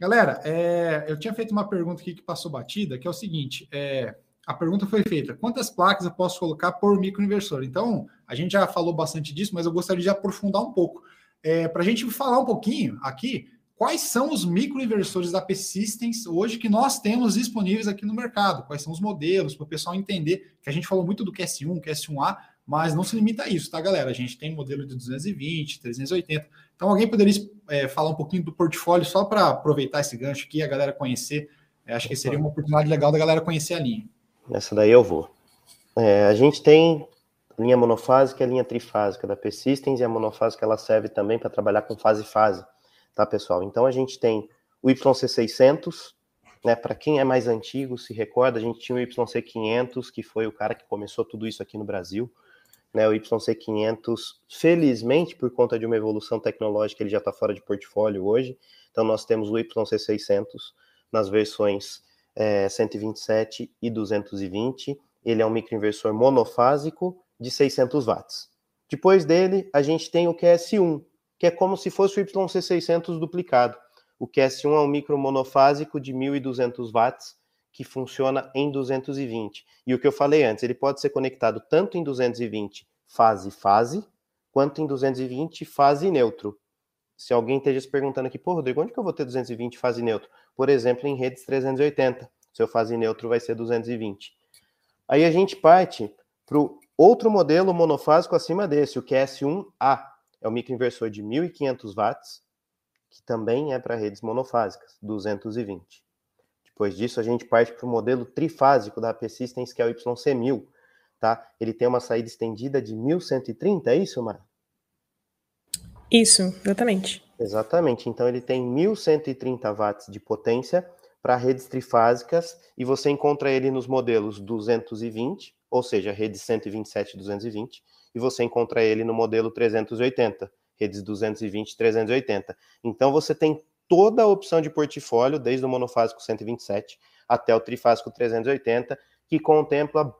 S2: Galera, é, eu tinha feito uma pergunta aqui que passou batida, que é o seguinte: é, a pergunta foi feita: quantas placas eu posso colocar por microinversor? Então, a gente já falou bastante disso, mas eu gostaria de aprofundar um pouco. É, Para a gente falar um pouquinho aqui, quais são os microinversores da P-Systems hoje que nós temos disponíveis aqui no mercado? Quais são os modelos, para o pessoal entender que a gente falou muito do QS1, QS1A, mas não se limita a isso, tá, galera? A gente tem modelo de 220, 380. Então, alguém poderia é, falar um pouquinho do portfólio só para aproveitar esse gancho aqui, a galera conhecer. É, acho que seria uma oportunidade legal da galera conhecer a linha.
S1: Essa daí eu vou. É, a gente tem linha monofásica e a linha trifásica da Persistence, e a monofásica ela serve também para trabalhar com fase-fase, tá, pessoal? Então a gente tem o YC600, né, para quem é mais antigo, se recorda, a gente tinha o YC500, que foi o cara que começou tudo isso aqui no Brasil, né, o YC500, felizmente, por conta de uma evolução tecnológica, ele já está fora de portfólio hoje, então nós temos o YC600 nas versões é, 127 e 220. Ele é um microinversor monofásico de 600 watts. Depois dele, a gente tem o QS1, que é como se fosse o YC600 duplicado. O QS1 é um micro monofásico de 1200 watts que funciona em 220. E o que eu falei antes, ele pode ser conectado tanto em 220 fase-fase, quanto em 220 fase neutro. Se alguém esteja se perguntando aqui, pô, Rodrigo, onde que eu vou ter 220 fase neutro? Por exemplo, em redes 380. Seu fase neutro vai ser 220. Aí a gente parte para o outro modelo monofásico acima desse, o QS1A. É o microinversor de 1.500 watts, que também é para redes monofásicas, 220. Depois disso, a gente parte para o modelo trifásico da AP Systems, que é o YC1000. Tá? Ele tem uma saída estendida de 1130, é isso, Mara?
S5: Isso, exatamente.
S1: Exatamente. Então ele tem 1130 watts de potência para redes trifásicas e você encontra ele nos modelos 220, ou seja, redes 127 e 220, e você encontra ele no modelo 380, redes 220 e 380. Então você tem toda a opção de portfólio, desde o monofásico 127 até o trifásico 380, que contempla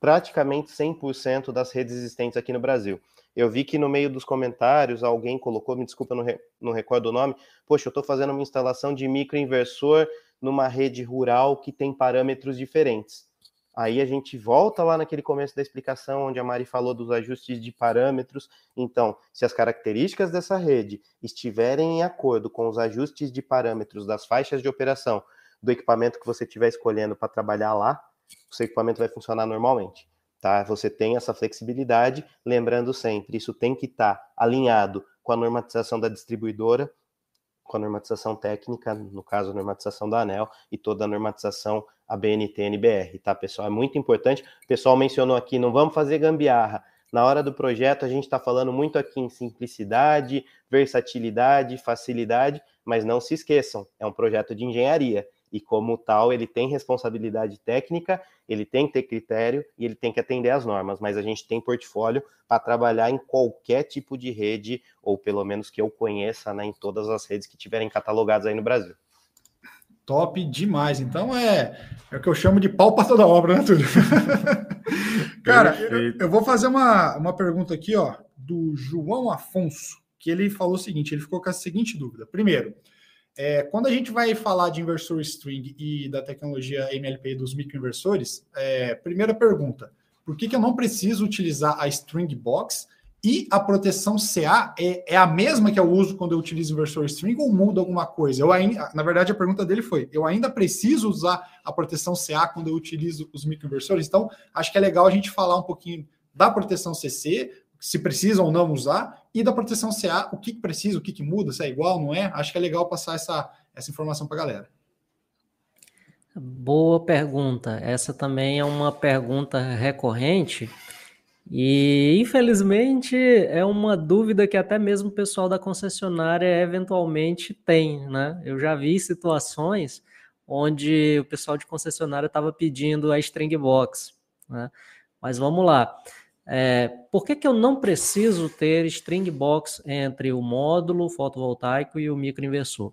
S1: praticamente 100% das redes existentes aqui no Brasil. Eu vi que no meio dos comentários alguém colocou, me desculpa, não, re, não recordo o nome, poxa, eu estou fazendo uma instalação de microinversor numa rede rural que tem parâmetros diferentes. Aí a gente volta lá naquele começo da explicação, onde a Mari falou dos ajustes de parâmetros. Então, se as características dessa rede estiverem em acordo com os ajustes de parâmetros das faixas de operação do equipamento que você estiver escolhendo para trabalhar lá, o seu equipamento vai funcionar normalmente. Tá? Você tem essa flexibilidade, lembrando sempre, isso tem que estar tá alinhado com a normatização da distribuidora, com a normatização técnica, no caso a normatização da ANEL e toda a normatização ABNT NBR, tá, pessoal? É muito importante. O pessoal mencionou aqui, não vamos fazer gambiarra. Na hora do projeto, a gente está falando muito aqui em simplicidade, versatilidade, facilidade, mas não se esqueçam, é um projeto de engenharia e como tal ele tem responsabilidade técnica, ele tem que ter critério e ele tem que atender às normas, mas a gente tem portfólio para trabalhar em qualquer tipo de rede, ou pelo menos que eu conheça, né, em todas as redes que tiverem catalogadas aí no Brasil.
S2: Top demais. Então é, é o que eu chamo de pau para toda obra, né, Túlio? Cara, eu, eu, vou fazer uma, uma pergunta aqui, ó, do João Afonso, que ele falou o seguinte: ele ficou com a seguinte dúvida. Primeiro, é, quando a gente vai falar de inversor string e da tecnologia MLP dos microinversores, é, primeira pergunta: por que, que eu não preciso utilizar a string box e a proteção CA é, é, a mesma que eu uso quando eu utilizo inversor string ou muda alguma coisa? Eu ainda, na verdade, a pergunta dele foi: eu ainda preciso usar a proteção CA quando eu utilizo os microinversores? Então, acho que é legal a gente falar um pouquinho da proteção CC, se precisa ou não usar, e da proteção CA, o que, que precisa, o que, que muda, se é igual, não é? Acho que é legal passar essa, essa informação para a galera.
S7: Boa pergunta. Essa também é uma pergunta recorrente e, infelizmente, é uma dúvida que até mesmo o pessoal da concessionária eventualmente tem, né? Eu já vi situações onde o pessoal de concessionária estava pedindo a string box, né? Mas vamos lá. É, por que, que eu não preciso ter string box entre o módulo fotovoltaico e o microinversor?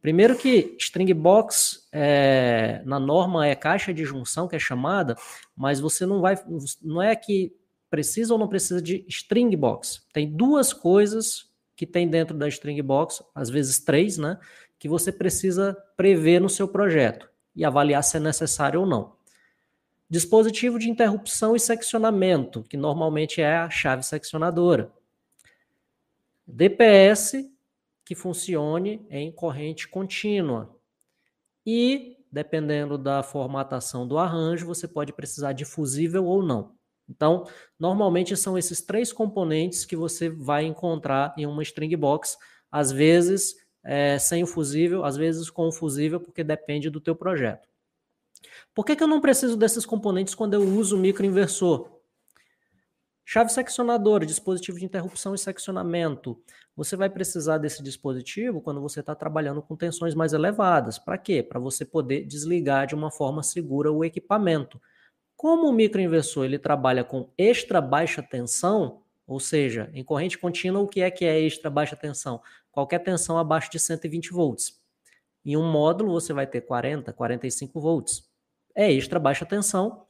S7: Primeiro que string box é, na norma é caixa de junção que é chamada, mas você não vai, não é que precisa ou não precisa de string box. Tem duas coisas que tem dentro da string box, às vezes três, né, que você precisa prever no seu projeto e avaliar se é necessário ou não. Dispositivo de interrupção e seccionamento, que normalmente é a chave seccionadora. DPS, que funcione em corrente contínua. E, dependendo da formatação do arranjo, você pode precisar de fusível ou não. Então, normalmente são esses três componentes que você vai encontrar em uma string box, às vezes é, sem o fusível, às vezes com o fusível, porque depende do teu projeto. Por que, que eu não preciso desses componentes quando eu uso o microinversor? Chave seccionadora, dispositivo de interrupção e seccionamento. Você vai precisar desse dispositivo quando você está trabalhando com tensões mais elevadas. Para quê? Para você poder desligar de uma forma segura o equipamento. Como o microinversor ele trabalha com extra baixa tensão, ou seja, em corrente contínua, o que é que é extra baixa tensão? Qualquer tensão abaixo de 120 volts. Em um módulo você vai ter 40, 45 volts. É extra baixa tensão.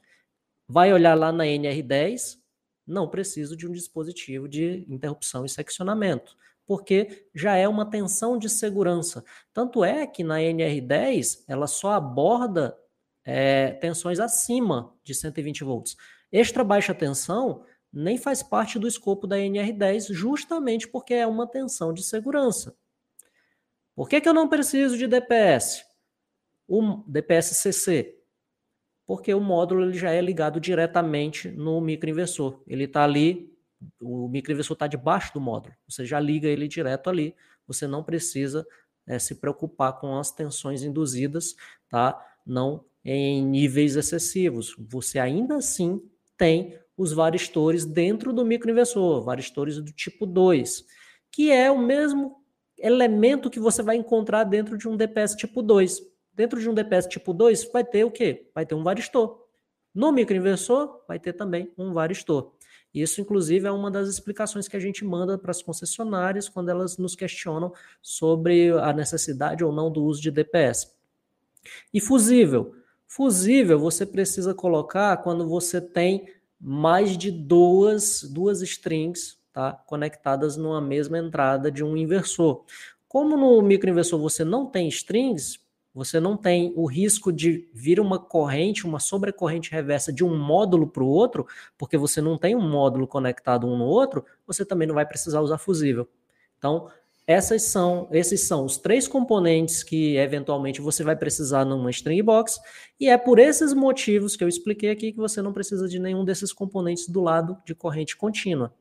S7: Vai olhar lá na NR10, não preciso de um dispositivo de interrupção e seccionamento, porque já é uma tensão de segurança. Tanto é que na NR10 ela só aborda é, tensões acima de 120 volts. Extra baixa tensão nem faz parte do escopo da NR10, justamente porque é uma tensão de segurança. Por que, que eu não preciso de DPS? O DPS-CC, porque o módulo ele já é ligado diretamente no microinversor. Ele está ali, o microinversor está debaixo do módulo. Você já liga ele direto ali. Você não precisa é, se preocupar com as tensões induzidas, tá? Não em níveis excessivos. Você ainda assim tem os varistores dentro do microinversor, varistores do tipo 2, que é o mesmo elemento que você vai encontrar dentro de um DPS tipo 2. Dentro de um DPS tipo 2, vai ter o quê? Vai ter um varistor. No microinversor, vai ter também um varistor. Isso, inclusive, é uma das explicações que a gente manda para as concessionárias quando elas nos questionam sobre a necessidade ou não do uso de DPS. E fusível. Fusível você precisa colocar quando você tem mais de duas, duas strings tá, conectadas numa mesma entrada de um inversor. Como no microinversor você não tem strings, você não tem o risco de vir uma corrente, uma sobrecorrente reversa de um módulo para o outro, porque você não tem um módulo conectado um no outro, você também não vai precisar usar fusível. Então, essas são, esses são os três componentes que eventualmente você vai precisar numa string box, e é por esses motivos que eu expliquei aqui que você não precisa de nenhum desses componentes do lado de corrente contínua.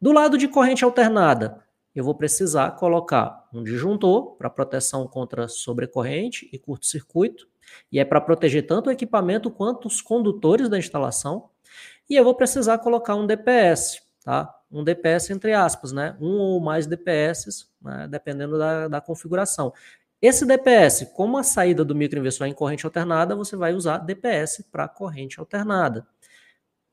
S7: Do lado de corrente alternada, eu vou precisar colocar um disjuntor para proteção contra sobrecorrente e curto-circuito, e é para proteger tanto o equipamento quanto os condutores da instalação. E eu vou precisar colocar um DPS, tá? Um DPS entre aspas, né? Um ou mais DPS, né? dependendo da, da configuração. Esse DPS, como a saída do microinversor é em corrente alternada, você vai usar DPS para corrente alternada.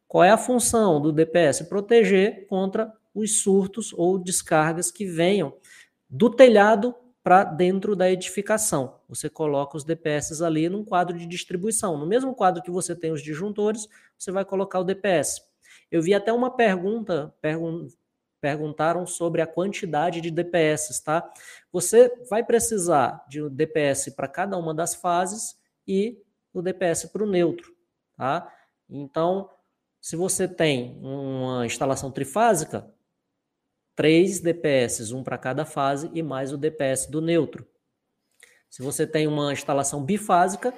S7: Qual é a função do DPS? Proteger contra os surtos ou descargas que venham do telhado para dentro da edificação. Você coloca os DPS ali num quadro de distribuição. No mesmo quadro que você tem os disjuntores, você vai colocar o DPS. Eu vi até uma pergunta, pergun perguntaram sobre a quantidade de DPS, tá? Você vai precisar de um DPS para cada uma das fases e o DPS para o neutro, tá? Então, se você tem uma instalação trifásica, três DPS, um para cada fase e mais o DPS do neutro. Se você tem uma instalação bifásica,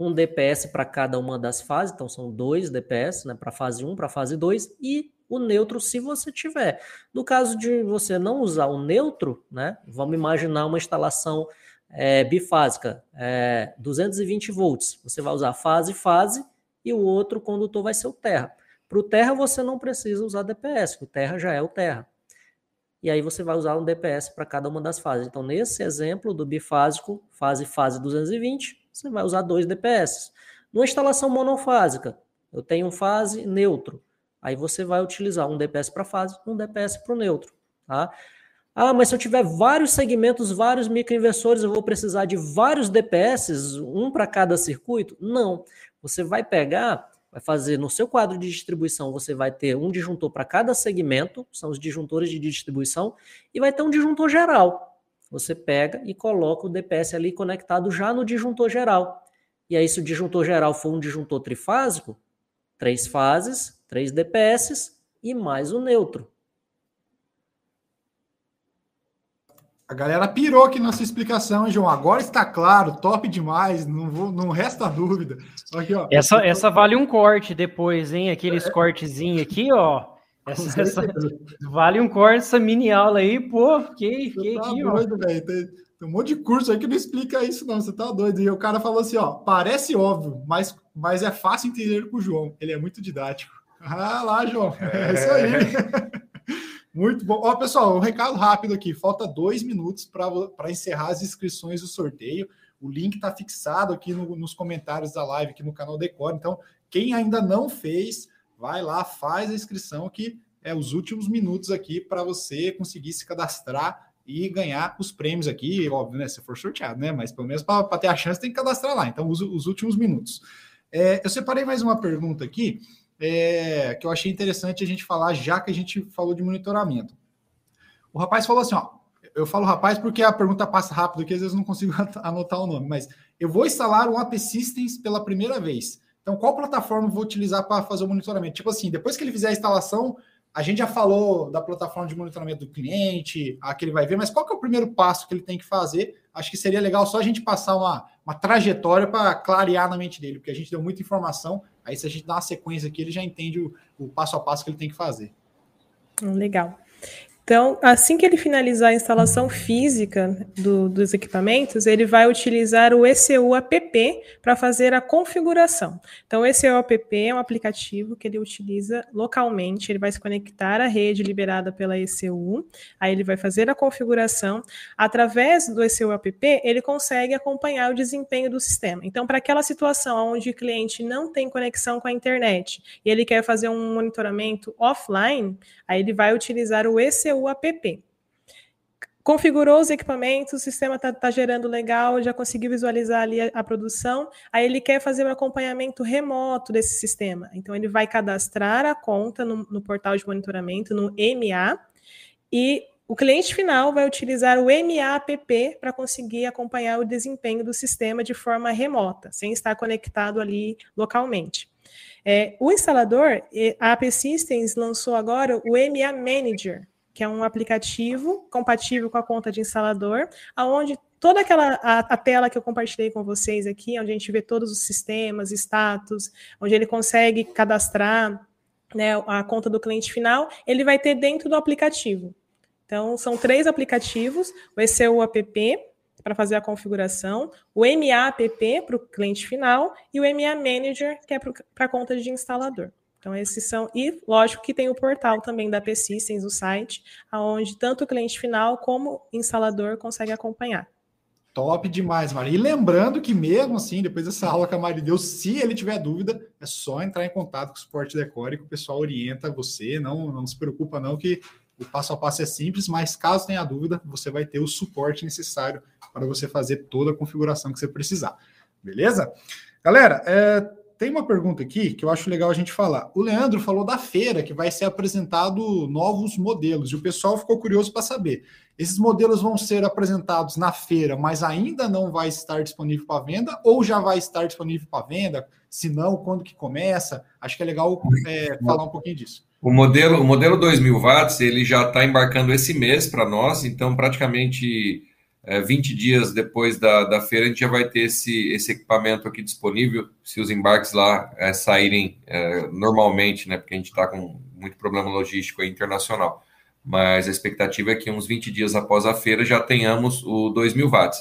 S7: um DPS para cada uma das fases, então são dois DPS, né, para fase 1, para fase 2 e o neutro se você tiver. No caso de você não usar o neutro, né, vamos imaginar uma instalação é, bifásica, é, 220 volts. Você vai usar fase, fase e o outro condutor vai ser o terra. Para o terra você não precisa usar DPS, o terra já é o terra e aí você vai usar um DPS para cada uma das fases. Então, nesse exemplo do bifásico, fase fase 220, você vai usar dois DPS. Numa instalação monofásica, eu tenho fase neutro. Aí você vai utilizar um DPS para fase, um DPS para o neutro. Tá? Ah, mas se eu tiver vários segmentos, vários microinversores, eu vou precisar de vários DPS, um para cada circuito? Não. Você vai pegar vai fazer no seu quadro de distribuição, você vai ter um disjuntor para cada segmento, são os disjuntores de distribuição, e vai ter um disjuntor geral. Você pega e coloca o DPS ali conectado já no disjuntor geral. E aí, se o disjuntor geral for um disjuntor trifásico, três fases, três DPS e mais o neutro.
S2: A galera pirou aqui na sua explicação, hein, João. Agora está claro, top demais, não, vou, não resta dúvida.
S6: Aqui, ó. Essa, essa vale um corte depois, hein? Aqueles é. cortezinhos aqui, ó. Essa, essa, vale um corte, essa mini aula aí, pô, fiquei, fiquei
S2: tá
S6: aqui,
S2: doido, ó. Tem, tem, um monte de curso aí que não explica isso, não. Você tá doido. E o cara falou assim: ó, parece óbvio, mas, mas é fácil entender com o João. Ele é muito didático. Ah, lá, João. É, é isso aí. muito bom. Ó, pessoal, um recado rápido aqui. Falta dois minutos para encerrar as inscrições do sorteio. O link está fixado aqui no, nos comentários da live, aqui no canal Decor. Então, quem ainda não fez, vai lá, faz a inscrição que é os últimos minutos aqui para você conseguir se cadastrar e ganhar os prêmios aqui, óbvio, né? Se for sorteado, né? Mas pelo menos para ter a chance tem que cadastrar lá. Então, os, os últimos minutos. É, eu separei mais uma pergunta aqui é, que eu achei interessante a gente falar, já que a gente falou de monitoramento. O rapaz falou assim: ó, eu falo rapaz porque a pergunta passa rápido aqui, às vezes não consigo anotar o nome, mas eu vou instalar um App Systems pela primeira vez. Então, qual plataforma vou utilizar para fazer o monitoramento? Tipo assim, depois que ele fizer a instalação, a gente já falou da plataforma de monitoramento do cliente, a que ele vai ver, mas qual que é o primeiro passo que ele tem que fazer? Acho que seria legal só a gente passar uma, uma trajetória para clarear na mente dele, porque a gente deu muita informação, aí se a gente dá uma sequência aqui, ele já entende o, o passo a passo que ele tem que fazer.
S5: Legal. Então, assim que ele finalizar a instalação física do, dos equipamentos, ele vai utilizar o ECU app para fazer a configuração. Então, o ECU app é um aplicativo que ele utiliza localmente, ele vai se conectar à rede liberada pela ECU, aí ele vai fazer a configuração. Através do ECU app, ele consegue acompanhar o desempenho do sistema. Então, para aquela situação onde o cliente não tem conexão com a internet e ele quer fazer um monitoramento offline, aí ele vai utilizar o ECU o app. Configurou os equipamentos, o sistema está tá gerando legal, já conseguiu visualizar ali a, a, produção, aí ele quer fazer um acompanhamento remoto desse sistema. Então, ele vai cadastrar a conta no, no portal de monitoramento, no MA, e o cliente final vai utilizar o MAPP para conseguir acompanhar o desempenho do sistema de forma remota, sem estar conectado ali localmente. É, o instalador, a AP Systems lançou agora o MA Manager, que é um aplicativo compatível com a conta de instalador, aonde toda aquela a, a, tela que eu compartilhei com vocês aqui, onde a gente vê todos os sistemas, status, onde ele consegue cadastrar né, a conta do cliente final, ele vai ter dentro do aplicativo. Então, são três aplicativos, o ECU app para fazer a configuração, o MA app para o cliente final e o MA Manager, que é para a conta de instalador. Então, esses são. E, lógico, que tem o portal também da P-Systems, o site, onde tanto o cliente final como o instalador consegue acompanhar.
S2: Top demais, Mari. E lembrando que, mesmo assim, depois dessa aula que a Mari deu, se ele tiver dúvida, é só entrar em contato com o suporte Decore, que o pessoal orienta você. Não, não se preocupa, não, que o passo a passo é simples, mas caso tenha dúvida, você vai ter o suporte necessário para você fazer toda a configuração que você precisar. Beleza? Galera, é, tem uma pergunta aqui que eu acho legal a gente falar. O Leandro falou da feira que vai ser apresentado novos modelos e o pessoal ficou curioso para saber. Esses modelos vão ser apresentados na feira, mas ainda não vai estar disponível para venda ou já vai estar disponível para venda? Se não, quando que começa? Acho que é legal é, falar um pouquinho disso.
S8: O modelo, o modelo 2000 watts ele já está embarcando esse mês para nós, então praticamente é, 20 dias depois da, da feira, a gente já vai ter esse, esse equipamento aqui disponível, se os embarques lá é, saírem é, normalmente, né? Porque a gente está com muito problema logístico internacional. Mas a expectativa é que uns 20 dias após a feira já tenhamos o 2.000 watts.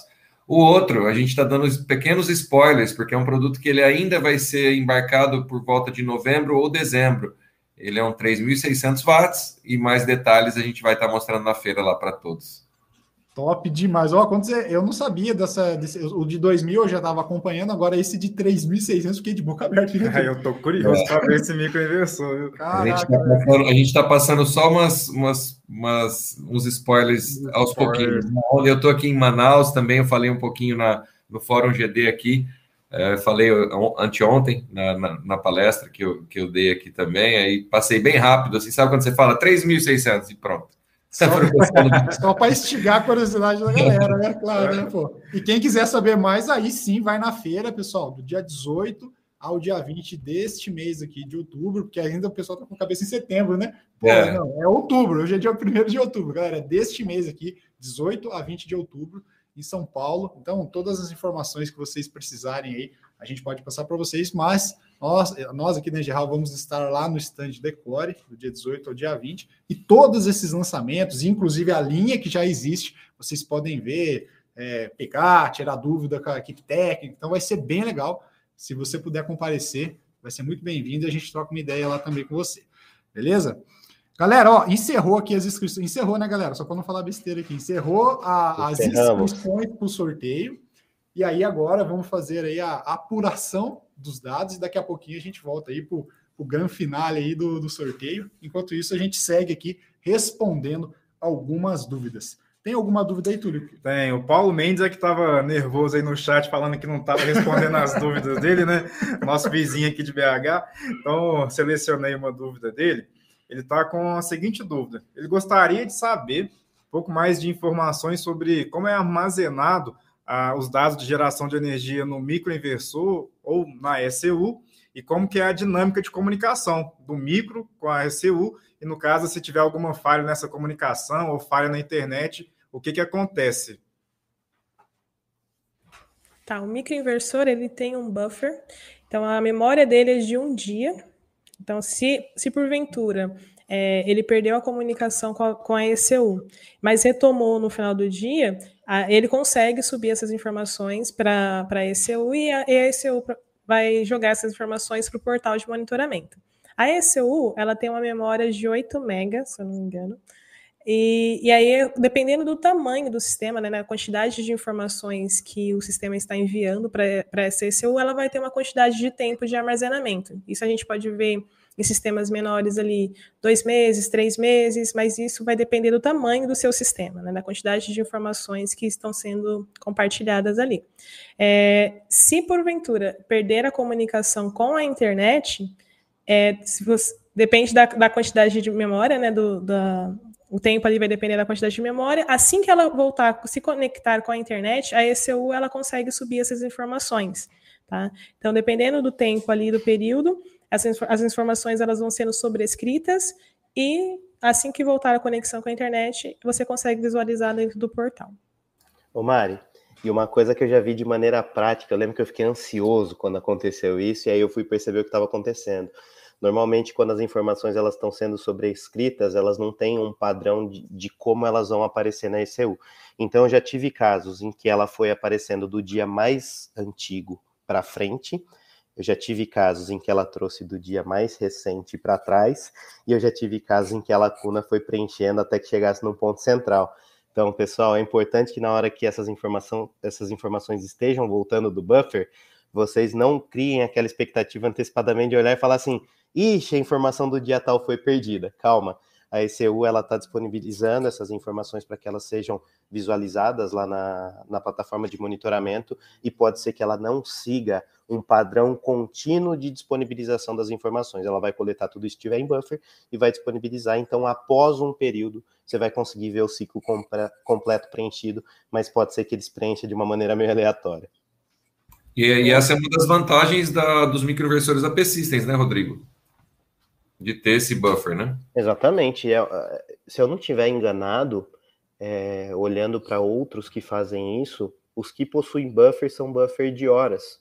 S8: O outro, a gente está dando pequenos spoilers, porque é um produto que ele ainda vai ser embarcado por volta de novembro ou dezembro. Ele é um 3.600 watts e mais detalhes a gente vai estar tá mostrando na feira lá para todos.
S2: Top demais. Ó, quando você, eu não sabia dessa. Desse, o de 2000 eu já estava acompanhando, agora esse de 3.600 fiquei de boca aberta.
S3: É, eu tô curioso para ver esse microinversor.
S8: a gente está passando, a gente tá passando só umas, umas, umas, uns spoilers aos pouquinhos. Eu tô aqui em Manaus também, eu falei um pouquinho na, no Fórum GD aqui. É, falei anteontem na, na, na, palestra que eu, que eu dei aqui também, aí passei bem rápido, assim, sabe quando você fala 3.600 e pronto.
S2: Só, só para instigar a curiosidade da galera, né? Claro, né, pô? E quem quiser saber mais, aí sim vai na feira, pessoal, do dia 18 ao dia 20 deste mês aqui de outubro, porque ainda o pessoal tá com a cabeça em setembro, né? Pô, é. não, é outubro, hoje é dia 1 de outubro, galera, é deste mês aqui, 18 a 20 de outubro, em São Paulo. Então, todas as informações que vocês precisarem aí, a gente pode passar para vocês, mas nós, nós aqui na Geral vamos estar lá no stand Decore, do dia 18 ao dia 20, e todos esses lançamentos, inclusive a linha que já existe, vocês podem ver, é, pegar, tirar dúvida com a equipe técnica, então vai ser bem legal. Se você puder comparecer, vai ser muito bem-vindo e a gente troca uma ideia lá também com você. Beleza? Galera, ó, encerrou aqui as inscrições. Encerrou, né, galera? Só para não falar besteira aqui. Encerrou a, as inscrições para o sorteio. E aí agora vamos fazer aí a apuração dos dados e daqui a pouquinho a gente volta aí para o grande finale aí do, do sorteio. Enquanto isso, a gente segue aqui respondendo algumas dúvidas. Tem alguma dúvida aí, Túlio?
S3: Tem. O Paulo Mendes é que estava nervoso aí no chat, falando que não estava respondendo as dúvidas dele, né? Nosso vizinho aqui de BH. Então, selecionei uma dúvida dele. Ele está com a seguinte dúvida: ele gostaria de saber um pouco mais de informações sobre como é armazenado ah, os dados de geração de energia no microinversor ou na ECU e como que é a dinâmica de comunicação do micro com a ECU e no caso se tiver alguma falha nessa comunicação ou falha na internet, o que que acontece?
S5: Tá, o microinversor ele tem um buffer, então a memória dele é de um dia, então, se, se porventura é, ele perdeu a comunicação com a, com a ECU, mas retomou no final do dia, ele consegue subir essas informações para a ECU e a, ECU vai jogar essas informações para o portal de monitoramento. A ECU ela tem uma memória de 8 MB, se eu não me engano, e, e, aí, dependendo do tamanho do sistema, né, na quantidade de informações que o sistema está enviando para essa ECU, ela vai ter uma quantidade de tempo de armazenamento. Isso a gente pode ver em sistemas menores ali, dois meses, três meses, mas isso vai depender do tamanho do seu sistema, né, da quantidade de informações que estão sendo compartilhadas ali. É, se porventura perder a comunicação com a internet, é, você, depende da, da, quantidade de memória, né, do, da, o tempo ali vai depender da quantidade de memória. Assim que ela voltar, se conectar com a internet, a ECU ela consegue subir essas informações, tá? Então, dependendo do tempo ali do período, as, as informações elas vão sendo sobrescritas e assim que voltar a conexão com a internet, você consegue visualizar dentro do portal.
S1: Ô Mari, e uma coisa que eu já vi de maneira prática, eu lembro que eu fiquei ansioso quando aconteceu isso, e aí eu fui perceber o que estava acontecendo. Normalmente, quando as informações elas estão sendo sobrescritas, elas não têm um padrão de, de, como elas vão aparecer na ECU. Então, eu já tive casos em que ela foi aparecendo do dia mais antigo para frente, eu já tive casos em que ela trouxe do dia mais recente para trás, e eu já tive casos em que a lacuna foi preenchendo até que chegasse no ponto central. Então, pessoal, é importante que na hora que essas, informação, essas informações estejam voltando do buffer, vocês não criem aquela expectativa antecipadamente de olhar e falar assim: Ixi, a informação do dia tal foi perdida. Calma. A ECU ela está disponibilizando essas informações para que elas sejam visualizadas lá na, na plataforma de monitoramento e pode ser que ela não siga um padrão contínuo de disponibilização das informações. Ela vai coletar tudo isso que estiver em buffer e vai disponibilizar. Então, após um período, você vai conseguir ver o ciclo completo preenchido, mas pode ser que eles preencha de uma maneira meio aleatória.
S8: E, e essa é uma das vantagens da, dos microinversores AP Systems, né, Rodrigo? De ter esse buffer, né?
S1: Exatamente. É, é, se eu não tiver enganado, é, olhando para outros que fazem isso, os que possuem buffer são buffer de horas.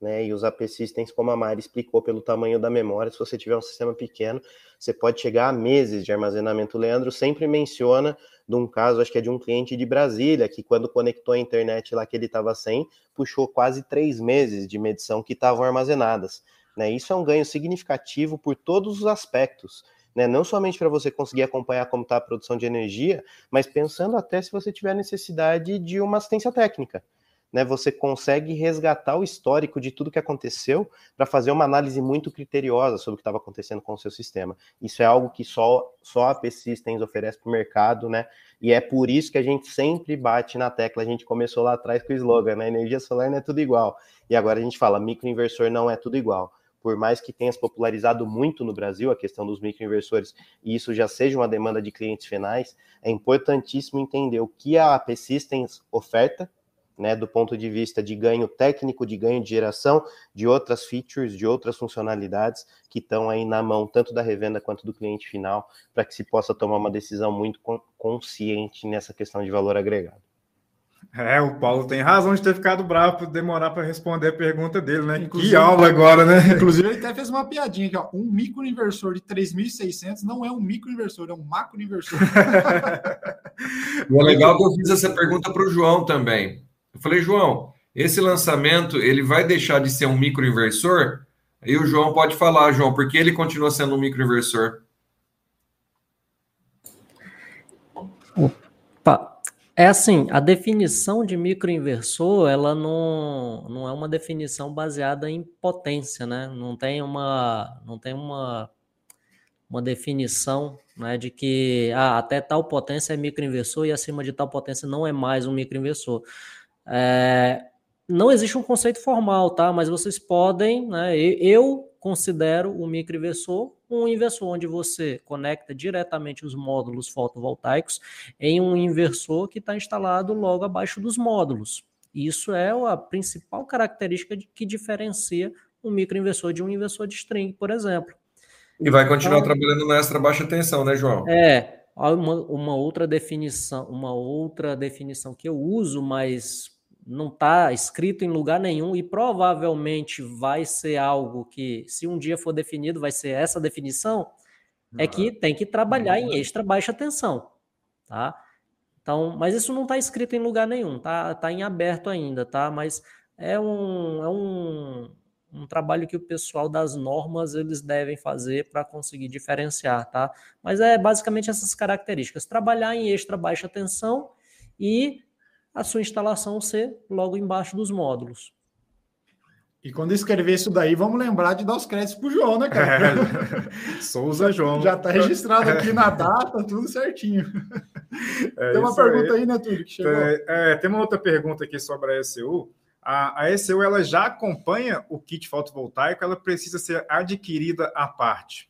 S1: Né? E os AP Systems, como a Mari explicou, pelo tamanho da memória, se você tiver um sistema pequeno, você pode chegar a meses de armazenamento. O Leandro sempre menciona de um caso, acho que é de um cliente de Brasília, que quando conectou a internet lá que ele estava sem, puxou quase três meses de medição que estavam armazenadas. Né? Isso é um ganho significativo por todos os aspectos. Né? Não somente para você conseguir acompanhar como está a produção de energia, mas pensando até se você tiver necessidade de uma assistência técnica. Né, você consegue resgatar o histórico de tudo que aconteceu para fazer uma análise muito criteriosa sobre o que estava acontecendo com o seu sistema. Isso é algo que só, só a P-Systems oferece para o mercado, né? E é por isso que a gente sempre bate na tecla. A gente começou lá atrás com o slogan, né? Energia solar não é tudo igual. E agora a gente fala, microinversor não é tudo igual por mais que tenha se popularizado muito no Brasil a questão dos microinversores, e isso já seja uma demanda de clientes finais, é importantíssimo entender o que a AP Systems oferta, né, do ponto de vista de ganho técnico, de ganho de geração, de outras features, de outras funcionalidades que estão aí na mão tanto da revenda quanto do cliente final, para que se possa tomar uma decisão muito consciente nessa questão de valor agregado.
S3: É, o Paulo tem razão de ter ficado bravo por demorar para responder a pergunta dele, né? Inclusive, que aula agora, né?
S2: Inclusive, ele até fez uma piadinha aqui, ó. Um microinversor de 3.600 não é um microinversor, é um macroinversor.
S8: e é legal que eu fiz essa pergunta para o João também. Eu falei, João, esse lançamento ele vai deixar de ser um microinversor? Aí o João pode falar, João, porque ele continua sendo um microinversor.
S7: Opa, é assim, a definição de microinversor, ela não, não é uma definição baseada em potência, né? Não tem uma, não tem uma, uma definição né, de que ah, até tal potência é microinversor e acima de tal potência não é mais um microinversor. É, não existe um conceito formal, tá? Mas vocês podem, né? Eu considero o microinversor um inversor onde você conecta diretamente os módulos fotovoltaicos em um inversor que está instalado logo abaixo dos módulos. Isso é a principal característica que diferencia um microinversor de um inversor de string, por exemplo.
S8: E vai continuar então, trabalhando na extra baixa tensão, né, João?
S7: É, uma, uma outra definição, uma outra definição que eu uso, mas não está escrito em lugar nenhum e provavelmente vai ser algo que, se um dia for definido, vai ser essa definição, é que tem que trabalhar em extra baixa tensão, tá? Então, mas isso não está escrito em lugar nenhum, tá, tá em aberto ainda, tá? Mas é um, é um, um trabalho que o pessoal das normas eles devem fazer para conseguir diferenciar, tá? Mas é basicamente essas características: trabalhar em extra baixa tensão e a sua instalação ser logo embaixo dos módulos.
S2: E quando escrever isso daí, vamos lembrar de dar os créditos para o João, né, cara?
S3: É, Souza João.
S2: Já está registrado aqui na data, tudo certinho. É tem uma pergunta aí, aí né, Túlio, que chegou.
S3: É, é, tem uma outra pergunta aqui sobre a ECU. A, a ECU, ela já acompanha o kit fotovoltaico, ela precisa ser adquirida à parte?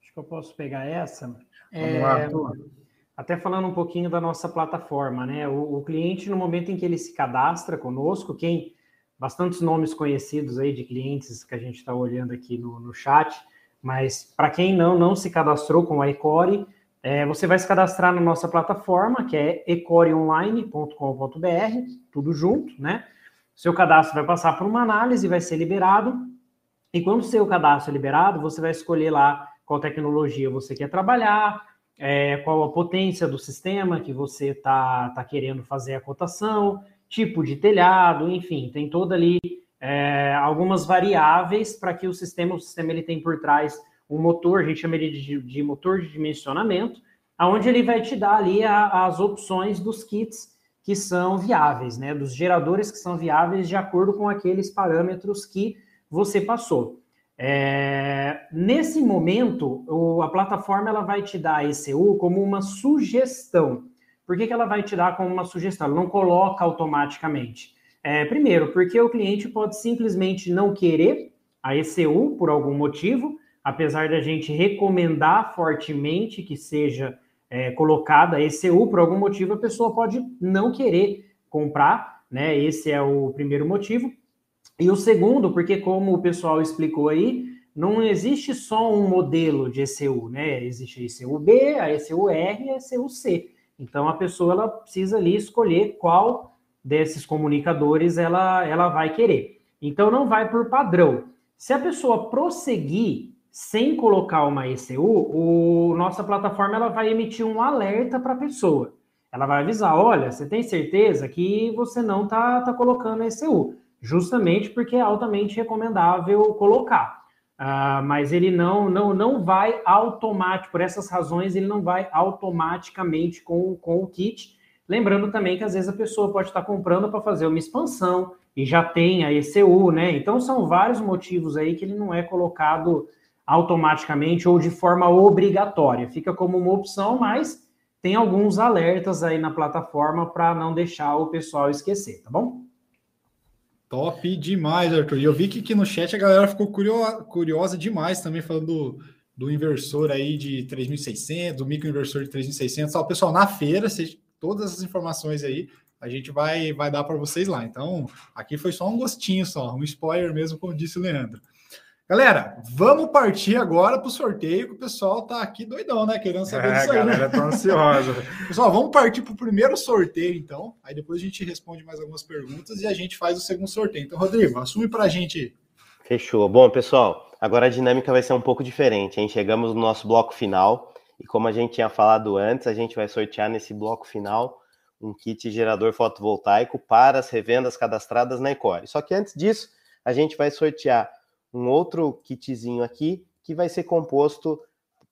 S6: Acho que eu posso pegar essa. Vamos é... lá, Túlio. Até falando um pouquinho da nossa plataforma, né? O, o, cliente, no momento em que ele se cadastra conosco, quem bastantes nomes conhecidos aí de clientes que a gente está olhando aqui no, no chat, mas para quem não não se cadastrou com a Ecore, é, você vai se cadastrar na nossa plataforma, que é ecoreonline.com.br, tudo junto, né? Seu cadastro vai passar por uma análise, vai ser liberado, e quando o seu cadastro é liberado, você vai escolher lá qual tecnologia você quer trabalhar, é, qual a potência do sistema que você está tá querendo fazer a cotação, tipo de telhado, enfim, tem toda ali é, algumas variáveis para que o sistema, o sistema ele tem por trás um motor, a gente chama ele de, de motor de dimensionamento, aonde ele vai te dar ali a, as opções dos kits que são viáveis, né, dos geradores que são viáveis de acordo com aqueles parâmetros que você passou. É, nesse momento, o, a plataforma ela vai te dar a ECU como uma sugestão. Por que, que ela vai te dar como uma sugestão? Ela não coloca automaticamente. É, primeiro, porque o cliente pode simplesmente não querer a ECU por algum motivo, apesar da gente recomendar fortemente que seja é, colocada a ECU, por algum motivo a pessoa pode não querer comprar, né? Esse é o primeiro motivo. E o segundo, porque como o pessoal explicou aí, não existe só um modelo de ECU, né? Existe a ECU-B, a ECU-R e a ECU-C. Então a pessoa ela precisa ali escolher qual desses comunicadores ela, ela vai querer. Então não vai por padrão. Se a pessoa prosseguir sem colocar uma ECU, o nossa plataforma ela vai emitir um alerta para a pessoa. Ela vai avisar, olha, você tem certeza que você não está tá colocando a ECU justamente porque é altamente recomendável colocar. Uh, mas ele não, não, não vai automaticamente, por essas razões, ele não vai automaticamente com, com o kit. Lembrando também que às vezes a pessoa pode estar comprando para fazer uma expansão e já tem a ECU, né? Então são vários motivos aí que ele não é colocado automaticamente ou de forma obrigatória. Fica como uma opção, mas tem alguns alertas aí na plataforma para não deixar o pessoal esquecer, tá bom?
S2: Top demais, Arthur. E eu vi que aqui no chat a galera ficou curiosa, curiosa demais também, falando do, do inversor aí de 3.600, do microinversor de 3.600. Ó, pessoal, na feira, todas as informações aí a gente vai, vai dar para vocês lá. Então, aqui foi só um gostinho, só, um spoiler mesmo, como disse o Leandro. Galera, vamos partir agora para o sorteio, que o pessoal tá aqui doidão, né? Querendo saber
S3: é, disso aí. A galera tá ansiosa.
S2: pessoal, vamos partir para o primeiro sorteio, então. Aí depois a gente responde mais algumas perguntas e a gente faz o segundo sorteio. Então, Rodrigo, assume para a gente.
S1: Fechou. Bom, pessoal, agora a dinâmica vai ser um pouco diferente, hein? Chegamos no nosso bloco final e como a gente tinha falado antes, a gente vai sortear nesse bloco final um kit gerador fotovoltaico para as revendas cadastradas na Ecore. Só que antes disso, a gente vai sortear um outro kitzinho aqui que vai ser composto,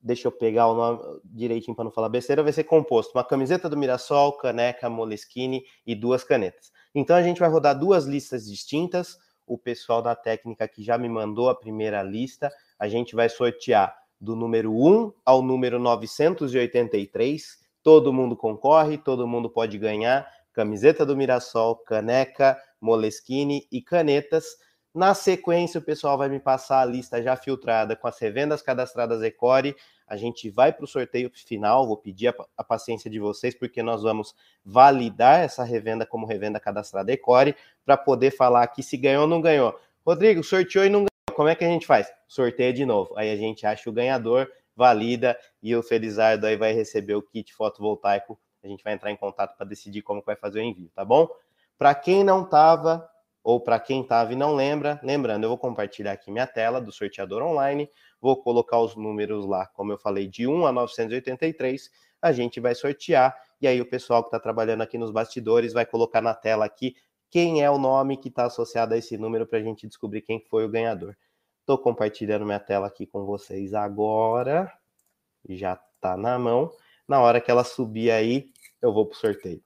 S1: deixa eu pegar o nome direitinho para não falar besteira, vai ser composto uma camiseta do Mirassol, caneca Moleskine e duas canetas. Então a gente vai rodar duas listas distintas. O pessoal da técnica que já me mandou a primeira lista, a gente vai sortear do número 1 ao número 983. Todo mundo concorre, todo mundo pode ganhar camiseta do Mirassol, caneca, Moleskine e canetas. Na sequência, o pessoal vai me passar a lista já filtrada com as revendas cadastradas Ecore. A gente vai para o sorteio final. Vou pedir a, a, paciência de vocês, porque nós vamos validar essa revenda como revenda cadastrada Ecore para poder falar aqui se ganhou ou não ganhou. Rodrigo, sorteou e não ganhou. Como é que a gente faz? Sorteia de novo. Aí a gente acha o ganhador, valida e o Felizardo aí vai receber o kit fotovoltaico. A gente vai entrar em contato para decidir como vai fazer o envio, tá bom? Para quem não estava ou para quem estava e não lembra, lembrando, eu vou compartilhar aqui minha tela do sorteador online, vou colocar os números lá, como eu falei, de 1 a 983, a gente vai sortear, e aí o pessoal que está trabalhando aqui nos bastidores vai colocar na tela aqui quem é o nome que está associado a esse número para a gente descobrir quem foi o ganhador. Estou compartilhando minha tela aqui com vocês agora, já está na mão. Na hora que ela subir aí, eu vou para o sorteio.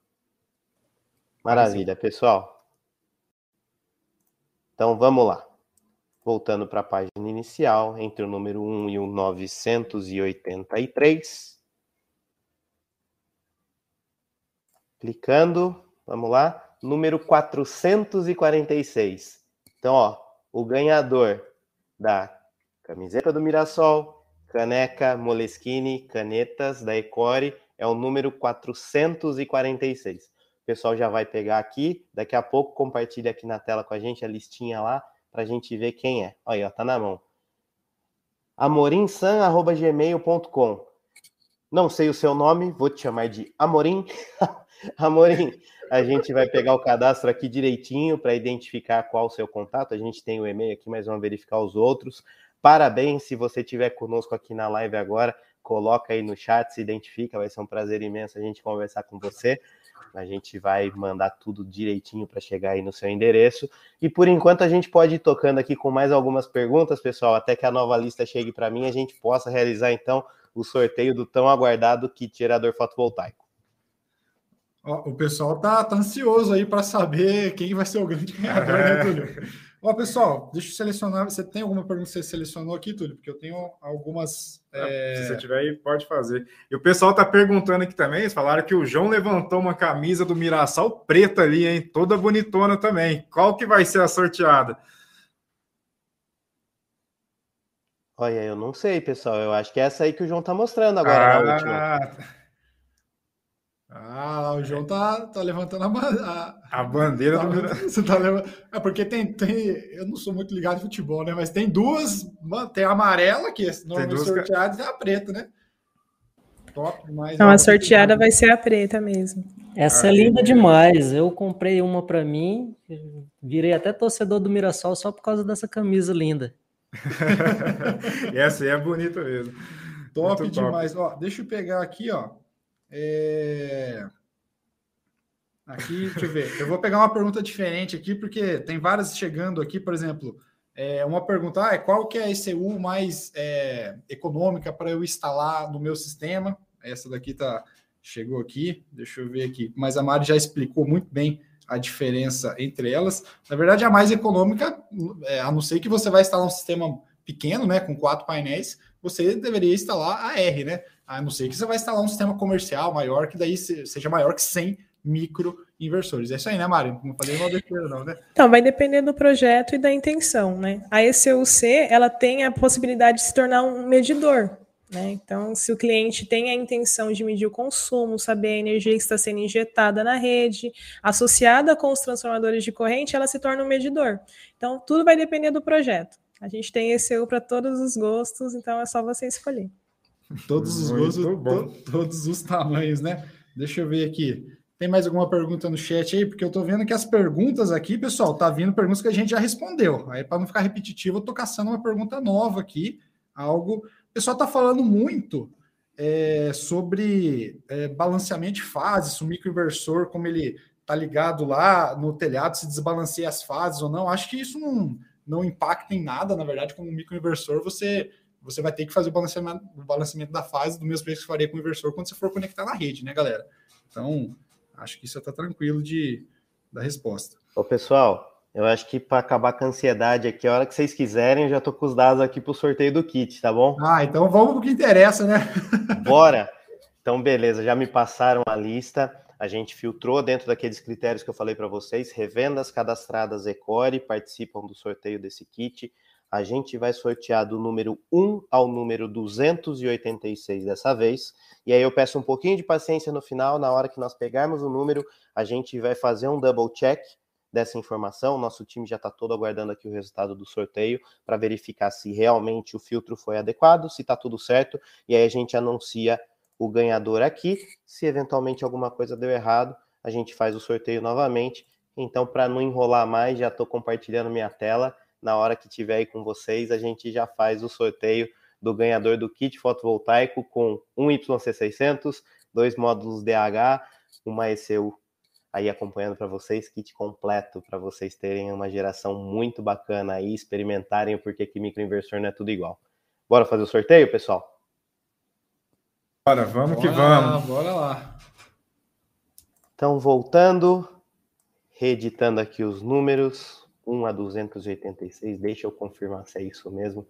S1: Maravilha, pessoal. Então vamos lá. Voltando para a página inicial, entre o número 1 e o 983. Clicando, vamos lá. Número 446. Então, ó, o ganhador da camiseta do Mirassol, caneca Moleskine, canetas da Ecore, é o número 446 pessoal já vai pegar aqui. Daqui a pouco compartilha aqui na tela com a gente a listinha lá para a gente ver quem é. Olha, ó, tá na mão. amorimsan@gmail.com. Não sei o seu nome, vou te chamar de Amorim. Amorim, a gente vai pegar o cadastro aqui direitinho para identificar qual o seu contato. A gente tem o e-mail aqui, mas vamos verificar os outros. Parabéns se você estiver conosco aqui na live agora. Coloca aí no chat, se identifica, vai ser um prazer imenso a gente conversar com você. A gente vai mandar tudo direitinho para chegar aí no seu endereço. E por enquanto a gente pode ir tocando aqui com mais algumas perguntas, pessoal, até que a nova lista chegue para mim, a gente possa realizar então o sorteio do tão aguardado kit gerador fotovoltaico.
S2: o pessoal tá, tá ansioso aí para saber quem vai ser o grande ganhador, né, Túlio? Ó, pessoal, deixa eu selecionar. Você tem alguma pergunta que você selecionou aqui, Túlio? Porque eu tenho algumas.
S3: É... Se você tiver aí, pode fazer. E o pessoal tá perguntando aqui também. Eles falaram que o João levantou uma camisa do Mirassol preta ali, hein? Toda bonitona também. Qual que vai ser a sorteada?
S1: Olha, eu não sei, pessoal. Eu acho que é essa aí que o João tá mostrando agora ah, na última.
S2: Ah, o João tá, tá levantando a,
S3: a, a bandeira
S2: tá,
S3: do
S2: você tá levando, É porque tem, tem. Eu não sou muito ligado em futebol, né? Mas tem duas. Tem a amarela, que é normalmente sorteada, e a preta, né?
S5: Top demais. Não, a sorteada vai ser a preta mesmo.
S7: Essa é linda demais. Eu comprei uma para mim, virei até torcedor do Mirassol só por causa dessa camisa linda.
S3: Essa aí é bonita mesmo.
S2: Top Muito demais. Top. Ó, deixa eu pegar aqui, ó. É... Aqui, deixa eu ver. Eu vou pegar uma pergunta diferente aqui, porque tem várias chegando aqui, por exemplo. É, uma pergunta ah, é qual que é a ECU mais é, econômica para eu instalar no meu sistema? Essa daqui tá, chegou aqui, deixa eu ver aqui. Mas a Mari já explicou muito bem a diferença entre elas. Na verdade, a mais econômica, é, a não ser que você vai instalar um sistema pequeno, né, com quatro painéis, você deveria instalar a R, né? A não ser que você vai instalar um sistema comercial maior, que daí seja maior que 100 micro inversores. É isso aí, né, Mário? Não falei mal besteira, não, né?
S5: Então, vai depender do projeto e da intenção, né? A ECUC, ela tem a possibilidade de se tornar um medidor, né? Então, se o cliente tem a intenção de medir o consumo, saber a energia que está sendo injetada na rede, associada com os transformadores de corrente, ela se torna um medidor. Então, tudo vai depender do projeto. A gente tem ECU para todos os gostos, então é só você escolher.
S2: Todos os gostos, to, todos os tamanhos, né? Deixa eu ver aqui. Tem mais alguma pergunta no chat aí? Porque eu tô vendo que as perguntas aqui, pessoal, tá vindo perguntas que a gente já respondeu. Aí, para não ficar repetitivo, eu tô caçando uma pergunta nova aqui. Algo. O pessoal tá falando muito é, sobre é, balanceamento de fases, se o microinversor, como ele tá ligado lá no telhado, se desbalanceia as fases ou não. Acho que isso não, não impacta em nada, na verdade, como microinversor, você você vai ter que fazer o balanceamento, o balanceamento da fase do mesmo jeito que faria com o inversor quando você for conectar na rede, né, galera? Então, acho que isso está tranquilo de da resposta.
S1: Ô, pessoal, eu acho que para acabar com a ansiedade aqui, a hora que vocês quiserem, eu já estou com os dados aqui para o sorteio do kit, tá bom?
S2: Ah, então vamos para o que interessa, né?
S1: Bora! Então, beleza, já me passaram a lista. A gente filtrou dentro daqueles critérios que eu falei para vocês. Revendas cadastradas Ecore participam do sorteio desse kit a gente vai sortear do número 1 ao número 286 dessa vez. E aí eu peço um pouquinho de paciência no final, na hora que nós pegarmos o número, a gente vai fazer um double check dessa informação. Nosso time já está todo aguardando aqui o resultado do sorteio para verificar se realmente o filtro foi adequado, se está tudo certo, e aí a gente anuncia o ganhador aqui. Se eventualmente alguma coisa deu errado, a gente faz o sorteio novamente. Então, para não enrolar mais, já estou compartilhando minha tela na hora que tiver aí com vocês, a gente já faz o sorteio do ganhador do kit fotovoltaico com um YC600, dois módulos DH, uma ECU aí acompanhando para vocês, kit completo para vocês terem uma geração muito bacana aí, experimentarem o porquê que microinversor não é tudo igual. Bora fazer o sorteio, pessoal?
S3: Bora, vamos bora que vamos.
S2: Lá, bora lá.
S1: Então, voltando, reeditando aqui os números, 1 a 286, deixa eu confirmar se é isso mesmo,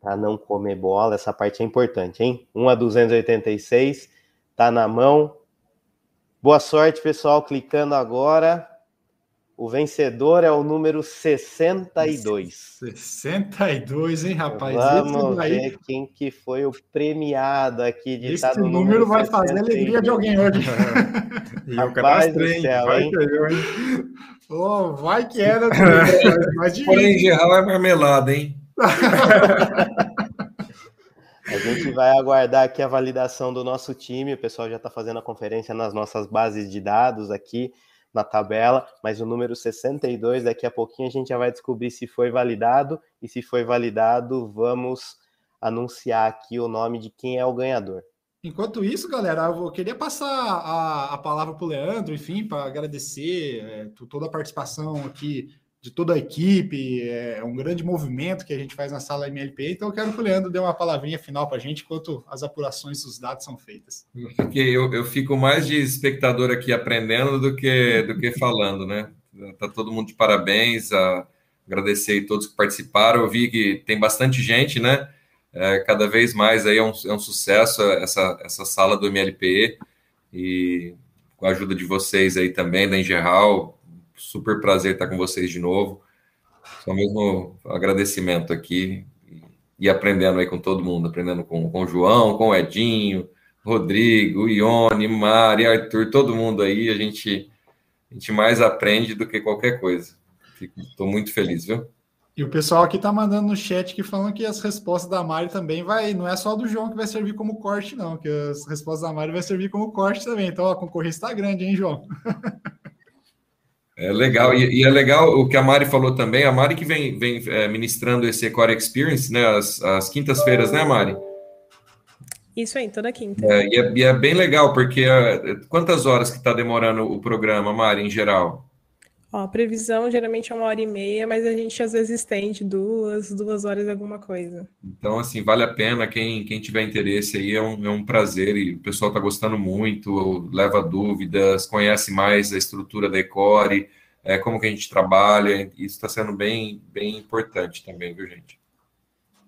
S1: para não comer bola, essa parte é importante, hein? 1 a 286, tá na mão. Boa sorte, pessoal, clicando agora. O vencedor é o número 62.
S2: 62, hein, rapaz?
S1: Vamos ver quem que foi o premiado aqui de
S2: Esse número, número vai 62. fazer a alegria de alguém hoje.
S3: e o cadastrei, céu, vai hein? Eu, hein?
S2: Oh, vai que era.
S8: Porém, geral é marmelada, hein?
S1: A gente vai aguardar aqui a validação do nosso time. O pessoal já está fazendo a conferência nas nossas bases de dados aqui na tabela, mas o número 62, daqui a pouquinho a gente já vai descobrir se foi validado. E se foi validado, vamos anunciar aqui o nome de quem é o ganhador.
S2: Enquanto isso, galera, eu queria passar a, a palavra para o Leandro, enfim, para agradecer é, toda a participação aqui de toda a equipe. É um grande movimento que a gente faz na sala MLP. Então, eu quero que o Leandro dê uma palavrinha final para a gente enquanto as apurações dos dados são feitas.
S8: Porque eu, eu fico mais de espectador aqui aprendendo do que, do que falando, né? Tá todo mundo de parabéns. A, agradecer a todos que participaram. Eu vi que tem bastante gente, né? É, cada vez mais aí é um, é um sucesso essa, essa sala do MLPE e com a ajuda de vocês aí também, da Engeral, super prazer estar com vocês de novo. Só mesmo agradecimento aqui e aprendendo aí com todo mundo, aprendendo com, com o João, com o Edinho, Rodrigo, Ione, Mari, Arthur, todo mundo aí, a gente, a gente mais aprende do que qualquer coisa. Estou muito feliz, viu?
S2: E o pessoal aqui tá mandando no chat que falando que as respostas da Mari também vai, não é só do João que vai servir como corte, não, que as respostas da Mari vai servir como corte também. Então a concorrência está grande, hein, João?
S8: É legal, e, e, é legal o que a Mari falou também, a Mari que vem, vem é, ministrando esse Core Experience, né, as, as quintas-feiras, né, Mari?
S5: Isso aí, toda quinta.
S8: É, e, é, e, é, bem legal, porque é, quantas horas que está demorando o programa, Mari, em geral?
S5: Ó, a previsão geralmente é uma hora e meia, mas a gente às vezes estende duas, duas horas alguma coisa.
S8: Então, assim, vale a pena. Quem, quem tiver interesse aí, é um, é um prazer. E o pessoal está gostando muito, leva dúvidas, conhece mais a estrutura da Ecore, é, como que a gente trabalha. Isso está sendo bem, bem importante também, viu, gente?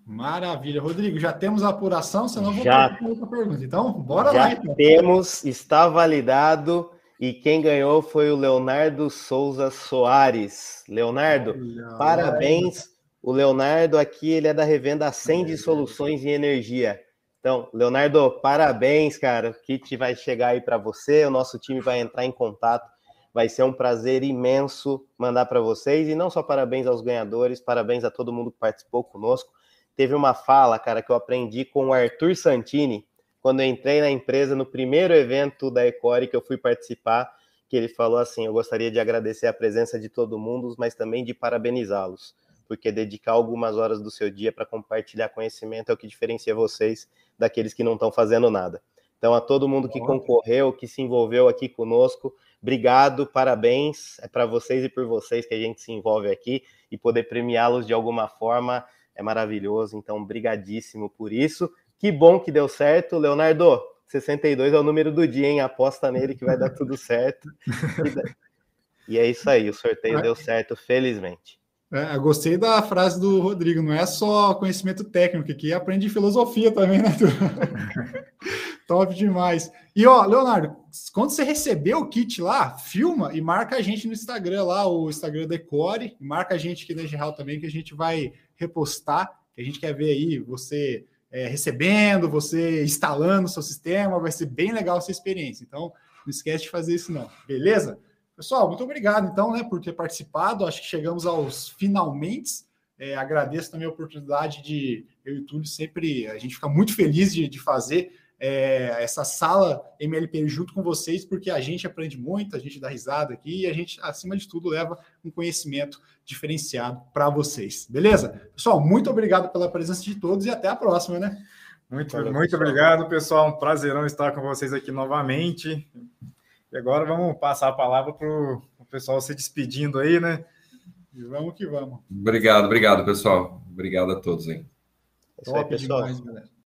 S2: Maravilha. Rodrigo, já temos a apuração, senão vou
S1: já,
S2: outra pergunta. Então, bora
S1: já
S2: lá. Então.
S1: Temos, está validado E quem ganhou foi o Leonardo Souza Soares. Leonardo, Olha, parabéns. O Leonardo aqui, ele é da revenda Acende Soluções em Energia. Então, Leonardo, parabéns, cara. O kit vai chegar aí para você, o nosso time vai entrar em contato. Vai ser um prazer imenso mandar para vocês. E não só parabéns aos ganhadores, parabéns a todo mundo que participou conosco. Teve uma fala, cara, que eu aprendi com o Arthur Santini, quando eu entrei na empresa no primeiro evento da Ecore que eu fui participar, que ele falou assim: Eu gostaria de agradecer a presença de todo mundo, mas também de parabenizá-los, porque dedicar algumas horas do seu dia para compartilhar conhecimento é o que diferencia vocês daqueles que não estão fazendo nada. Então, a todo mundo que concorreu, que se envolveu aqui conosco, obrigado, parabéns. É para vocês e por vocês que a gente se envolve aqui e poder premiá-los de alguma forma é maravilhoso. Então, brigadíssimo por isso. Que bom que deu certo. Leonardo, 62 é o número do dia, hein? Aposta nele que vai dar tudo certo. E é isso aí, o sorteio deu certo, felizmente.
S2: É, gostei da frase do Rodrigo, não é só conhecimento técnico aqui, aprende filosofia também, né? Top demais. E ó, Leonardo, quando você receber o kit lá, filma e marca a gente no Instagram lá, o Instagram da Ecore, marca a gente aqui na Geral também, que a gente vai repostar, que a gente quer ver aí você é, recebendo, você instalando o seu sistema, vai ser bem legal essa experiência. Então, não esquece de fazer isso não, beleza? Pessoal, muito obrigado então, né, por ter participado. Acho que chegamos aos finalmente. É, agradeço também a oportunidade de eu e o Túlio sempre a gente fica muito feliz de, de fazer é, essa sala MLP junto com vocês, porque a gente aprende muito, a gente dá risada aqui e a gente, acima de tudo, leva um conhecimento diferenciado para vocês. Beleza? Pessoal, muito obrigado pela presença de todos e até a próxima, né?
S3: Muito, Valeu, muito pessoal. obrigado, pessoal. Um prazerão estar com vocês aqui novamente. E agora vamos passar a palavra para o pessoal se despedindo aí, né?
S2: E vamos que vamos.
S8: Obrigado, obrigado, pessoal. Obrigado a todos aí.
S1: É aí, pessoal. Demais,